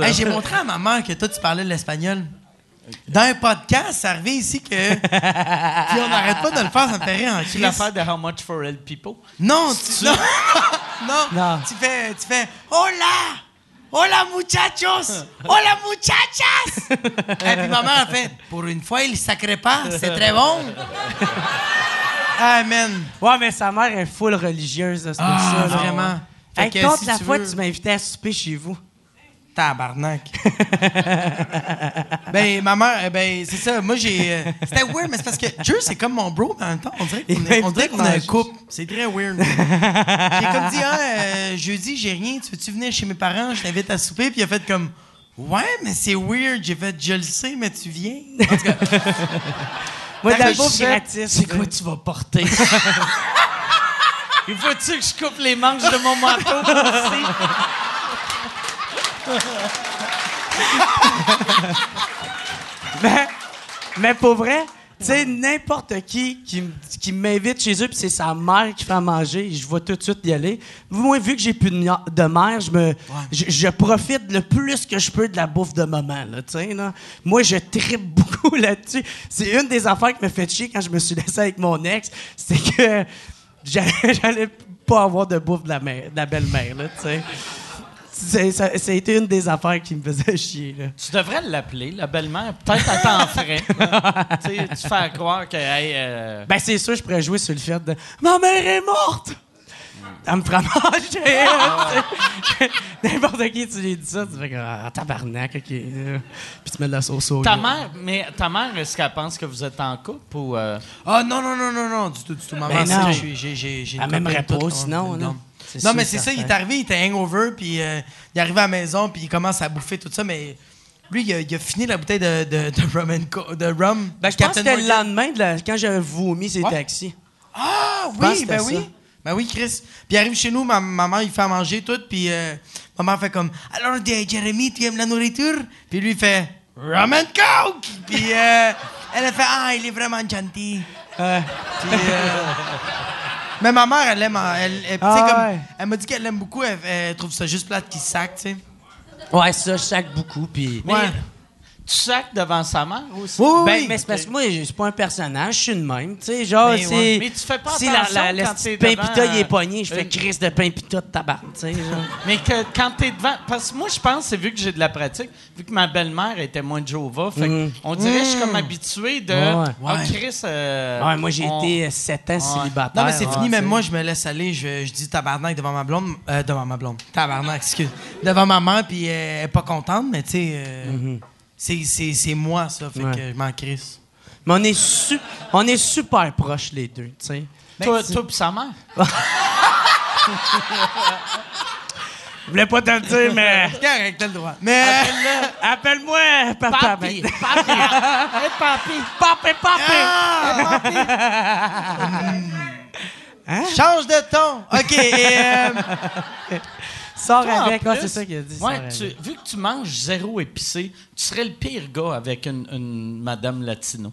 Hey, j'ai montré à ma mère que toi, tu parlais l'espagnol. Dans un podcast, ça arrivé ici que. Puis on n'arrête pas de le faire, ça me fait rire en crise. l'affaire de How Much for El People? Non, tu. Non, non, Non. Tu fais. Tu fais. Hola! Hola muchachos! Hola muchachas! Et puis ma mère a fait Pour une fois, il sacrait pas, c'est très bon. Amen. Ouais, mais sa mère est full religieuse, c'est Ah, ça. là. vraiment. Fait Hey, que compte si la fois veux- que tu m'invitais à souper chez vous. Tabarnak. ben, ma mère, euh, ben, c'est ça. Moi, j'ai. euh, C'était weird, mais c'est parce que Dieu, c'est comme mon bro, mais en même temps, on dirait qu'on Il est- on m'a dirait invité qu'on a un couple. C'est très weird. j'ai comme dit, ah, euh, jeudi, j'ai rien. Tu veux-tu venir chez mes parents? Je t'invite à souper. Puis il a fait comme, ouais, mais c'est weird. J'ai fait, je le sais, mais tu viens. En tout cas, Moi, de la Fait que bouffe je- gratis. C'est quoi tu vas porter? Il faut-tu que je coupe les manches de mon manteau aussi? Mais, mais pour vrai, sais, n'importe qui qui, qui m'invite chez eux, puis c'est sa mère qui fait à manger, je vais tout de suite y aller. Moi, vu que j'ai plus de, mère, je, me, je, je profite le plus que je peux de la bouffe de maman. Là, tu sais, là. Moi, je tripe beaucoup là-dessus. C'est une des affaires qui me fait chier quand je me suis laissé avec mon ex, c'est que j'allais j'allais pas avoir de bouffe de la, mère, de la belle-mère. Là, tu sais. C'est- ça, ça a été une des affaires qui me faisait chier. Là. Tu devrais l'appeler, la belle-mère. Peut-être elle t'en ferait. tu sais, tu fais croire que. hey, euh, Ben, c'est sûr, je pourrais jouer sur le fait de Ma mère est morte! Elle me fera manger! hein, sais. N'importe qui, tu lui dis ça, tu fais que ah, tabarnak, ok. euh. Puis tu mets de la sauce au ta mère, mais ta mère, est-ce qu'elle pense que vous êtes en couple ou. euh, Ah non, non, non, non, non, du tout, du tout. Maman, Ben j'ai, j'ai, j'ai une Elle m'aimerait pas, sinon, non. Non, mais c'est ça, il est arrivé, il était hangover, puis euh, il est arrivé à la maison, puis il commence à bouffer tout ça, mais lui, il a, il a fini la bouteille de, de, de rum, and de rum. Ben, je pense que c'était le lendemain de la- quand j'avais vomi Ouais. taxis. Ah, oui, ben oui. ça. Ben oui, Chris. Puis il arrive chez nous, ma maman, il fait à manger tout, puis euh, maman fait comme Alors, Jérémy, tu aimes la nourriture Puis lui, il fait Rum and Coke Puis euh, elle a fait Ah, il est vraiment gentil. Puis, mais ma mère, elle aime. Elle, elle, tu sais, Ah, comme, ouais. elle m'a dit qu'elle l'aime beaucoup, elle, elle trouve ça juste plate qu'il sac, tu sais. Ouais, ça, je sac beaucoup, puis... Mais tu sacs devant sa mère aussi? Oui, oui, Ben, oui. mais c'est parce que moi, c'est pas un personnage, je suis de même. Tu sais, genre, Mais c'est. ouais. Mais tu fais pas Si la, attention la, quand t'es pain devant, pita, il est euh, pogné, je fais une- crise de pain pita de tabac, tu sais. Mais que quand t'es devant. Parce que moi, je pense, c'est vu que j'ai de la pratique, vu que ma belle-mère était moins de Jova, fait que on dirait que je suis comme habitué de. Mm. Ouais. Ah, Ouais. Chris. euh, Ouais, moi, j'ai on- été 7 ans célibataire. Non, mais c'est fini, même moi, je me laisse aller. Je, je dis tabarnak devant ma blonde. Euh, devant ma blonde. Tabarnak, excuse. Devant ma mère, puis euh, elle est pas contente, mais tu sais, euh, c'est c'est moi, ça. Fait. Ouais. que je m'en crisse. Mais on est, su- on est super proches, les deux, tu sais. Toi, Ben, toi pis sa mère. Je voulais pas te le dire, mais. Correct, t'as le droit. Mais. Appelle-moi papa. Papi! ben. Papi! Hey, papi! Papi, papi! Ah! Change de ton. OK. et, euh, Sors Toi, avec. Ah, c'est ça qu'il a dit. ouais, tu- vu que tu manges zéro épicé, tu serais le pire gars avec une, une madame latino.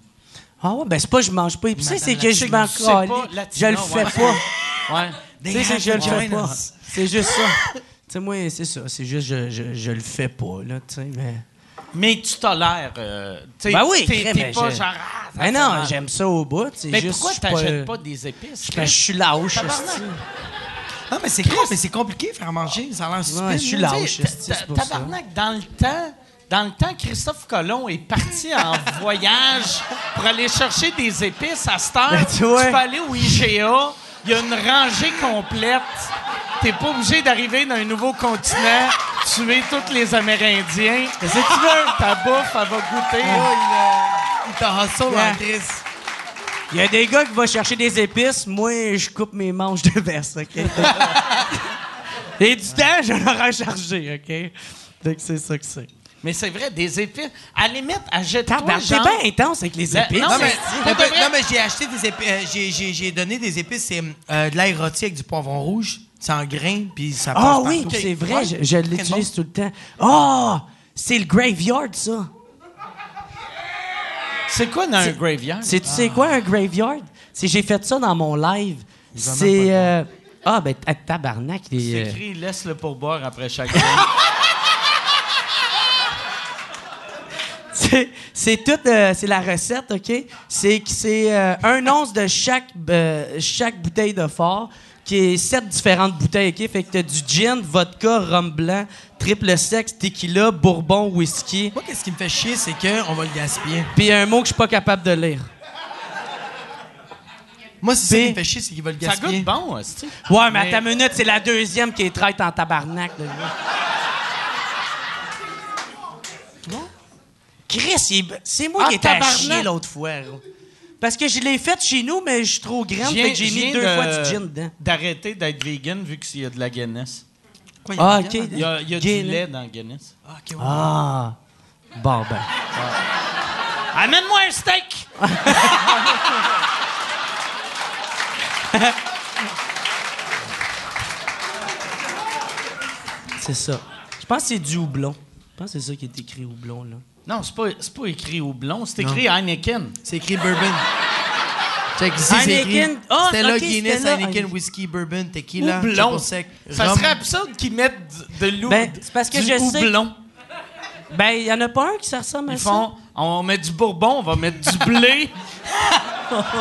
Ah ouais, ben c'est pas que je mange pas épicé, c'est que je m'en pas calais. Je le fais pas. Ouais. Tu sais, que je le fais pas. C'est juste ça. tu sais, moi, c'est ça. C'est juste, je, je, je le fais pas, là, tu sais, mais... Mais tu tolères. euh, Ben oui, t'es, pas genre. ah, Ben non, j'aime ça au bout, Mais juste... pourquoi je suis t'achètes pas, des épices? Ben, je suis lâche. Non, mais c'est con, mais c'est compliqué de faire manger. Ça a l'air stupide. Ouais, je suis là. lâche. Tabarnak, dans le temps. Dans le temps, Christophe Colomb est parti en voyage pour aller chercher des épices à cette heure. Ben, tu peux aller au IGA, il y a une rangée complète. T'es pas obligé d'arriver dans un nouveau continent, tuer tous les Amérindiens. Qu'est-ce que tu veux? Ta bouffe, elle va goûter. Oh, il, euh, il t'a hustle Yeah. en crise. Il y a des gars qui vont chercher des épices, moi, je coupe mes manches de verse, OK? Et du temps, je leur ai chargé, OK? Donc, c'est ça que c'est. Mais c'est vrai, des épices. À la limite, achète-toi C'est bien intense avec les épices. non, Non, mais, non, j'ai acheté des épices. euh, j'ai- j'ai, j'ai donné des épices. C'est euh, de l'ail rôti avec du poivron rouge. C'est en grain, puis ça passe Ah oui, c'est vrai, Ouais. je, je l'utilise tout le temps. Ah! c'est le graveyard, ça. C'est quoi dans un graveyard? C'est, tu sais quoi, un graveyard? C'est, j'ai fait ça dans mon live. C'est. euh, ah, ben, ta- tabarnak. il est, C'est euh, écrit laisse le pourboire après chaque game. c'est, c'est tout. euh, c'est la recette, OK? C'est que c'est euh, un once de chaque, euh, chaque bouteille de fort, qui est sept différentes bouteilles, OK? Fait que t'as du gin, vodka, rhum blanc, triple sexe, tequila, bourbon, whisky. Moi, qu'est-ce qui me fait chier, c'est qu'on va le gaspiller. Puis un mot que je suis pas capable de lire. Moi, c'est ça qui me fait chier, c'est qu'ils veulent le Ça gaspiller. goûte bon, hostie. Ouais, mais à ta minute, c'est la deuxième qui est traite en tabarnak. de Chris, il c'est moi Ah, qui étais à tabarnak. chier l'autre fois. gros. Parce que je l'ai fait chez nous, mais je suis trop grande, fait que j'ai mis deux de- fois du gin dedans. D'arrêter d'être vegan vu qu'il y a de la Guinness. Quoi, il y a Ah, ok. bière Il y a, il y a du Guinness. lait dans Guinness. Ah, ok, ouais. Ah. Bon, ben. Amène-moi un steak! C'est ça. Je pense que c'est du houblon. Je pense que c'est ça qui est écrit houblon, là. Non, c'est pas, c'est pas écrit houblon, c'est écrit Heineken. C'est écrit bourbon. Check ici, c'est écrit. Heineken. Ah, c'était là ok, Guinness, c'était là. Heineken, whisky, bourbon, tequila, Houblon. sec, Ça rhum. serait absurde qu'ils mettent de l'eau. Ben, c'est parce que du je sais- houblon. Ben, il y en a pas un qui se ressemble à Ils ça? font, on met du bourbon, on va mettre du blé.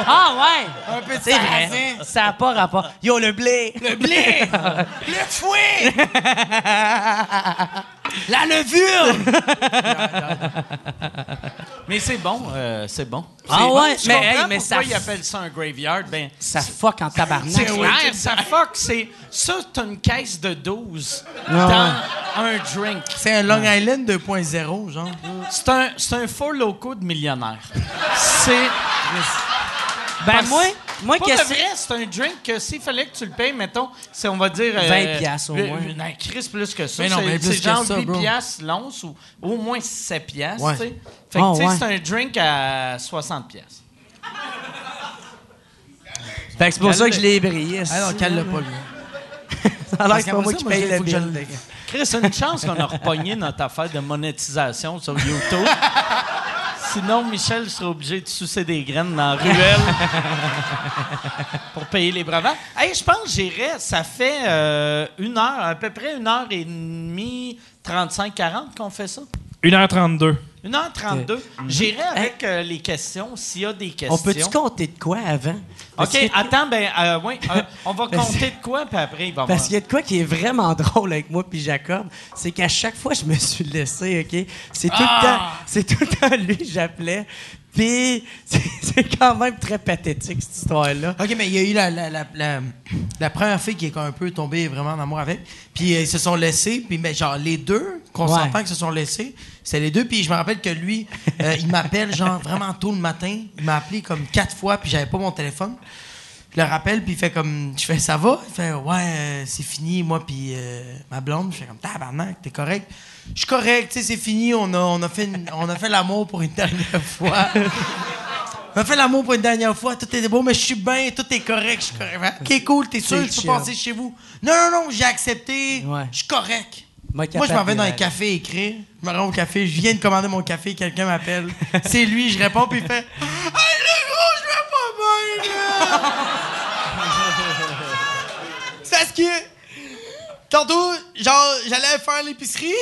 Ah, ouais! Un peu de C'est vrai. Ça n'a pas rapport. Yo, le blé! Le blé! le fouet! La levure! Mais c'est bon, euh, c'est bon. Ah C'est ouais, Je mais, comprends hey, mais pourquoi ça ils appellent ça un graveyard? Ben, Ça fuck en tabarnak. c'est clair, ça fuck. C'est, ça, c'est une caisse de 12 Ah dans un drink. C'est un Long Island 2.0, genre. C'est un, c'est un faux loco de millionnaire. C'est. Ben, Parce- moi, moi, Pas qu'est-ce vrai, c'est un drink que s'il fallait que tu le payes, mettons, c'est, on va dire... 20 piastres au euh, moins. euh, Non, Chris, plus que ça. Mais non, c'est, mais plus c'est que genre ça, 8 bro. piastres l'once ou au moins 7 piastres, Ouais. tu sais. Fait que, Ah, tu sais, ouais. c'est un drink à 60 piastres. Fait que c'est pour ça que je l'ai brillé. Ah non, cale-le pas, lui. Ça a l'air que c'est pas moi qui paye le que bill. le- Chris, c'est une chance qu'on a repogné notre affaire de monétisation sur YouTube. Sinon, Michel serait obligé de sucer des graines dans la ruelle pour payer les brevets. Hey, je pense que j'irais. Ça fait euh, une heure, à peu près une heure et demie, 35-40 qu'on fait ça. 1h32. 1h32. J'irai avec euh, les questions, s'il y a des questions. On peut-tu compter de quoi avant? Parce OK, que- attends, ben, euh, ouais, euh, on va compter de quoi, puis après, il va Parce qu'il y a de quoi qui est vraiment drôle avec moi puis Jacob, c'est qu'à chaque fois je me suis laissé, OK? C'est tout Ah! le temps, c'est tout le temps lui que j'appelais. Puis c'est c'est quand même très pathétique cette histoire-là. OK, mais il y a eu la, la, la, la, la première fille qui est un peu tombée vraiment en amour avec. Puis euh, ils se sont laissés. Puis mais genre, les deux, qu'on Ouais. s'entend qu'ils se sont laissés, c'est les deux. Puis je me rappelle que lui, euh, il m'appelle genre vraiment tôt le matin. Il m'a appelé comme quatre fois, puis j'avais pas mon téléphone. Je le rappelle, puis il fait comme... Je fais, ça va? Il fait, ouais, euh, c'est fini, moi, puis euh, ma blonde. Je fais comme, tabarnak, t'es correct? Je suis correct, tu sais, c'est fini. On a, on a fait, une- on a fait l'amour pour une dernière fois. On a fait l'amour pour une dernière fois, tout est beau, mais je suis bien, tout est correct, je suis correct. Ok, cool, t'es sûr je peux passer chez vous? Non, non, non, j'ai accepté, Ouais. je suis correct. Moi, je m'en vais dans un café écrire. Je me rends au café, je viens de commander mon café, quelqu'un m'appelle. C'est lui, je réponds, puis il fait Hey, le gros, je vais pas bien, là! C'est parce que, tantôt, genre, j'allais faire l'épicerie,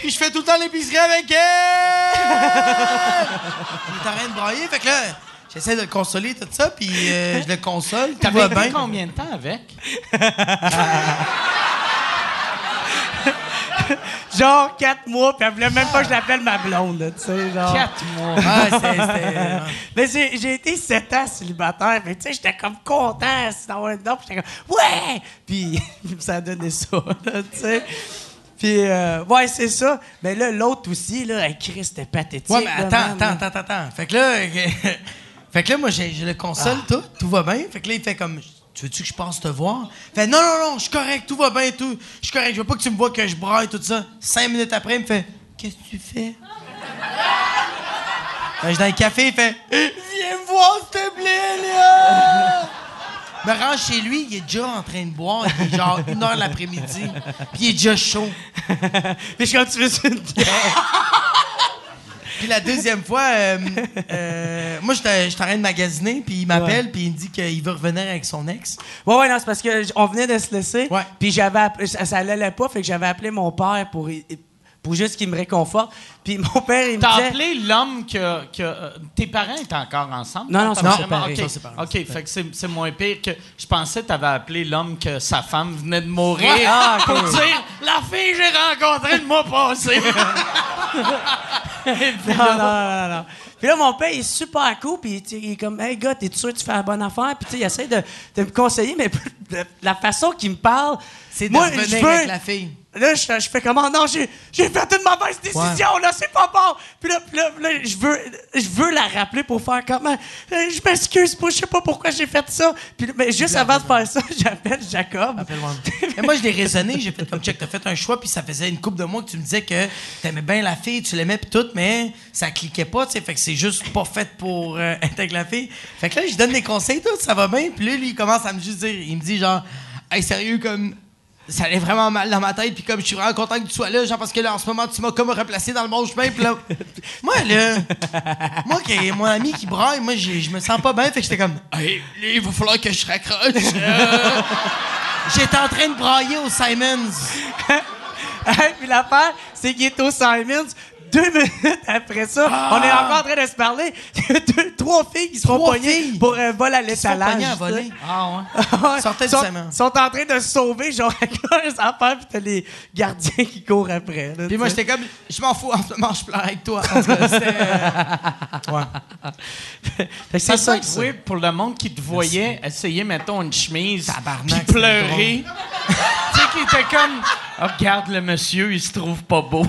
puis je fais tout le temps l'épicerie avec elle! il est en train de brailler, fait que là, j'essaie de le consoler, tout ça, puis euh, je le console, T'avais bien. combien de temps avec? Genre quatre mois, puis elle voulait même pas que je l'appelle ma blonde, tu sais, genre. Quatre mois. Ah, c'est-. Mais j'ai j'ai été sept ans célibataire, mais tu sais, j'étais comme content d'avoir une dent, puis j'étais comme ouais! Puis ça a donné ça, là, tu sais. Puis, euh, ouais, c'est ça. Mais là, l'autre aussi, là, hey, Chris, c'était pathétique. Ouais, mais là, attends, attends, attends, attends. Fait que là, fait que là, moi, j'ai le console, tout, tout va bien. Fait que là, il fait comme, tu veux-tu que je passe te voir? Fait, non, non, non, je suis correct, tout va bien, tout. Je suis correct, je veux pas que tu me vois que je braille, tout ça. Cinq minutes après, il me fait, qu'est-ce que tu fais? Ben, je suis dans le café, il fait, viens me voir, s'il te plaît, là! Me rends chez lui, il est déjà en train de boire, il est genre une heure l'après-midi, puis il est déjà chaud. Puis je suis comme, tu veux une Puis la deuxième fois, euh, euh, moi, j'étais en train de magasiner, puis il m'appelle, puis il me dit qu'il veut revenir avec son ex. Ouais, ouais, non, c'est parce que j- on venait de se laisser. Ouais. Puis j'avais appelé- ça, ça allait pas, fait que j'avais appelé mon père pour pour juste qu'il me réconforte. Puis mon père, il me T'as disait... appelé l'homme que. que euh, tes parents étaient encore ensemble? Non, non, vraiment- séparés, OK, ils sont séparés, OK, fait que c'est, c'est moins pire que. Je pensais que t'avais appelé l'homme que sa femme venait de mourir Ah, pour dire La fille que j'ai rencontrée le mois passé. non, non, non, non. Puis là, mon père, il est super cool, puis il est comme, hey, gars, t'es sûr que tu fais la bonne affaire? Puis tu sais, il essaie de, de me conseiller, mais de- la façon qu'il me parle, C'est de Moi, revenir je veux- avec la fille. Là, je, je fais comment? Non, j'ai, j'ai fait une mauvaise décision, là, c'est pas bon. Puis là, puis là, là, je, veux, je veux la rappeler pour faire comment? Euh, Je m'excuse pas, je sais pas pourquoi j'ai fait ça. Puis là, mais juste avant de faire ça, j'appelle Jacob. Mais moi, je l'ai raisonné, j'ai fait comme check, t'as fait un choix, puis ça faisait une couple de mois que tu me disais que t'aimais bien la fille, tu l'aimais, puis tout, mais ça cliquait pas, tu sais, fait que c'est juste pas fait pour euh, être avec la fille. Fait que là, je donne des conseils, tout, ça va bien, puis là, lui, il commence à me juste dire, il me dit genre, hey, sérieux, comme. Ça allait vraiment mal dans ma tête, puis comme je suis vraiment content que tu sois là, genre parce que là, en ce moment, tu m'as comme replacé dans le bon chemin, puis là. moi, là. moi, qui mon ami qui braille, moi, je me sens pas bien, fait que j'étais comme, hey, là, il va falloir que je raccroche. euh. J'étais en train de brailler au Simons. Puis l'affaire, c'est qu'il est au Simons. Deux minutes après ça, on est encore en train de se parler. Il y a deux, trois filles qui se font pogner pour un vol à Ils l'étalage. voler? ah, ouais. Sortez sont, en train de se sauver, genre avec leurs affaires, puis t'as les gardiens qui courent après. là, Puis moi, j'étais comme, je m'en fous, en ce moment, je pleure avec toi. En tout cas, c'était, euh, c'est ça. pour le monde qui te voyait essayer, mettons, une chemise, Tabarnak, puis pleurer. tu sais, qui était comme, oh, regarde le monsieur, il se trouve pas beau.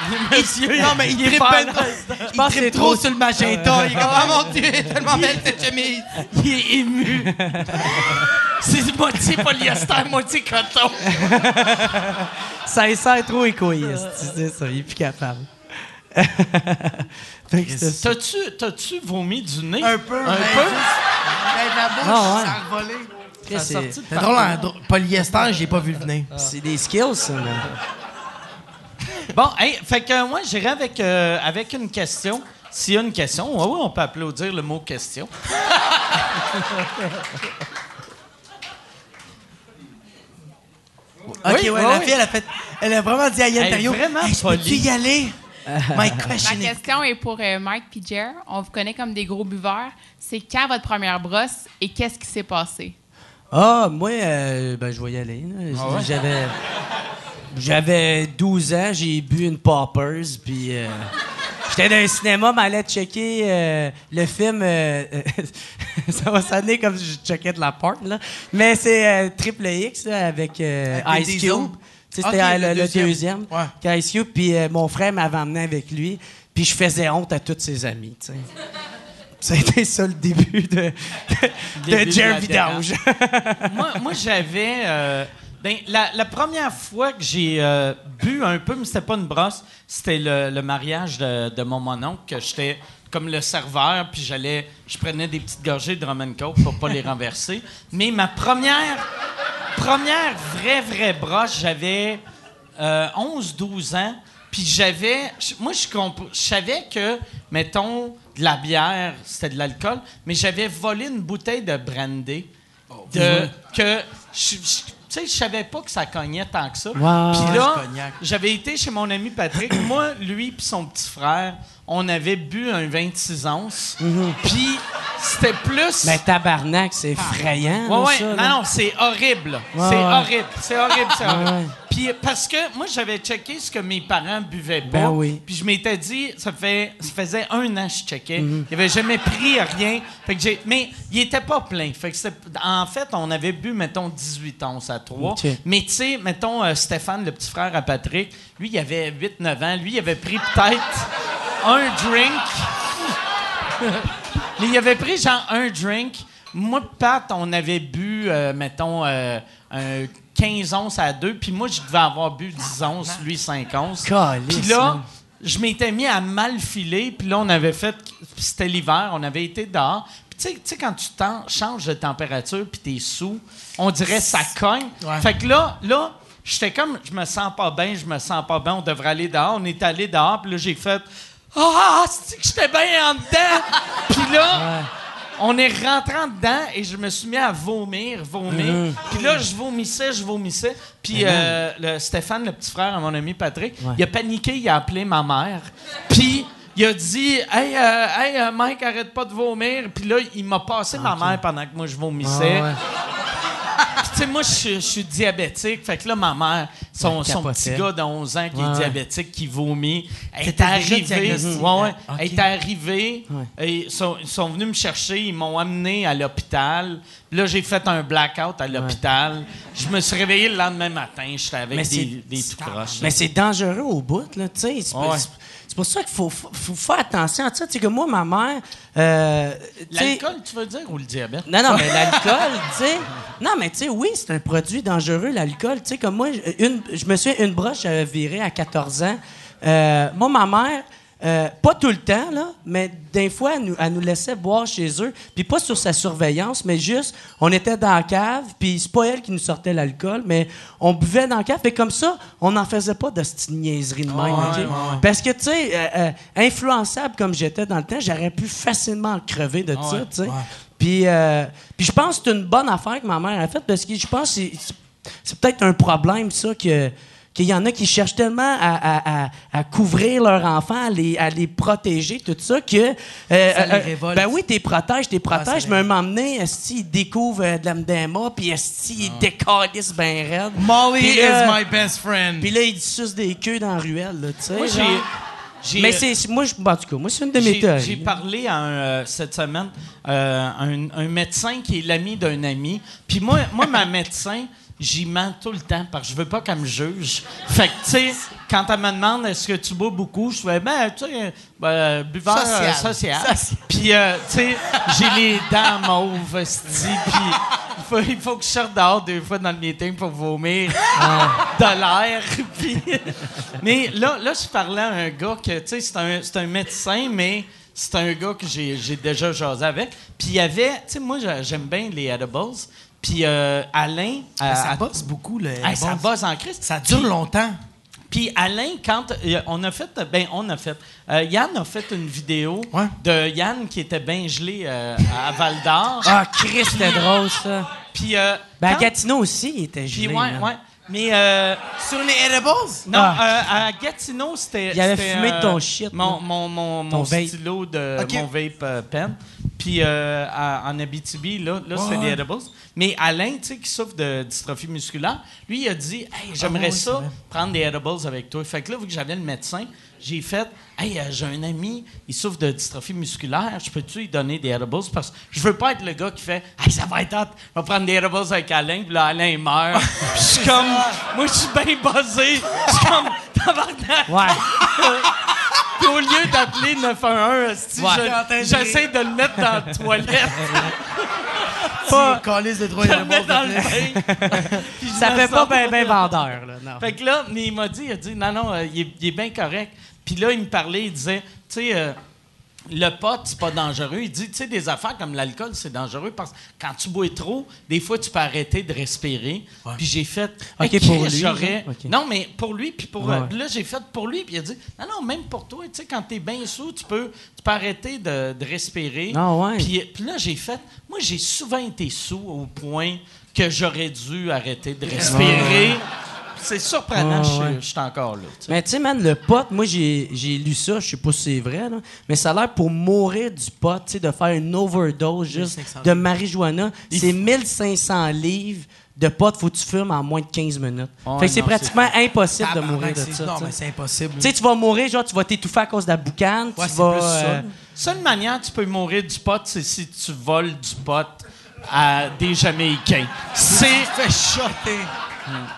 monsieur, Non, mais il, est trippe pas il pense c'est trop sur le magenta. Il est comme, oh mon Dieu, tellement belle cette chemise. Il est ému. C'est moitié polyester, moitié coton. Ça sert trop égoïste. C'est ça, il est plus capable. T'as-tu, t'as-tu vomi du nez? Un peu, Un peu? ben, la bouche, Ah, ouais. ça a. C'est- drôle, en polyester, j'ai pas vu venir. C'est des skills, ça. là. Bon, hey, fait que euh, moi, j'irai avec, euh, avec une question. S'il y a une question, ouais, ouais, on peut applaudir le mot question. OK, Oui, ouais, oui, la fille, elle a, fait, elle a vraiment dit à Yann Terriot, vraiment hey, je peux-tu polie. y aller? My Ma question is... question est pour euh, Mike Jer. On vous connaît comme des gros buveurs. C'est quand votre première brosse et qu'est-ce qui s'est passé? Ah, moi, euh, ben, je vais y aller. là. J'avais. J'avais 12 ans, j'ai bu une Poppers, puis. euh, J'étais dans un cinéma, m'allais checker euh, le film. euh, ça va sonner comme si je checkais de la porte, là. Mais c'est euh, Triple X, là, avec euh, Avec Ice Cube. Diesel. Tu sais, C'était Ok, le deuxième. deuxième. Ouais. avec Ice Cube, puis euh, mon frère m'avait emmené avec lui, puis je faisais honte à tous ses amis, tu sais. Ça a été ça le début de, de, Début de Jer la Vidange. moi, moi, j'avais. euh, ben, la, la première fois que j'ai euh, bu un peu, mais c'était pas une brosse, c'était le, le mariage de, de mon mononcle, que j'étais comme le serveur, puis j'allais, je prenais des petites gorgées de rum and coke pour pas les renverser. Mais ma première, première vraie, vraie brosse, j'avais euh, 11-12 ans, puis j'avais, je- moi, je, comp- je savais que, mettons, de la bière, c'était de l'alcool, mais j'avais volé une bouteille de brandy de que je, je- tu sais je savais pas que ça cognait tant que ça. Puis là, j'avais été chez mon ami Patrick, moi lui puis son petit frère, on avait bu un 26 onces. Puis c'était plus Mais tabarnak, c'est effrayant. Ouais, là, ouais. ça, non, là. non, c'est horrible. Ouais, c'est ouais. horrible. C'est horrible, c'est horrible. Puis parce que moi, j'avais checké ce que mes parents buvaient pas. Ben oui. Puis je m'étais dit, ça, fait, ça faisait un an que je checkais. Mhm. Il avait jamais pris rien. Fait que j'ai, mais il était pas plein. Fait que en fait, on avait bu, mettons, 18 onces à 3. Ok. Mais tu sais, mettons, euh, Stéphane, le petit frère à Patrick, lui, il avait 8-9 ans. Lui, il avait pris peut-être un drink. Mais il avait pris genre un drink. Moi, Pat, on avait bu, euh, mettons, euh, un 15 onces à deux. Puis moi, je devais avoir bu 10 onces, lui 5 onces. Puis là, je m'étais mis à mal filer. Puis là, on avait fait. puis C'était l'hiver, on avait été dehors. Puis tu sais- quand tu changes de température puis t'es sous, on dirait ça cogne. Ouais. Fait que là, là, j'étais comme, je me sens pas bien, je me sens pas bien, on devrait aller dehors. On est allé dehors, puis là, j'ai fait. Ah, c'est que j'étais bien en dedans! Puis là, on est rentré en dedans et je me suis mis à vomir, vomir. Puis là, je vomissais, je vomissais. Puis euh, le Stéphane, le petit frère à mon ami Patrick, il a paniqué, il a appelé ma mère. Puis il a dit Hey, euh, hey euh, Mike, arrête pas de vomir. Puis là, il m'a passé ma mère pendant que moi je vomissais. Tu sais, moi, je, suis diabétique. Fait que là, ma mère, son, son petit gars de 11 ans qui Ouais, est diabétique, qui vomit, elle est arrivée. Ouais, ouais. Ok. Elle est arrivée. Ouais. Et ils sont, ils sont venus me chercher. Ils m'ont amené à l'hôpital. Là, j'ai fait un blackout à l'hôpital. Je me suis réveillé le lendemain matin. J'étais avec Mais des, des tout croches. Mais c'est dangereux au bout, là, tu sais. C'est pour ça qu'il faut, faut, faut faire attention à ça. Tu sais, que moi, ma mère. euh, L'alcool, tu veux dire, ou le diabète? Non, non, mais l'alcool, tu sais. Non, mais tu sais, oui, c'est un produit dangereux, l'alcool. Tu sais, comme moi, une, je me souviens, une broche, j'avais viré à 14 ans. Euh, moi, ma mère, euh, pas tout le temps, là, mais des fois, elle nous, elle nous laissait boire chez eux. Puis pas sur sa surveillance, mais juste, on était dans la cave, puis c'est pas elle qui nous sortait l'alcool, mais on buvait dans la cave. Fait comme ça, on n'en faisait pas de cette niaiserie de même. Parce que, tu sais, euh, euh, influençable comme j'étais dans le temps, j'aurais pu facilement crever de ça, tu sais. Puis, puis je pense que c'est une bonne affaire que ma mère a faite parce que je pense que c'est- c'est peut-être un problème, ça, que qu'il y en a qui cherchent tellement à, à- à- à couvrir leur enfant, à les, à les protéger, tout ça, que... euh, Ça les euh, révolte. ben oui, t'es protèges, t'es protèges, ça mais à un les- moment donné, esti, ils découvrent euh, de la MDMA, puis esti, ils décalissent bien raide. Molly Puis is là- my best friend. Puis là, ils sucent des queues dans la ruelle, là, tu sais. Moi, j'ai. Mais c'est... Moi, je, en tout cas, moi, c'est une de mes J'ai- théories. J'ai parlé à un, euh, cette semaine euh, un, un médecin qui est l'ami d'un ami. Puis moi, moi, ma médecin, j'y mens tout le temps parce que je veux pas qu'elle me juge. Fait que, tu sais, quand elle me demande est-ce que tu bois beaucoup, je fais, ben, tu sais, ben, buveur euh, Social. social. Puis, euh, tu sais, j'ai les dents mauves, puis il faut, il faut que je sorte dehors deux fois dans le meeting pour vomir de l'air. Mais là, là, je parlais à un gars que, tu sais, c'est un, c'est un médecin, mais c'est un gars que j'ai j'ai déjà jasé avec. Puis il y avait, tu sais, moi, j'a- j'aime bien les edibles. Puis euh, Alain... euh, ça à- bosse beaucoup, le Hey, ça bosse en Christ. Ça dure Puis- longtemps. puis Alain, quand euh, on a fait, ben on a fait, euh, Yann a fait une vidéo Ouais. de Yann qui était bien gelé euh, à Val d'Or. Ah, Chris, c'était drôle, ça. Puis euh, Ben, à Gatineau aussi, il était puis gelé. ouais, là. ouais. Mais euh, Sur les edibles? non, Ah. euh, à Gatineau, c'était. Il avait fumé de euh, ton shit, Mon, mon, mon, Ton mon vape. stylo de mon vape euh, pen. Puis euh, à- en Abitibi, là, là Ouais, des edibles. Mais Alain, tu sais, qui souffre de dystrophie musculaire, lui, il a dit Hey, j'aimerais Ah, oui, c'est ça prendre des edibles avec toi. Fait que là, vu que j'avais le médecin, j'ai fait Hey, euh, j'ai un ami, il souffre de dystrophie musculaire, je peux-tu lui donner des edibles? Parce que je veux pas être le gars qui fait Hey, ça va être hot, je vais prendre des edibles avec Alain, puis là, Alain meurt. Je suis comme Moi, je suis bien buzzé. Je suis comme Tabarnak. Ouais. Puis au lieu d'appeler 911, esti, Ouais. je- j'essaie de le mettre dans la toilette, Pas. Calice de droit de le edibles, mettre dans le bain. Ça me fait pas bien ben vendeur, là. Non. Fait que là, mais il m'a dit, il a dit, non, non, euh, il, est, il est bien correct. Puis là, il me parlait, il disait, tu sais, euh, le pot, c'est pas dangereux. Il dit, tu sais, des affaires comme l'alcool, c'est dangereux parce que quand tu bois trop, des fois, tu peux arrêter de respirer. Puis j'ai fait, Ok, pour lui. Non, mais pour lui, puis pour. Ouais, là, j'ai fait pour lui, puis il a dit, non, non, même pour toi, tu sais, quand t'es bien sous, tu peux, tu peux arrêter de, de respirer. Ah ouais. Puis, puis là, j'ai fait, moi, j'ai souvent été sous au point que j'aurais dû arrêter de respirer. C'est surprenant, Ah, je suis- ouais. je suis encore là. Mais tu sais, man, le pot, moi, j'ai lu ça, je sais pas si c'est vrai, là, mais ça a l'air pour mourir du pot, tu sais, de faire une overdose juste 1500 de marijuana, c'est 1500 livres de pot, faut que tu fumes en moins de 15 minutes. Fait que c'est pratiquement impossible de mourir de ça. Non, mais c'est impossible. Tu sais, tu vas mourir, genre, tu vas t'étouffer à cause de la boucane, Ouais, tu c'est vas... plus ça, euh. Seule manière que tu peux mourir du pot, c'est si tu voles du pot à des Jamaïcains. C'est. fait shotter.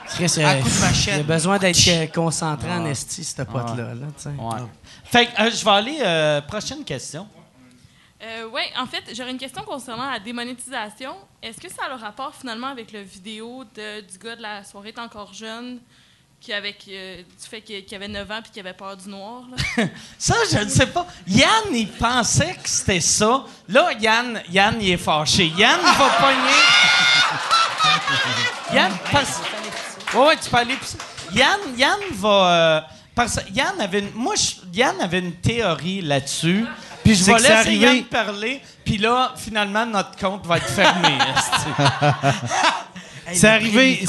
Chris, À euh, coup de machette. Il a besoin d'être euh, concentré en esti, ce pot-là. Là, tu sais. Ouais. Fait que euh, je vais aller. euh, prochaine question. Euh, oui, en fait, j'aurais une question concernant la démonétisation. Est-ce que ça a le rapport finalement avec le vidéo de, du gars de la soirée T'es encore jeune, qui avec euh, du fait qu'il avait 9 ans puis qu'il avait peur du noir? Là? Ça, je ne sais pas. Yann, il pensait que c'était ça. Là, Yann, Yann, il est fâché. Yann, il va pogner. Yann, parce... Ouais, ouais, tu peux aller. Yann, Yann va. euh, parce Yann avait une... Moi, je- Yann avait une théorie là-dessus. Puis je vais laisser arrivé- Yann parler, puis là, finalement, notre compte va être fermé. C'est arrivé,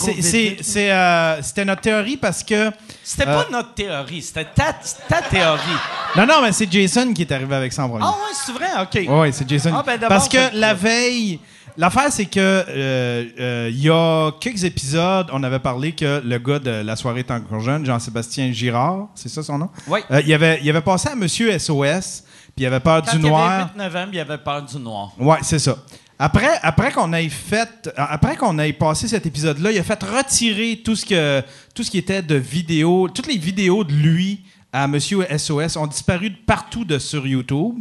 euh, c'était notre théorie parce que. C'était Euh. pas notre théorie, c'était ta, ta théorie. Non, non, mais c'est Jason qui est arrivé avec ça en premier. Ah ouais, c'est vrai? OK. Oui, c'est Jason. Ah, ben, Parce que la veille, l'affaire, c'est que euh, euh, il y a quelques épisodes, on avait parlé que le gars de La soirée est encore jeune, Jean-Sébastien Girard, c'est ça son nom? Oui. Euh, il, avait, il avait passé à Monsieur SOS, puis il avait peur Quand du il noir. avait 8 novembre, il avait peur du noir. Ouais, c'est ça. Après, qu'on ait fait, après qu'on ait passé cet épisode-là, il a fait retirer tout ce qui était de vidéos, toutes les vidéos de lui à Monsieur SOS ont disparu de partout de sur YouTube.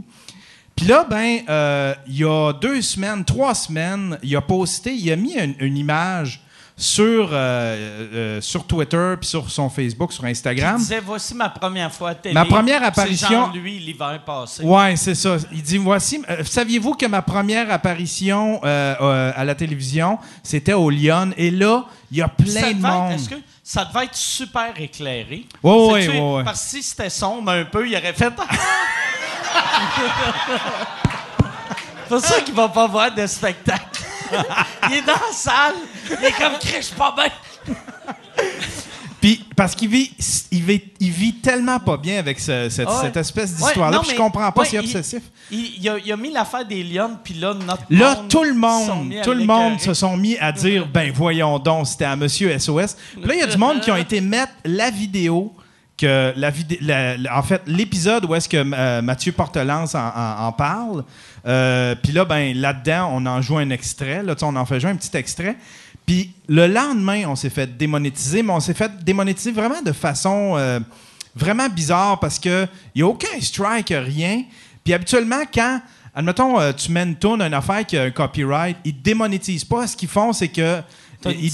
Puis là, ben, euh, il y a deux semaines, trois semaines, il a posté, il a mis une image sur, euh, euh, sur Twitter, puis sur son Facebook, sur Il Instagram. disait, voici ma première fois à télé. Ma première C'est apparition- Jean-Louis l'hiver passé. Ouais, c'est ça. Il dit voici. euh, Saviez-vous que ma première apparition à la télévision, c'était au Lyon? Et là, il y a Ça plein de être- monde. Que ça devait être super éclairé? C'est-tu- ouais, ouais. Parce que si c'était sombre un peu, il aurait fait. C'est pour ça qu'il va pas voir de spectacle. Il est dans la salle. Il est comme crèche pas bien. Puis parce qu'il vit, il vit, il vit tellement pas bien avec ce- cette, Ouais. cette espèce Ouais, d'histoire-là. non, puis je mais- comprends pas, ouais, c'est il- obsessif. Il, il a, il a mis l'affaire des lions, puis là, notre Là, monde tout le sont monde, mis à tout le monde l'écœurer. se sont mis à dire, ben voyons donc, c'était à Monsieur SOS. Puis là, il y a du monde qui ont été mettre la vidéo que en fait, l'épisode où est-ce que euh, Mathieu Portelance en, parle. Euh, Puis là, ben là-dedans, on en joue un extrait. Là, on en fait jouer un petit extrait. Puis le lendemain, on s'est fait démonétiser, mais on s'est fait démonétiser vraiment de façon euh, vraiment bizarre parce que il y a aucun strike, rien. Puis habituellement, quand Admettons, tu mets une tourne, une affaire qui a un copyright, ils te démonétisent pas. Ce qu'ils font, c'est que ils,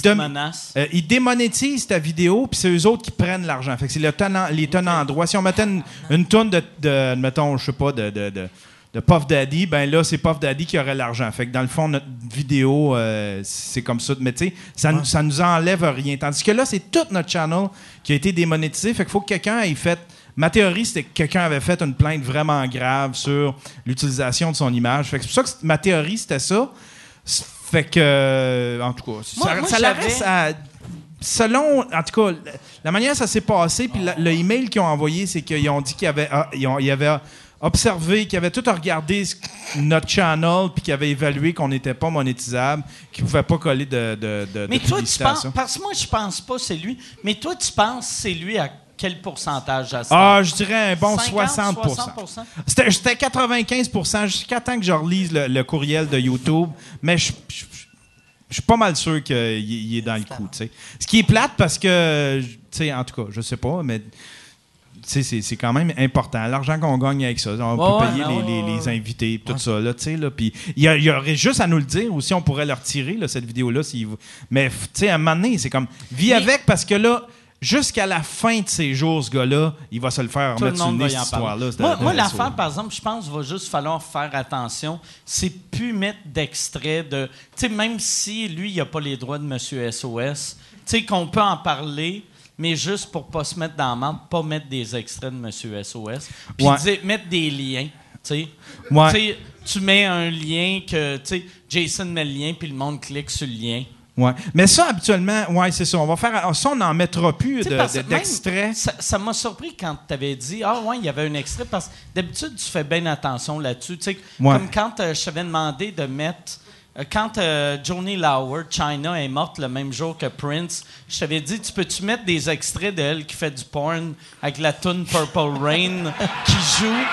euh, ils démonétisent ta vidéo, puis c'est eux autres qui prennent l'argent. Fait que c'est le tenant, les tenants en droit. Si on mettait une, une tourne de, de, mettons, je sais pas, de, de, de, de Puff Daddy, ben là, c'est Puff Daddy qui aurait l'argent. Fait que dans le fond, notre vidéo, euh, c'est comme ça. Mais tu sais, ça, nous- ça nous enlève rien. Tandis que là, c'est tout notre channel qui a été démonétisé. Fait qu'il faut que quelqu'un ait fait. Ma théorie, c'était que quelqu'un avait fait une plainte vraiment grave sur l'utilisation de son image. Fait que c'est pour ça que ma théorie, c'était ça. Fait que, euh, en tout cas, ça, moi, ça j'avais- reste à- Selon, en tout cas, la- manière dont ça s'est passé, puis le email qu'ils ont envoyé, c'est qu'ils ont dit qu'ils avaient, ah, ils ont- ils avaient observé, qu'ils avaient tout regardé notre channel, puis qu'ils avaient évalué qu'on n'était pas monétisable, qu'ils ne pouvaient pas coller de, de, de, Mais de toi, tu penses. Parce que moi, je pense pas c'est lui. Mais toi, tu penses c'est lui à quel pourcentage à ce Ah, je dirais un bon 50, 60 60%? C'était c'était 95% jusqu'à temps que je relise le, le courriel de YouTube. Mais je, je- je suis pas mal sûr qu'il il est dans le coup. Ce qui est plate parce que, en tout cas, je sais pas, mais tu sais, c'est c'est quand même important. L'argent qu'on gagne avec ça, on peut payer les, les- les invités, tout ça. Là, là, puis il y, aurait juste à nous le dire aussi, on pourrait le retirer, là, cette vidéo-là. veut. Mais à un moment donné, c'est comme, vis avec parce que là, jusqu'à la fin de ses jours, ce gars-là, il va se le faire Tout le remettre sur le nez, cette histoire-là. Moi, moi, l'affaire, par exemple, je pense qu'il va juste falloir faire attention. C'est plus mettre d'extrait de. Tu sais, même si lui, il n'a pas les droits de Monsieur SOS, tu sais, qu'on peut en parler, mais juste pour pas se mettre dans la merde, pas mettre des extraits de Monsieur SOS. Puis Ouais. dire- mettre des liens. Ouais. Tu sais, tu mets un lien que. Tu sais, Jason met le lien, puis le monde clique sur le lien. Ouais. Mais ça, habituellement, ouais, c'est ça. On va faire. Ça, on n'en mettra plus Tu de- sais, parce de- que même, d'extraits. Ça m'a surpris quand tu avais dit Ah, ouais, il y avait un extrait. Parce que d'habitude, tu fais bien attention là-dessus. Ouais. Comme quand euh, je t'avais demandé de mettre. euh, quand euh, Johnny Lauer, China, est morte le même jour que Prince, je t'avais dit Tu peux-tu mettre des extraits d'elle qui fait du porn avec la tune Purple Rain qui joue?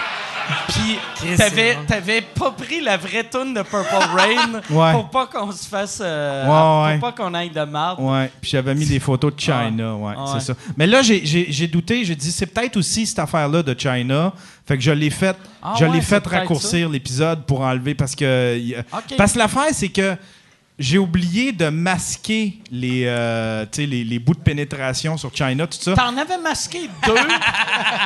Puis t'avais, t'avais pas pris la vraie tune de Purple Rain Ouais. pour pas qu'on se fasse euh, Ouais, pour ouais. pas qu'on aille de marde. Ouais, puis j'avais mis des photos de China, ouais, Ah. c'est ça. Mais là, j'ai- j'ai j'ai douté, j'ai dit, c'est peut-être aussi cette affaire-là de China. Fait que je l'ai fait, Ah je l'ai fait raccourcir l'épisode pour enlever parce que. Parce que l'affaire, c'est que j'ai oublié de masquer les, euh, tu sais, les, les bouts de pénétration sur China, tout ça. T'en avais masqué deux.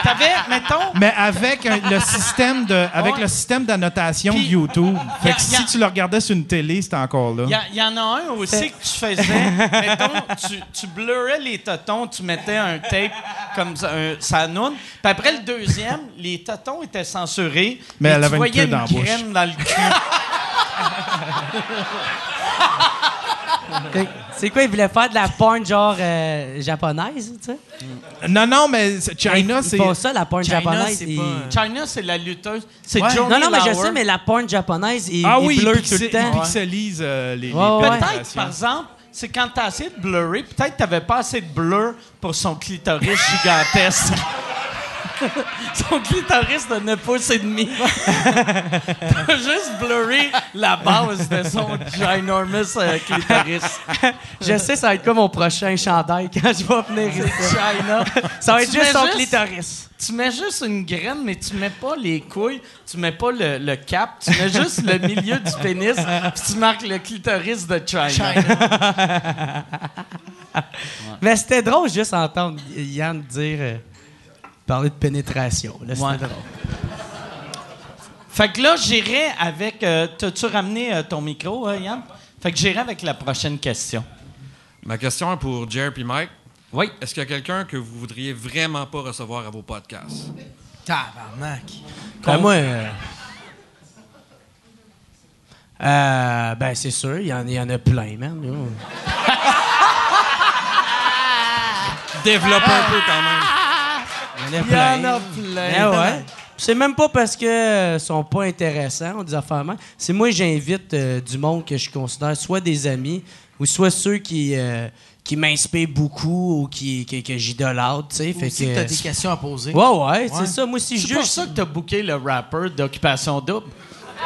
T'avais, mettons, Mais avec un- le système de, avec Ouais. le système d'annotation de YouTube. Fait y a- que y si a- tu le regardais sur une télé, c'était encore là. il y, en a un aussi que tu faisais. mettons, tu, tu blurrais les totons, tu mettais un tape comme ça, un, sa noune. Puis après le deuxième, les totons étaient censurés. Mais et elle tu avait une voyais queue une dans graine dans le cul. C'est quoi, il voulait faire de la porn genre euh, japonaise, tu sais? Non, non, mais c'est- China, Ils c'est. font ça, la porn China, japonaise. c'est et- pas- China, c'est la lutteuse. C'est Ouais. Johnny Non, non, mais je Lauer. sais, mais la porn japonaise, il, Ah il oui, blur il, tout le pixel- temps. il pixelise euh, les, les Ouais, ouais. Peut-être, pénétrations. par exemple, c'est quand t'as assez de blurry, peut-être que t'avais pas assez de blur pour son clitoris gigantesque. son clitoris de 9 pouces et demi. T'as juste blurry la base de son ginormous euh, clitoris. Je sais, ça va être quoi mon prochain chandail quand je vais venir ici. China. Ça va être Tu juste mets son juste- clitoris. Tu mets juste une graine, mais tu mets pas les couilles, tu mets pas le, le cap, tu mets juste le milieu du pénis, puis tu marques le clitoris de China. Mais c'était drôle juste entendre Yann dire... euh, parler de pénétration. Là, Ouais. drôle. Fait que là, j'irai avec. euh, T'as-tu ramené euh, ton micro, euh, Yann? Fait que j'irai avec la prochaine question. Ma question est pour Jer et Mike. Oui. Est-ce qu'il y a quelqu'un que vous voudriez vraiment pas recevoir à vos podcasts? Tabarnak. Ben, moi... euh, euh, ben, c'est sûr, il y, y en a plein, man. Développe un peu quand même. Il y en a Il y plein. en a plein. Ben ouais. C'est même pas parce que euh, sont pas intéressants, des affaires même. C'est moi, j'invite euh, du monde que je considère soit des amis ou soit ceux qui, euh, qui m'inspirent beaucoup ou qui, qui- que j'idolâtre, tu sais. Fait Aussi que, que t'as des questions à poser. Ouais, ouais, c'est ça. Moi, si je C'est pour juge. ça que t'as booké le rapper d'Occupation Double.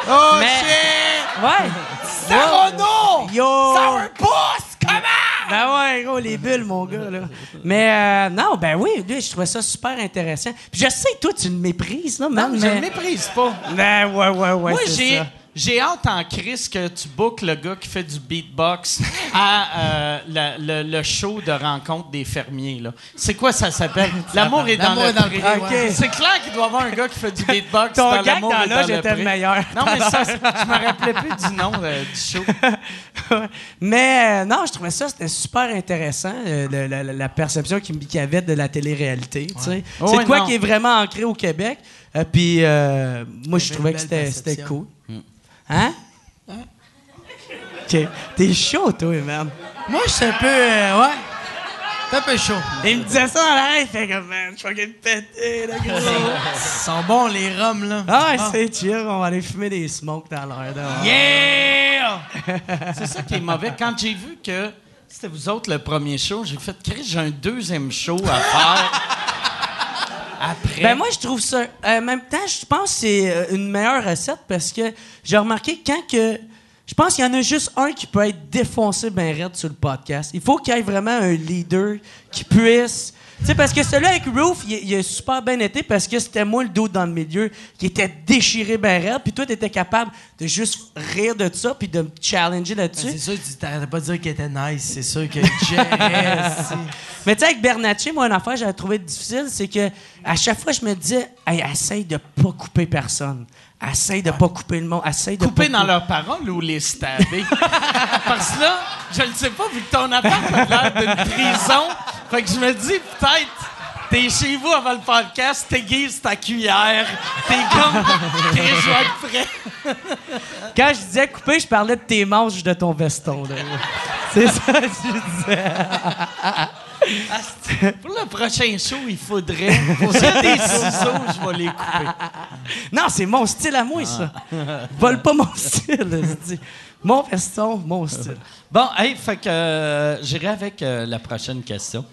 Oh, Mais- shit! Ouais. Sarono! Yo! Sourpuss! Comment? Ben ouais, gros, les bulles, mon gars, là. Mais euh, non, ben oui, lui, je trouvais ça super intéressant. Puis je sais, toi, tu le méprises, là, man. Je mais... le méprise pas. Ben ouais, ouais, ouais, Moi, j'ai. J'ai hâte en crise que tu bookes le gars qui fait du beatbox à euh, la- le, le show de rencontre des fermiers. là. C'est quoi ça s'appelle? L'amour est dans L'amour le est dans le pré. C'est clair qu'il doit y avoir un gars qui fait du beatbox Ton dans gag l'amour dans dans le le meilleur. Non, mais ça, je me rappelais plus du nom euh, du show. Mais euh, non, je trouvais ça, c'était super intéressant, euh, le- la, la- la perception qu'il qu'il y avait de la télé-réalité. tu sais. Ouais, c'est quoi non. qui est vraiment ancré au Québec. Euh, Puis euh, moi, je trouvais que c'était c'était perception. Hein? Ok. T'es chaud, toi, man. Moi, je suis un peu. euh, ouais. T'es un peu chaud. Il me disait ça en l'air, il fait comme, man, je vais le péter, le gros. Ils sont bons, les rums, là. Ah, ouais, c'est chill, on va aller fumer des smokes dans l'air. dehors. Yeah! C'est ça qui est mauvais. Quand j'ai vu que c'était vous autres le premier show, j'ai fait, Chris, j'ai un deuxième show à faire. Ben moi, je trouve ça. euh, En même temps, je pense que c'est euh, une meilleure recette parce que j'ai remarqué quand que. Je pense qu'il y en a juste un qui peut être défoncé ben raide sur le podcast. Il faut qu'il y ait vraiment un leader qui puisse. Tu sais, parce que celui avec Roof, il, il a super bien été parce que c'était moi le dos dans le milieu qui était déchiré ben raide. Puis toi, t'étais capable de juste rire de ça puis de me challenger là-dessus. C'est sûr, tu t'arrêtais pas de dire qu'il était nice. C'est sûr que. Mais tu sais, avec Bernatchez, moi, une affaire que j'avais trouvé difficile, c'est que à chaque fois, je me disais, hey, essaye de pas couper personne. Essaye de pas couper le monde. Essaye de couper pas dans couper- leurs paroles ou les stabber? Parce que là, je ne sais pas, vu que ton appart a l'air d'une prison, fait que je me dis, peut-être, t'es chez vous avant le podcast, t'aiguises ta cuillère, t'es comme, t'es être prêt. Quand je disais couper, je parlais de tes manches de ton veston. c'est ça que je disais. Pour le prochain show, il faudrait, s'il y a des ciseaux, je vais les couper. Non, c'est mon style à moi, ça. Vole pas mon style. je dis. Mon veston, mon style. Bon, hey, fait que euh, j'irai avec euh, la prochaine question.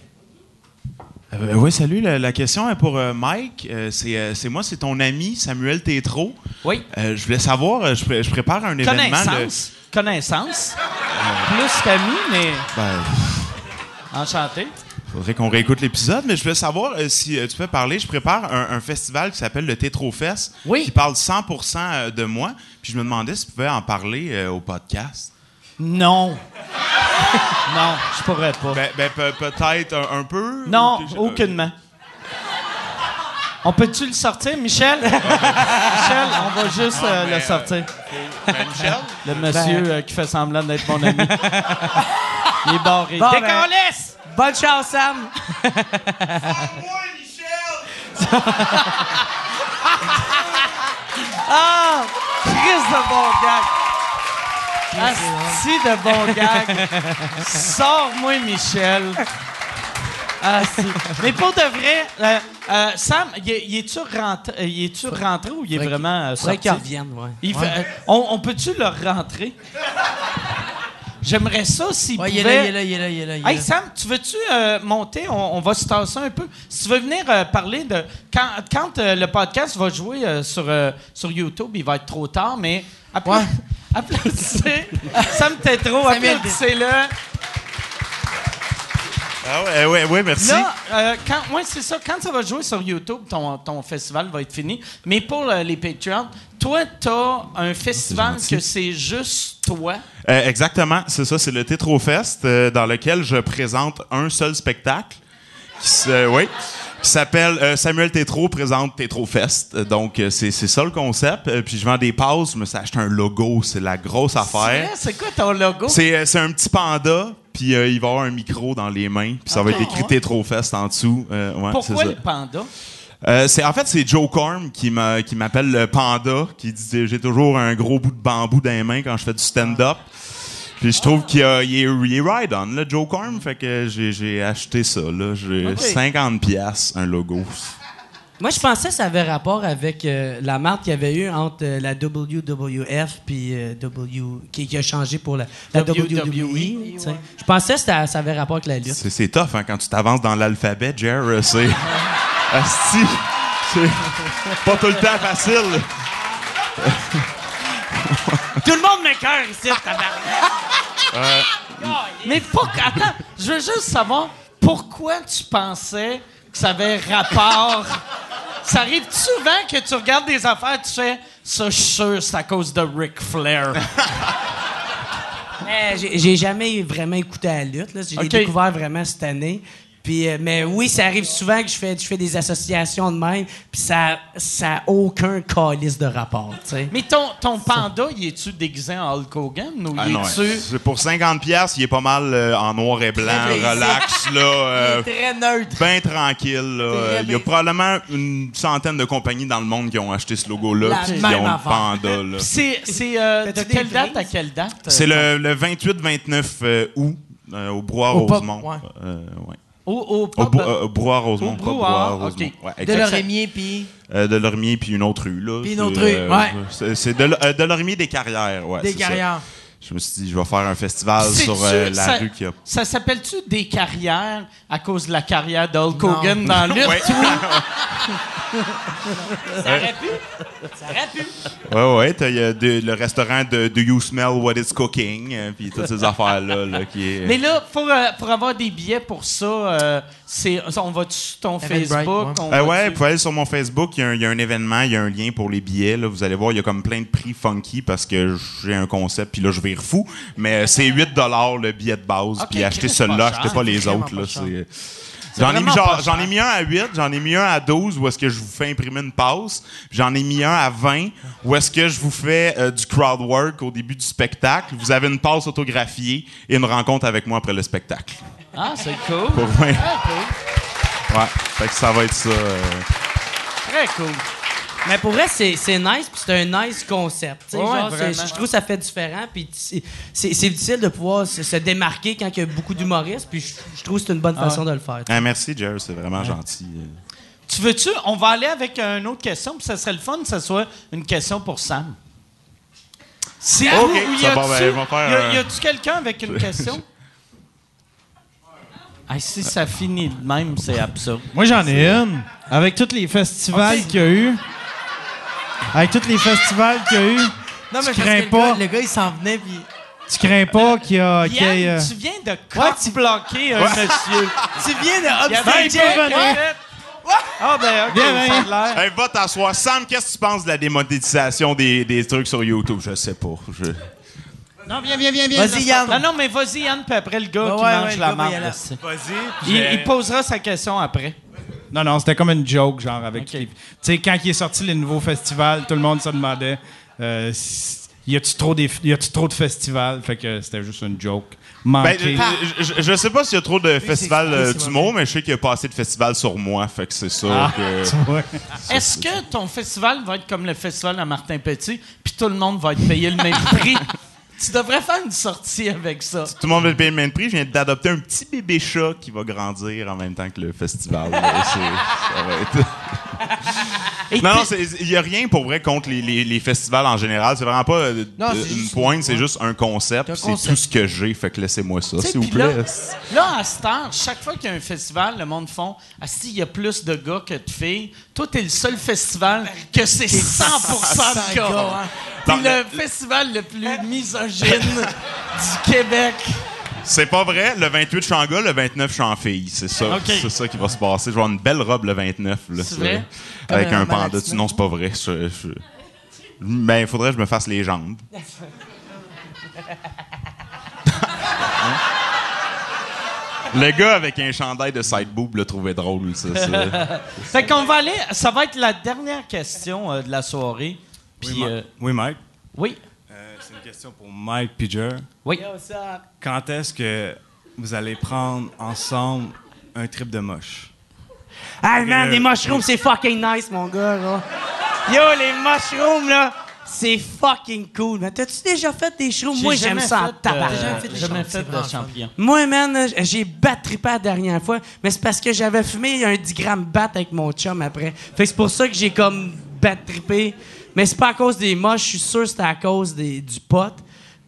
Euh, oui, salut. La, la question est pour euh, Mike. Euh, c'est, euh, moi, c'est ton ami Samuel Tétrault. Oui. Euh, je voulais savoir, je, pré- je prépare un événement. Connaissance. Connaissance. Plus qu'ami, mais Ben, enchanté. faudrait qu'on réécoute l'épisode, mais je voulais savoir euh, si euh, tu peux parler. Je prépare un, un festival qui s'appelle le Tétro Fest, Oui. qui parle 100% euh, de moi. Puis je me demandais si tu pouvais en parler euh, au podcast. Non. non, je pourrais pas. Ben, ben, pe- peut-être un, un peu. non, ou aucunement. On peut-tu le sortir, Michel? Michel, on va juste euh, mais, le sortir. Ben, Michel? Le monsieur euh, qui fait semblant d'être mon ami. Il est barré. Bon, ben-! Bonne chance, Sam. Ah! Chris de bon gag! Asti de bon gag! Sors-moi, Michel! Ah, si. Mais pour de vrai, euh, euh, Sam, y, est- y es-tu rentré, euh, y es-tu rentré ou il est vraiment euh, Faudrait sorti? qu'il revienne, ouais. Il Ouais. fait- euh, on on peut-tu le rentrer? J'aimerais ça s'il Ouais, il est pouvait... là, il est là, il est là, il est là. il est Hey. Sam, tu veux-tu euh, monter? On, on va se tasser un peu. Si tu veux venir euh, parler de. Quand, quand euh, le podcast va jouer euh, sur, euh, sur YouTube, il va être trop tard, mais appla- applaudissez. Sam Tétro, applaudissez-le. Ah ouais, ouais, ouais, merci. Là, euh, quand, ouais, c'est ça. Quand ça va jouer sur YouTube, ton, ton festival va être fini. Mais pour euh, les Patreons, toi, t'as un festival gentil. que c'est juste toi? Euh, exactement, c'est ça, c'est le Tétrofest euh, dans lequel je présente un seul spectacle qui, se- oui, qui s'appelle euh, Samuel Tétro présente Tétrofest. Euh, Donc, euh, c'est ça le concept. Euh, puis je vends des passes, je me suis acheté un logo, c'est la grosse affaire. C'est quoi ton logo? C'est euh, un petit panda, puis euh, il va avoir un micro dans les mains, puis ça va être écrit Tétrofest en dessous. Euh, ouais, Pourquoi le panda? Euh, c'est en fait c'est Joe Corm qui m'a qui m'appelle le panda qui dit j'ai toujours un gros bout de bambou dans les mains quand je fais du stand-up. Puis je trouve qu'il a- il est, il est ride on le Joe Corm fait que j'ai, j'ai acheté ça là, j'ai Ok. 50 pièces un logo. Moi, je pensais que ça avait rapport avec euh, la marque qu'il y avait eu entre euh, la WWF puis euh, W qui, qui a changé pour la, la WWE. Sais. Je pensais que ça, ça avait rapport avec la lutte. C'est, c'est tough hein, quand tu t'avances dans l'alphabet, Jer, c'est Asti, c'est pas tout le temps facile. Tout le monde m'écœure ici, tabarnak. Mais pourquoi... Attends, je veux juste savoir pourquoi tu pensais que ça avait rapport... Ça arrive souvent que tu regardes des affaires, tu fais ça, je suis sûr, c'est à cause de Ric Flair. Mais j'ai- j'ai jamais vraiment écouté la lutte. Ok. découvert vraiment cette année. Puis, euh, mais oui, ça arrive souvent que je fais, je fais des associations de même, puis ça n'a aucun calice de rapport. tu sais. Mais ton, ton panda, il est-tu déguisé en Hulk Hogan ou Ah non, c'est pour 50 pièces, il est pas mal euh, en noir et blanc, relax là. euh, Très neutre. bien tranquille. là. Euh, Il y a probablement une centaine de compagnies dans le monde qui ont acheté ce logo-là, puis qui ont le panda. là. C'est, c'est euh, de quelle date à quelle date? C'est le, le 28-29 euh, août euh, au Brouhaha Au pop, Rosemont. ouais. Euh, ouais. Au, au Au, euh, au Brouhaha Rosemont. Au Brouhaha, Brouhaha ok. Rosemont. Ouais, De. Lorimier, puis. Euh, de Lormier puis une autre rue. Là. Puis une autre rue, ouais. C'est, de, euh, de Lormier des Carrières. Ouais, Des c'est ça. Je me suis dit, je vais faire un festival sur euh, la ça- rue qui a. Ça s'appelle-tu des carrières à cause de la carrière d'Hulk Hogan dans lutte? Ouais. Ça aurait pu. Ça aurait pu. Ouais, ouais, t'as, y a de- le restaurant de Do You Smell What It's Cooking, euh, puis toutes ces affaires-là, là, qui est... Mais là, pour, euh, pour avoir des billets pour ça, euh, c'est, on va sur ton Facebook? ouais. Euh, va-tu- ouais, vous pouvez aller sur mon Facebook, il y, a un- il y a un événement, il y a un lien pour les billets. Là, vous allez voir, il y a comme plein de prix funky parce que j'ai un concept, puis là, je vais fou. Mais euh, c'est 8 le billet de base, Ok, puis achetez celui-là, achetez pas les autres. Là, c'est... J'en ai, mis genre- j'en ai mis un à 8, j'en ai mis un à 12 où est-ce que je vous fais imprimer une passe. J'en ai mis un à 20 où est-ce que je vous fais euh, du crowd work au début du spectacle. Vous avez une passe autographiée et une rencontre avec moi après le spectacle. Ah, c'est cool. Pour. Très cool. Ouais, fait que ça va être ça. euh. Très cool. Mais pour vrai, c'est nice, puis c'est un nice concept. Ouais, genre, je trouve que ça fait différent, puis c'est difficile de pouvoir se, se démarquer quand il y a beaucoup d'humoristes, puis je, trouve que c'est une bonne façon de le faire. Ah, merci, Jerry, c'est vraiment gentil. Tu veux-tu? On va aller avec une autre question, puis ça serait le fun que ce soit une question pour Sam. Si, Ok, ou- y ben, on va faire, y a-tu quelqu'un avec une question? Ah, si ça finit de même, c'est absurde. Moi, j'en ai une. Avec tous les festivals qu'il y a eu. Avec tous les festivals qu'il y a eu. Non, mais Tu crains le pas. gars, le gars, il s'en venait, puis. Tu crains pas qu'il y a. y euh, tu viens de cock-bloquer un monsieur. Tu viens de fait- Ah, ben, OK, ça a l'air. Hey, va t'asseoir. Sam, qu'est-ce que tu penses de la démonétisation des, des trucs sur YouTube? Je sais pas. Je... Non, viens, viens, viens, viens. Vas-y, Yann. Non, non, mais vas-y, Yann, puis après, le gars qui ouais, mange ouais, la marde. Vas-y. Il, il posera sa question après. Non, non, c'était comme une joke, genre, avec. Les- Tu sais, quand il est sorti le nouveau festival, tout le monde se demandait. euh, si- y a-tu trop, des- y a-tu trop de festivals? Fait que c'était juste une joke. Ben, Manqué. je, je- je sais pas s'il y a trop de festivals euh, d'humour, mais je sais qu'il y a pas assez de festivals sur moi, fait que c'est ça Ah, que... Est-ce que ton festival va être comme le festival à Martin Petit, puis tout le monde va être payé le même prix? Tu devrais faire une sortie avec ça. Tout le monde veut payer le même prix. Je viens d'adopter un petit bébé chat qui va grandir en même temps que le festival. là. C'est- ça va être- Et Non, non, il n'y a rien pour vrai contre les, les- les festivals en général. C'est vraiment pas euh, Non, euh, une juste- pointe, c'est juste un concept. C'est tout ce que j'ai. Fait que laissez-moi ça, s'il vous puis là- plaît. Là, à cette heure, chaque fois qu'il y a un festival, le monde font Ah, si, il y a plus de gars que de filles. Toi, t'es le seul festival que c'est 100% de gars. hein. T'es le festival le plus misogyne du Québec. C'est pas vrai. Le 28, je suis en gars, le 29, je suis en fille. C'est ça. C'est ça qui va se passer. Je vais avoir une belle robe le 29. là, C'est ça. vrai? Avec un un panda. Non, c'est pas vrai. Je, je- Ben, il faudrait que je me fasse les jambes. Le gars avec un chandail de side boob le trouvait drôle, ça. ça. Fait qu'on va aller. Ça va être la dernière question euh, de la soirée. Puis, Oui, euh, oui, Mike? oui. Euh, c'est une question pour Mike Piger. Oui. Quand est-ce que vous allez prendre ensemble un trip de moche? Hey man, Euh, les mushrooms, c'est fucking nice, mon gars, là. Yo, les mushrooms, là, c'est fucking cool. Mais t'as-tu déjà fait des shrooms? J'ai Moi, j'aime ça en fait, tabac. euh, jamais fait des de champignons. Moi, man, j'ai battrippé la dernière fois, mais c'est parce que j'avais fumé un 10 grammes bat avec mon chum après. Fait que c'est pour ça que j'ai comme battrippé. Mais c'est pas à cause des moches, je suis sûr que c'était à cause des, du pot.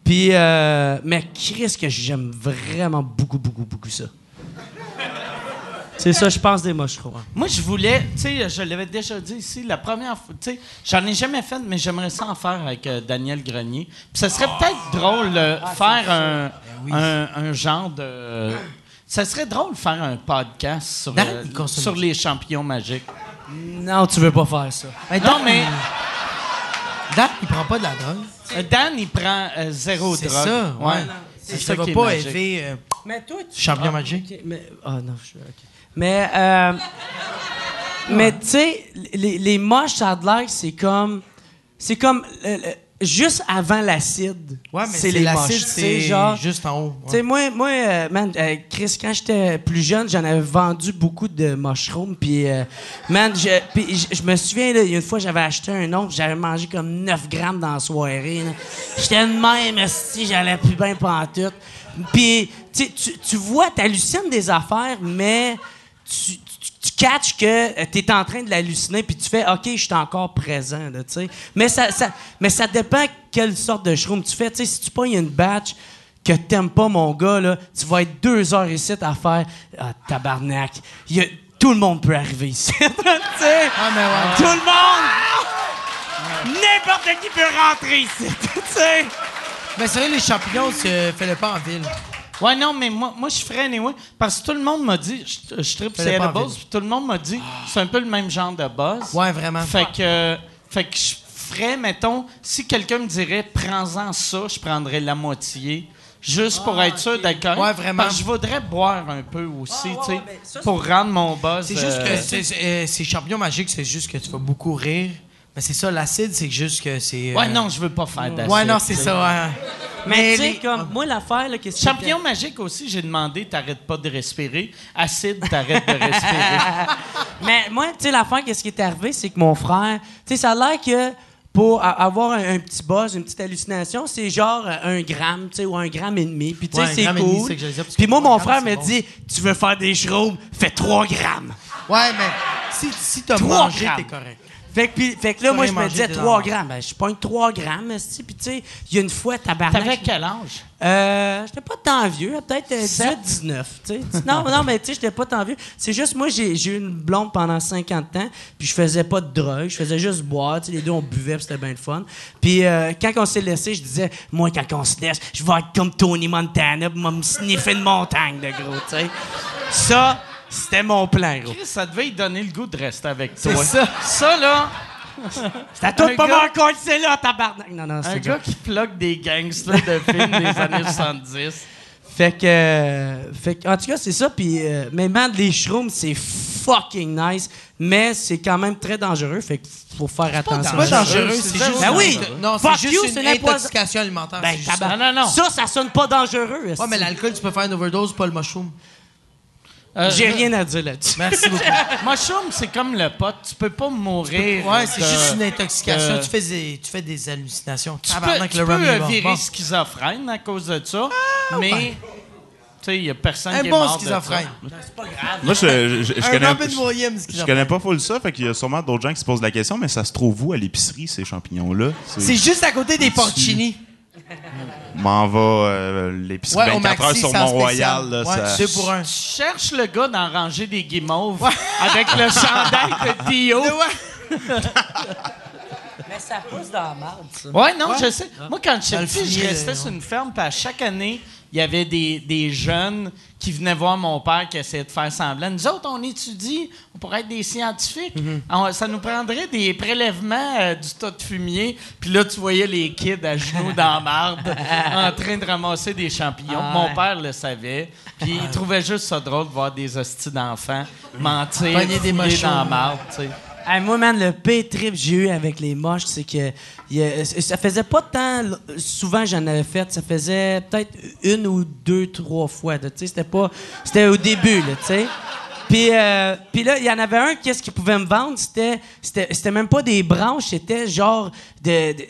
Puis, euh, mais Chris, que j'aime vraiment beaucoup, beaucoup, beaucoup ça. C'est ça, je pense, des mushrooms. Moi, je voulais, tu sais, je l'avais déjà dit ici, la première fois, tu sais, j'en ai jamais fait, mais j'aimerais ça en faire avec euh, Daniel Grenier. Puis ça serait peut-être drôle de faire un, un, un genre de. ça serait drôle de faire un podcast sur, euh, sur les champions magiques. Non, tu veux pas faire ça. non, mais Dan, il prend pas de la drogue. euh, Dan, il prend euh, zéro C'est drogue. ça, ouais. C'est Ça ça va pas magique. élever. euh, Mais toi, tu... Champignon Ah, magique. mais... Ah non, je suis... OK. Mais, euh... mais tu sais, les, les moches, ça a de l'air c'est comme... C'est comme... euh, juste avant l'acide. Ouais, mais c'est c'est les moches. l'acide, c'est genre... juste en haut. Tu sais, moi, moi euh, man, euh, Chris, quand j'étais plus jeune, j'en avais vendu beaucoup de mushrooms. Puis, euh, man, je, je- me souviens, là, une fois, j'avais acheté un autre, j'avais mangé comme 9 grammes dans la soirée. J'étais de même, si j'allais plus bien pantoute. Puis, tu tu- tu vois, t'hallucines des affaires, mais tu catches que tu es en train de l'halluciner, puis tu fais, OK, je suis encore présent, là, tu sais. Mais ça, ça, mais ça dépend quelle sorte de shroom tu fais. Tu sais, si tu pognes une batch que t'aimes pas, mon gars, là, tu vas être deux heures ici à faire, ah, tabarnak. Il y a- tout le monde peut arriver ici. sais, tout le monde, n'importe qui peut rentrer ici, tu sais. Mais c'est vrai, les champignons, c'est- fais-le pas en ville. Ouais, non, mais moi, moi je ferais anyway. Parce que tout le monde m'a dit, je, je tripe c'est edibles, ville. puis tout le monde m'a dit, c'est un peu le même genre de buzz. Ouais, vraiment. Fait que, fait que je ferais, mettons, si quelqu'un me dirait, prends-en ça, je prendrais la moitié. Juste pour être sûr d'être correct. Ouais, vraiment. Parce que je voudrais boire un peu aussi, ouais, tu sais, ouais, ben, ça, pour rendre mon buzz. C'est juste euh, que c'est- c'est euh, ces champignons magiques, c'est juste que tu vas beaucoup rire. Mais c'est ça, l'acide, c'est juste que c'est. euh, Ouais, non, je veux pas faire d'acide. Ouais, non, c'est ça, ouais. Mais tu sais, les- comme, moi, l'affaire, là, qu'est-ce que Champignon magique aussi, j'ai demandé, t'arrêtes pas de respirer. Acide, t'arrêtes de respirer. Mais moi, tu sais, l'affaire, qu'est-ce qui est arrivé, c'est que mon frère, tu sais, ça a l'air que pour avoir un, un petit buzz, une petite hallucination, c'est genre euh, un gramme, tu sais, ou un gramme et demi. Puis tu sais, Ouais, c'est cool. Puis moi, mon frère me bon. dit, tu veux faire des shrooms, fais 3 grammes. Ouais, mais si, si t'as mangé, grammes. t'es correct. Fait que, fait que là, moi, je me disais tes 3 enfants. grammes. Ben, je pogne 3 grammes, esti. Puis tu sais, il y a une fois, tabarnak. T'avais quel âge? Euh, j'étais pas tant vieux, peut-être euh, 18, 19. tu sais. non, non, mais tu sais, j'étais pas tant vieux. C'est juste, moi, j'ai eu une blonde pendant 50 ans, puis je faisais pas de drogue, je faisais juste boire. tu sais, Les deux, on buvait, puis c'était bien le fun. Puis euh, quand on s'est laissé, je disais, moi, quand on se laisse, je vais être comme Tony Montana, puis me sniffer une montagne, de gros, tu sais. Ça, c'était mon plan, gros. Chris, ça devait lui donner le goût de rester avec toi. C'est ça. Ça, là, C'était à toi de Un pas gars- m'en c'est là, tabarnak. Non, non, un c'est gars qui plug des gangsters de films des années 70. Fait que, euh, fait que, en tout cas, c'est ça. Puis, euh, mais man, les shrooms, c'est fucking nice, mais c'est quand même très dangereux, fait qu'il faut faire attention. C'est pas dangereux, c'est juste. Ben oui! Non, c'est you, juste c'est une intoxication alimentaire. Ben. Non, non, non. Ça, ça sonne pas dangereux. Ouais, mais l'alcool, tu peux faire une overdose, pas le mushroom. Euh, J'ai rien à dire là-dessus. Merci beaucoup. Mushroom, c'est comme le pot. Tu peux pas mourir. Ouais, c'est juste une intoxication. de- Tu, fais des, tu fais des hallucinations. Tu peux, tu le peux euh, virer Bon. schizophrène à cause de ça, mais tu sais, il y a personne Un qui est bon mort de schizophrène. ça. Moi, je, je, je, je Un connais, je, je connais pas full ça, fait qu'il y a sûrement d'autres gens qui se posent la question, mais ça se trouve où à l'épicerie, ces champignons-là? C'est juste à côté des porcini. M'en va euh, l'épicerie Ouais, au 24 heures sur Mont-Royal. Ouais, ça- pour un. Tu cherches le gars d'en ranger des guimauves avec le chandail de Dio. Mais ça pousse dans la marde, ça. Ouais, non, je sais. Moi, quand j'étais petit, je restais sur une ferme, puis à chaque année, il y avait des, des jeunes qui venaient voir mon père qui essayaient de faire semblant. Nous autres, on étudie, on pourrait être des scientifiques. On- ça nous prendrait des prélèvements euh, du tas de fumier, puis là, tu voyais les kids à genoux dans la marde en train de ramasser des champignons. Ah Mon ouais. père le savait, puis il trouvait juste ça drôle de voir des hosties d'enfants mentir, des dans la marde, tu sais. Hey, moi, man, le pire trip que j'ai eu avec les moches, c'est que il y a- ça faisait pas tant souvent j'en avais fait. Ça faisait peut-être une ou deux, trois fois. là, tu sais, C'était pas. C'était au début, là, tu sais. Puis, euh, puis là, il y en avait un, qu'est-ce qu'il pouvait me vendre? C'était, c'était, c'était même pas des branches, c'était genre de, de-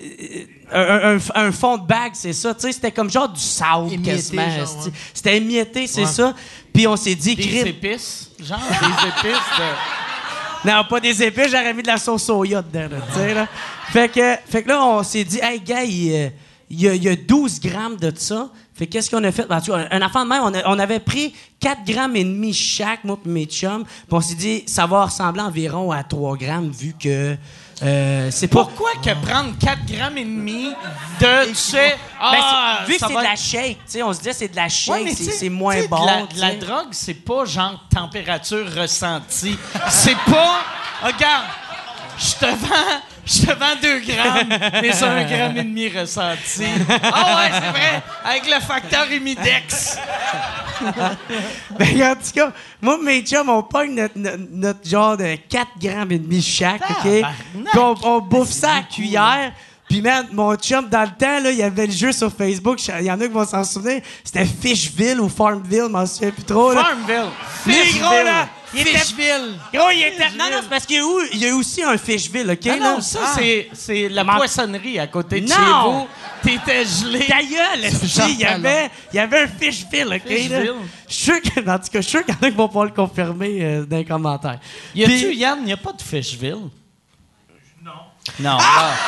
un, un- un fond de bague, c'est ça. Tu sais, c'était comme genre du sable, quasiment. genre, ouais. C'était émietté, c'est Ouais. ça. Puis on s'est dit, Des épices, genre? Des épices de... Non, pas des épées, j'aurais mis de la sauce soya dedans, là, tu sais, là. Fait que, fait que là, on s'est dit, hey, gars, il, euh, y, a, il y a 12 grammes de ça. Fait que qu'est-ce qu'on a fait? Ben, vois, un enfant de même, on avait pris 4 grammes et demi chaque, moi et mes chums. Puis on s'est dit, ça va ressembler environ à 3 grammes, vu que euh, c'est pas... Pourquoi que prendre 4 grammes et demi de, tu sais, Ben, ah, vu que ça c'est va de la shake, tu sais, on se disait c'est de la Ouais, shake, mais c'est tu sais- c'est moins tu sais, de bon. La, tu de la sais. drogue, c'est pas genre température ressentie. C'est pas. Regarde, je te vends. Je te vends 2 grammes, mais c'est un gramme et demi ressenti. Ah ouais, c'est vrai, avec le facteur humidex. Ben, en tout cas, moi mes chums, on pogne notre, notre, notre genre de 4 grammes et demi chaque, OK? On, on bouffe ça à cuillère. Puis, man, mon chum, dans le temps, là, il y avait le jeu sur Facebook. Il y en a qui vont s'en souvenir. C'était Fishville ou Farmville, je m'en souviens plus trop. Là. Farmville. Lui, gros, là, il était... Fishville. Gros, il était... Non, non, c'est parce qu'il y a eu- il y a aussi un Fishville, OK? Non, là? non, ça, Ah. c'est, c'est la Man- poissonnerie à côté de Non! chez vous. T'étais gelé. Ta il y avait, il y avait un Fishville, OK? là? Fishville. Je suis sûr que, en tout cas, je suis sûr qu'il y en a qui vont pouvoir le confirmer euh, dans les commentaires. Y a-tu, Puis- Yann, y a pas de Fishville? Non. Non. ah.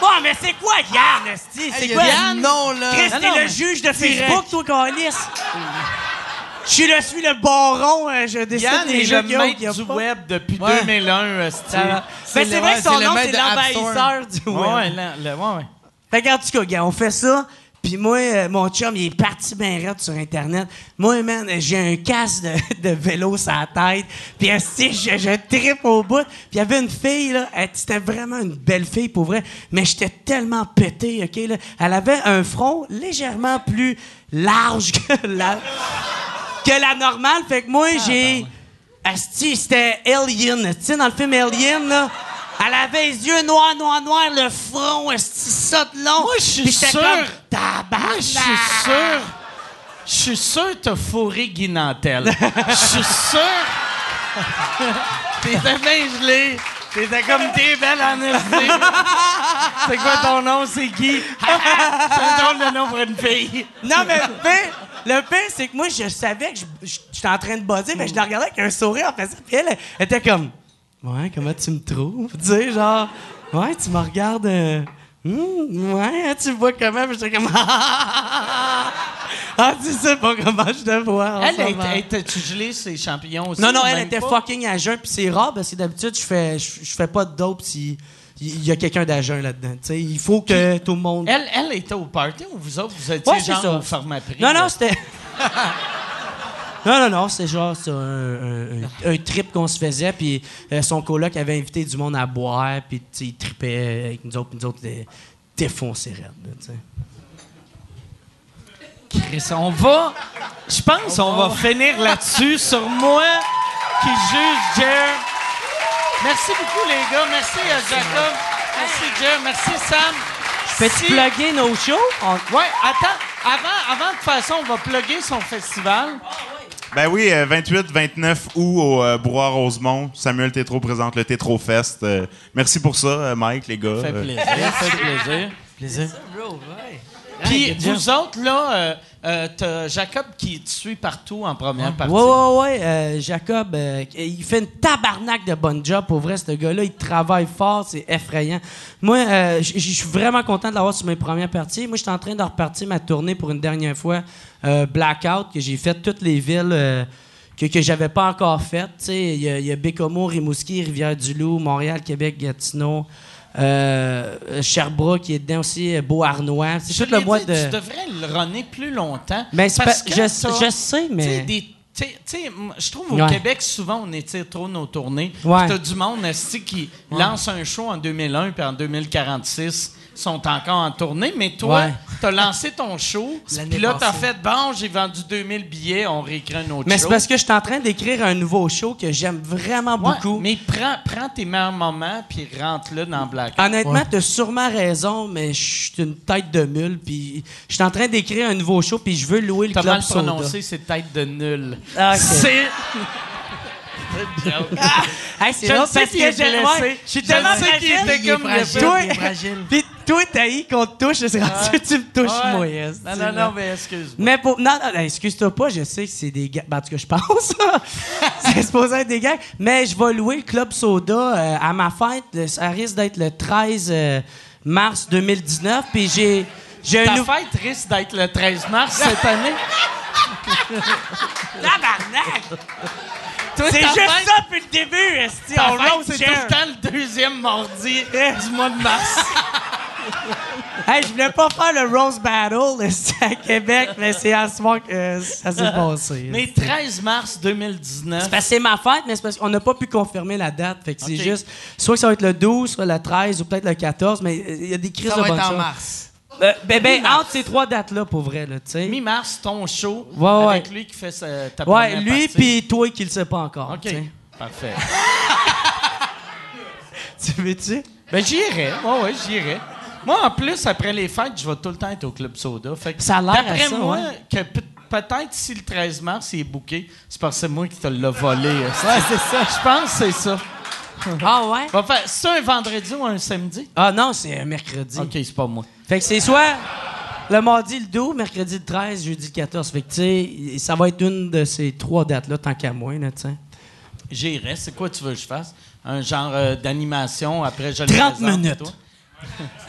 Bon, mais c'est quoi Yann? C'est Hey, quoi? Yann? Non, là. Chris, t'es le juge de Facebook, toi, Calis. Je suis le, suis le baron, euh, je décide Yann des est jeux le maître du pas. web depuis Ouais. 2001, esti. Ça va. Ben, C'est le- vrai ouais, que son c'est le nom, c'est l'envahisseur du web. Ouais, là, là, ouais, ouais. Fait qu'en tout cas, gars, on fait ça. Puis moi, euh, mon chum, il est parti bien raide sur Internet. Moi, man, j'ai un casque de, de vélo sur la tête. Puis je, je tripe au bout. Puis il y avait une fille, là. elle- C'était vraiment une belle fille, pour vrai. Mais j'étais tellement pété, OK? Là. Elle avait un front légèrement plus large que la, que la normale. Fait que moi, j'ai... Asti, c'était Alien. Tu sais, dans le film Alien, là, elle avait les yeux noirs, noirs, noirs, le front, asti, ça de long. Moi, je suis sûr- comme, Tabarnak! Je suis sûr. Je suis sûr que t'as fourré Guy Nantel. Je suis sûr. T'étais bien gelé. T'étais comme t'es belle en esti. C'est quoi ton nom? C'est Guy. c'est un drôle de nom pour une fille. Non, mais le pire, le pire, c'est que moi, je savais que je- je- j'étais en train de buzzer, mais je la regardais avec un sourire en faisant. Puis elle, elle était comme, Ouais, comment tu me trouves? Tu sais, genre, Ouais, tu me regardes. euh, Hmm, ouais, tu vois comment? Puis j'étais comme, Ah, tu sais pas comment je te vois. en Elle, moment. était- était-tu gelée ses champignons aussi? Non, non, ou elle même était pas? fucking à jeun, puis c'est rare parce que d'habitude, je fais, je, je fais pas de dope si il y a quelqu'un d'à jeun là-dedans. Tu sais, il faut que tout le monde. Elle, elle était au party ou vous autres, vous étiez Ouais, c'est genre ça. au format prix? Non, non, c'était. non, non, non, c'est genre c'est un, un- un- trip qu'on se faisait, puis euh, son coloc avait invité du monde à boire, puis il tripait avec nous autres, puis nous autres, les défoncés raides, tu sais. Chris, on va. Je pense qu'on va finir là-dessus sur moi qui juge Jer. Merci beaucoup, les gars. Merci à Jacob. Merci, Jer. Merci, Sam. Peux-tu Si- plugger nos shows? On- Ouais, attends. Avant, avant de faire ça, on va plugger son festival. Ben oui, euh, 28-29 août au euh, Bois Rosemont. Samuel Tétro présente le Tétro Fest. Euh, merci pour ça, euh, Mike, les gars. Fait Euh, plaisir, fait plaisir. Plaisir. Puis vous autres, là, euh, t'as Jacob qui te suit partout en première partie. Ouais, ouais, ouais. euh, Jacob, euh, il fait une tabarnak de bon job. Pour vrai, ce gars-là, il travaille fort, c'est effrayant. Moi, je suis vraiment content de l'avoir sur mes premières parties. Moi, je suis en train de repartir ma tournée pour une dernière fois. Blackout, que j'ai fait toutes les villes que, que j'avais pas encore faites. Il y a, il y a Bécomo, Rimouski, Rivière-du-Loup, Montréal, Québec, Gatineau. Euh, Sherbrooke qui est dedans aussi, euh, Beauharnois. C'est tout le mois dit, de. Tu devrais le runner plus longtemps. Mais c'est parce pas- que je- t'as- je sais, mais- tu sais, je trouve au Ouais. Québec, souvent, on étire trop nos tournées. Ouais. Tu as du monde qui lance un show en 2001 puis en 2046 sont encore en tournée. Mais toi, Ouais. tu as lancé ton show. Puis là, tu as passée. fait bon, j'ai vendu 2000 billets, on réécrit un autre Mais show. c'est parce que je suis en train d'écrire un nouveau show que j'aime vraiment Ouais, beaucoup. Mais prends, prends tes meilleurs moments puis rentre-le dans Black. Honnêtement, tu as sûrement raison, mais je suis une tête de mule. Puis je suis en train d'écrire un nouveau show, puis je veux louer le T'as club mal Soda. prononcé, c'est tête de nul. Ah, ok. C'est. Hey, c'est Je parce que blessé. ouais, Je suis Je tellement le sais qu'il fragile. était Il est comme fragile, Toi- il est fragile. Puis toi, qu'on te touche, c'est rendu tu me touches, Ouais. moi. Non, non, non, mais excuse-moi. Mais pour. Non, non, non, excuse-toi pas, je sais que c'est des gars. Ben, en tout cas, je pense. c'est supposé être des gars. Mais je vais louer le Club Soda euh, à ma fête. Ça risque d'être le 13 euh, mars 2019. Puis j'ai. Ta nou- fête risque d'être le 13 mars cette année. Tabarnak! C'est juste fête- ça depuis le début, esti. On c'est tout le temps le deuxième mardi du mois de mars. Hey, je voulais pas faire le Rose Battle à Québec, mais c'est à ce moment que euh, ça s'est passé. Mais 13 mars 2019. C'est parce que c'est ma fête, mais c'est parce qu'on n'a pas pu confirmer la date. Fait que c'est juste, soit que ça va être le 12, soit le 13 ou peut-être le 14, mais euh, il y a des crises Ça de va être en mars. Euh, ben, ben, entre ces trois dates-là, pour vrai, là, tu sais. Mi-mars, ton show. Ouais, ouais. Avec lui qui fait sa- ta Ouais, première lui puis toi qui le sais pas encore. OK. Parfait. Tu veux-tu? Ben, j'irai. Ouais, ouais, j'irai. Moi, en plus, après les fêtes, je vais tout le temps être au Club Soda. Fait que Ça a l'air D'après moi, ouais. que pe- peut-être si le 13 mars il est booké, c'est parce que c'est moi qui te l'ai volé. Ouais, c'est ça. Je pense que c'est ça. Ah ouais? Va faire- C'est un vendredi ou un samedi? Ah non, c'est un mercredi. OK, c'est pas moi. Fait que c'est soit le mardi le 12, mercredi le 13, jeudi le 14. Fait que tu sais, ça va être une de ces trois dates-là, tant qu'à moi, là, tu sais. J'irai. C'est quoi tu veux que je fasse? Un genre euh, d'animation, après je le 30 présente, minutes. toi?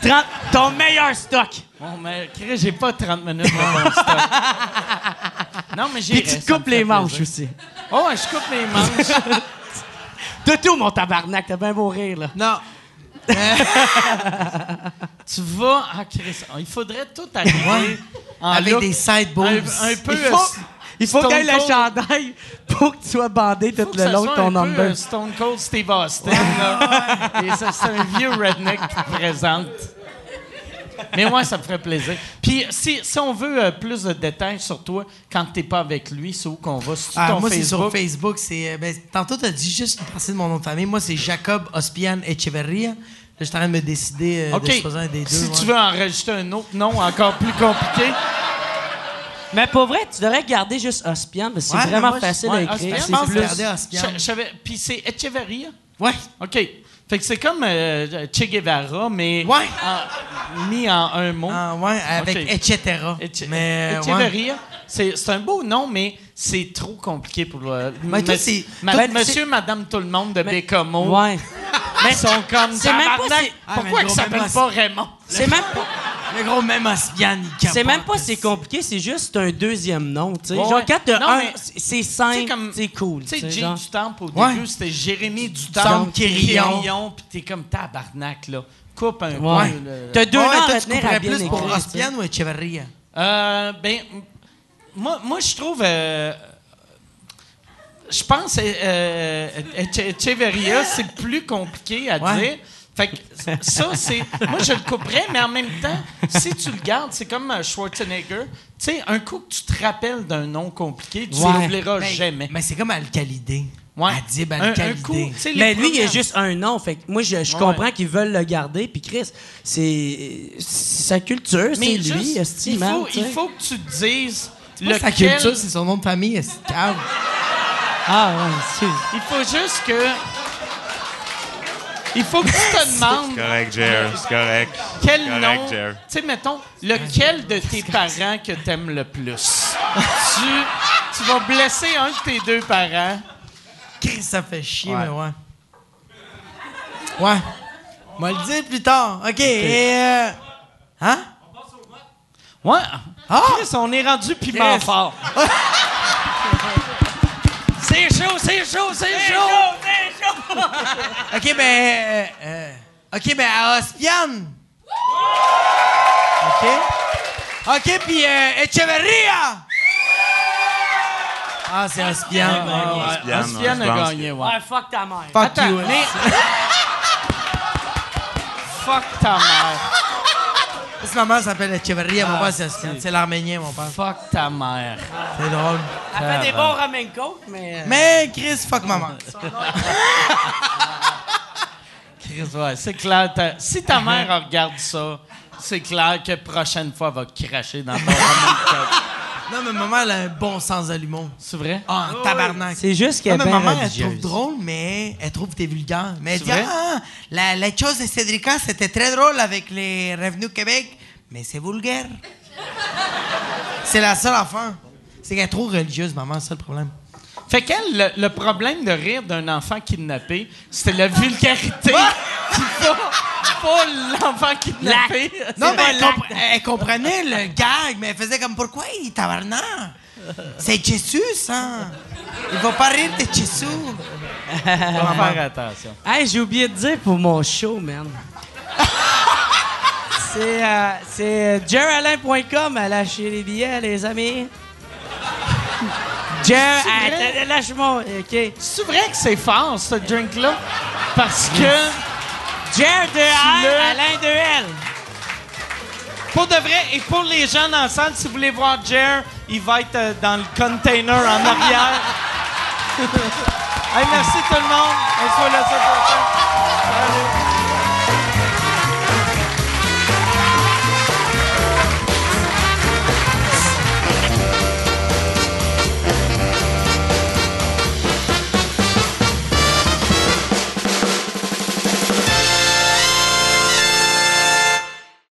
30, ton meilleur stock! Bon, mais Chris, j'ai pas 30 minutes de mon stock. Non, mais j'irai. Puis tu te coupes les manches plaisir. aussi. Oh, ouais, je coupe les manches. T'as tout, mon tabarnak, t'as bien beau rire, là. Non. tu vas. Ah, Chris, il faudrait tout arriver en Avec look des side boobs. un, un peu. Il faut, euh, il faut ait le chandail pour que tu sois bandé tout que le long de ton number. euh, Stone Cold Steve Austin. là. Et ça, c'est un vieux redneck qui te présente. Mais moi, ça me ferait plaisir. Puis, si, si on veut euh, plus de détails sur toi, quand t'es pas avec lui, c'est où qu'on va? Sur Ah, ton moi, c'est Facebook? sur Facebook? C'est, euh, ben, tantôt, tu as dit juste une partie de mon nom de famille. Moi, c'est Jacob Ospian Echeverria. Là, je suis en train de me décider euh, OK. de choisir un des deux. si ouais. tu veux enregistrer un autre nom encore plus compliqué, Mais pour vrai, tu devrais garder juste Ospian, parce que c'est Ouais, vraiment mais moi, je- facile ouais, à écrire. Ospian, C'est je pense plus- regarder Ospian. Je- je savais- Puis c'est Echeverria? Ouais. OK. Fait que c'est comme euh, Che Guevara, mais Ouais. en- mis en un mot. Ah, ouais, avec OK. etc. Eche- mais, ouais. Echeverria, c'est c'est un beau nom, mais c'est trop compliqué pour le. Mais toi, c'est- Ma- toi, monsieur, madame, tout le monde de Bécomo. Ouais. Ils sont comme. c'est même pas tabarnak, Ah, Pourquoi mais ils gros, s'appellent même pas Raymond? C'est même pas. Le gros, même Ospian, il capote. C'est même pas si compliqué, c'est juste un deuxième nom, tu sais. Ouais, Genre, quand t'as Non, un, mais- c'est simple, comme- c'est cool. Tu sais, Jay genre. du Temple, au Ouais. début, c'était Jérémy du Temple Temple, Quérillon. Quérillon, puis t'es comme tabarnak, là. Coupe un Ouais. peu. le- T'as deux Ouais, noms à toi, tu retenir à couperais bien plus pour écrire, tu sais. Ospian ou Echeverria? Euh, ben, m- moi, moi je trouve. euh, je pense euh, euh, Eche- Echeverria, c'est plus compliqué à Ouais. dire Fait que ça, c'est. Moi, je le couperais, mais en même temps, si tu le gardes, c'est comme euh, Schwarzenegger. Tu sais, un coup que tu te rappelles d'un nom compliqué, tu Ouais. l'oublieras Ben, jamais. Mais c'est comme Alcalidé. Ouais. Adib les Mais lui, il a juste un nom. Fait que moi, je, je Ouais. comprends qu'ils veulent le garder. Puis Chris, c'est sa culture, c'est lui, juste, il, faut, il faut que tu te dises. Pas Sa lequel- culture, c'est son nom de famille. Calme. Ah, ouais, excuse. Il faut juste que. Il faut que tu te demandes C'est correct, Jer. C'est correct. quel correct, nom? Tu sais, mettons, lequel de tes parents que t'aimes le plus? tu, tu vas blesser un de tes deux parents. Chris, ça fait chier, Ouais. mais ouais. Ouais. On va le dire plus tard. OK. Et, euh, Hein? Ouais. Ah! Chris, on est rendu piment Chris. fort. c'est chaud, c'est chaud, c'est chaud. OK, ben... euh, euh, OK, ben à Ospian. OK. OK, puis euh, Echeverria. Ah, c'est Ospian. Ospian, Ospian ouais, a je pense gagné, ouais. Ouais, fuck ta mère. Fuck Attends, you. mais- Fuck ta mère. Parce que ma mère s'appelle Echeverria, mon père c'est l'arménien, mon père. Fuck ta mère. C'est drôle. Elle fait des bons ramen coke, mais. euh, Mais Chris, fuck ma mère. Chris, ouais, c'est clair. ta- Si ta mère regarde ça, c'est clair que prochaine fois, elle va cracher dans ton ramen. Non, mais ma mère, elle a un bon sens de l'humour. C'est vrai? Ah, en tabarnak. C'est juste qu'elle Non, est mais bien ma mère, elle religieuse. trouve drôle, mais elle trouve que t'es vulgaire. Mais elle C'est dit, vrai? ah, la, la chose de Cédrica, c'était très drôle avec les revenus Québec, mais c'est vulgaire. c'est la seule affaire. C'est qu'elle est trop religieuse, maman, c'est ça le problème. Fait qu'elle, le, le problème de rire d'un enfant kidnappé, c'était la vulgarité. pas, pas l'enfant kidnappé. Non, C'est mais pas elle, compre- elle comprenait le gag, mais elle faisait comme, pourquoi il tabarnak? C'est Jésus, hein? Il va pas rire de Jésus. Faut faire attention. Hey, j'ai oublié de dire pour mon show, man. c'est euh, c'est jeralain.com à lâcher les billets, les amis. Jer, ah, lâche-moi, OK. C'est vrai que c'est fort, ce drink-là? Parce que... Jer de le- R, Alain de L. Pour de vrai, et pour les gens dans la salle, si vous voulez voir Jer, il va être euh, dans le container en arrière. hey, merci tout le monde. On se voit la semaine prochaine. Salut.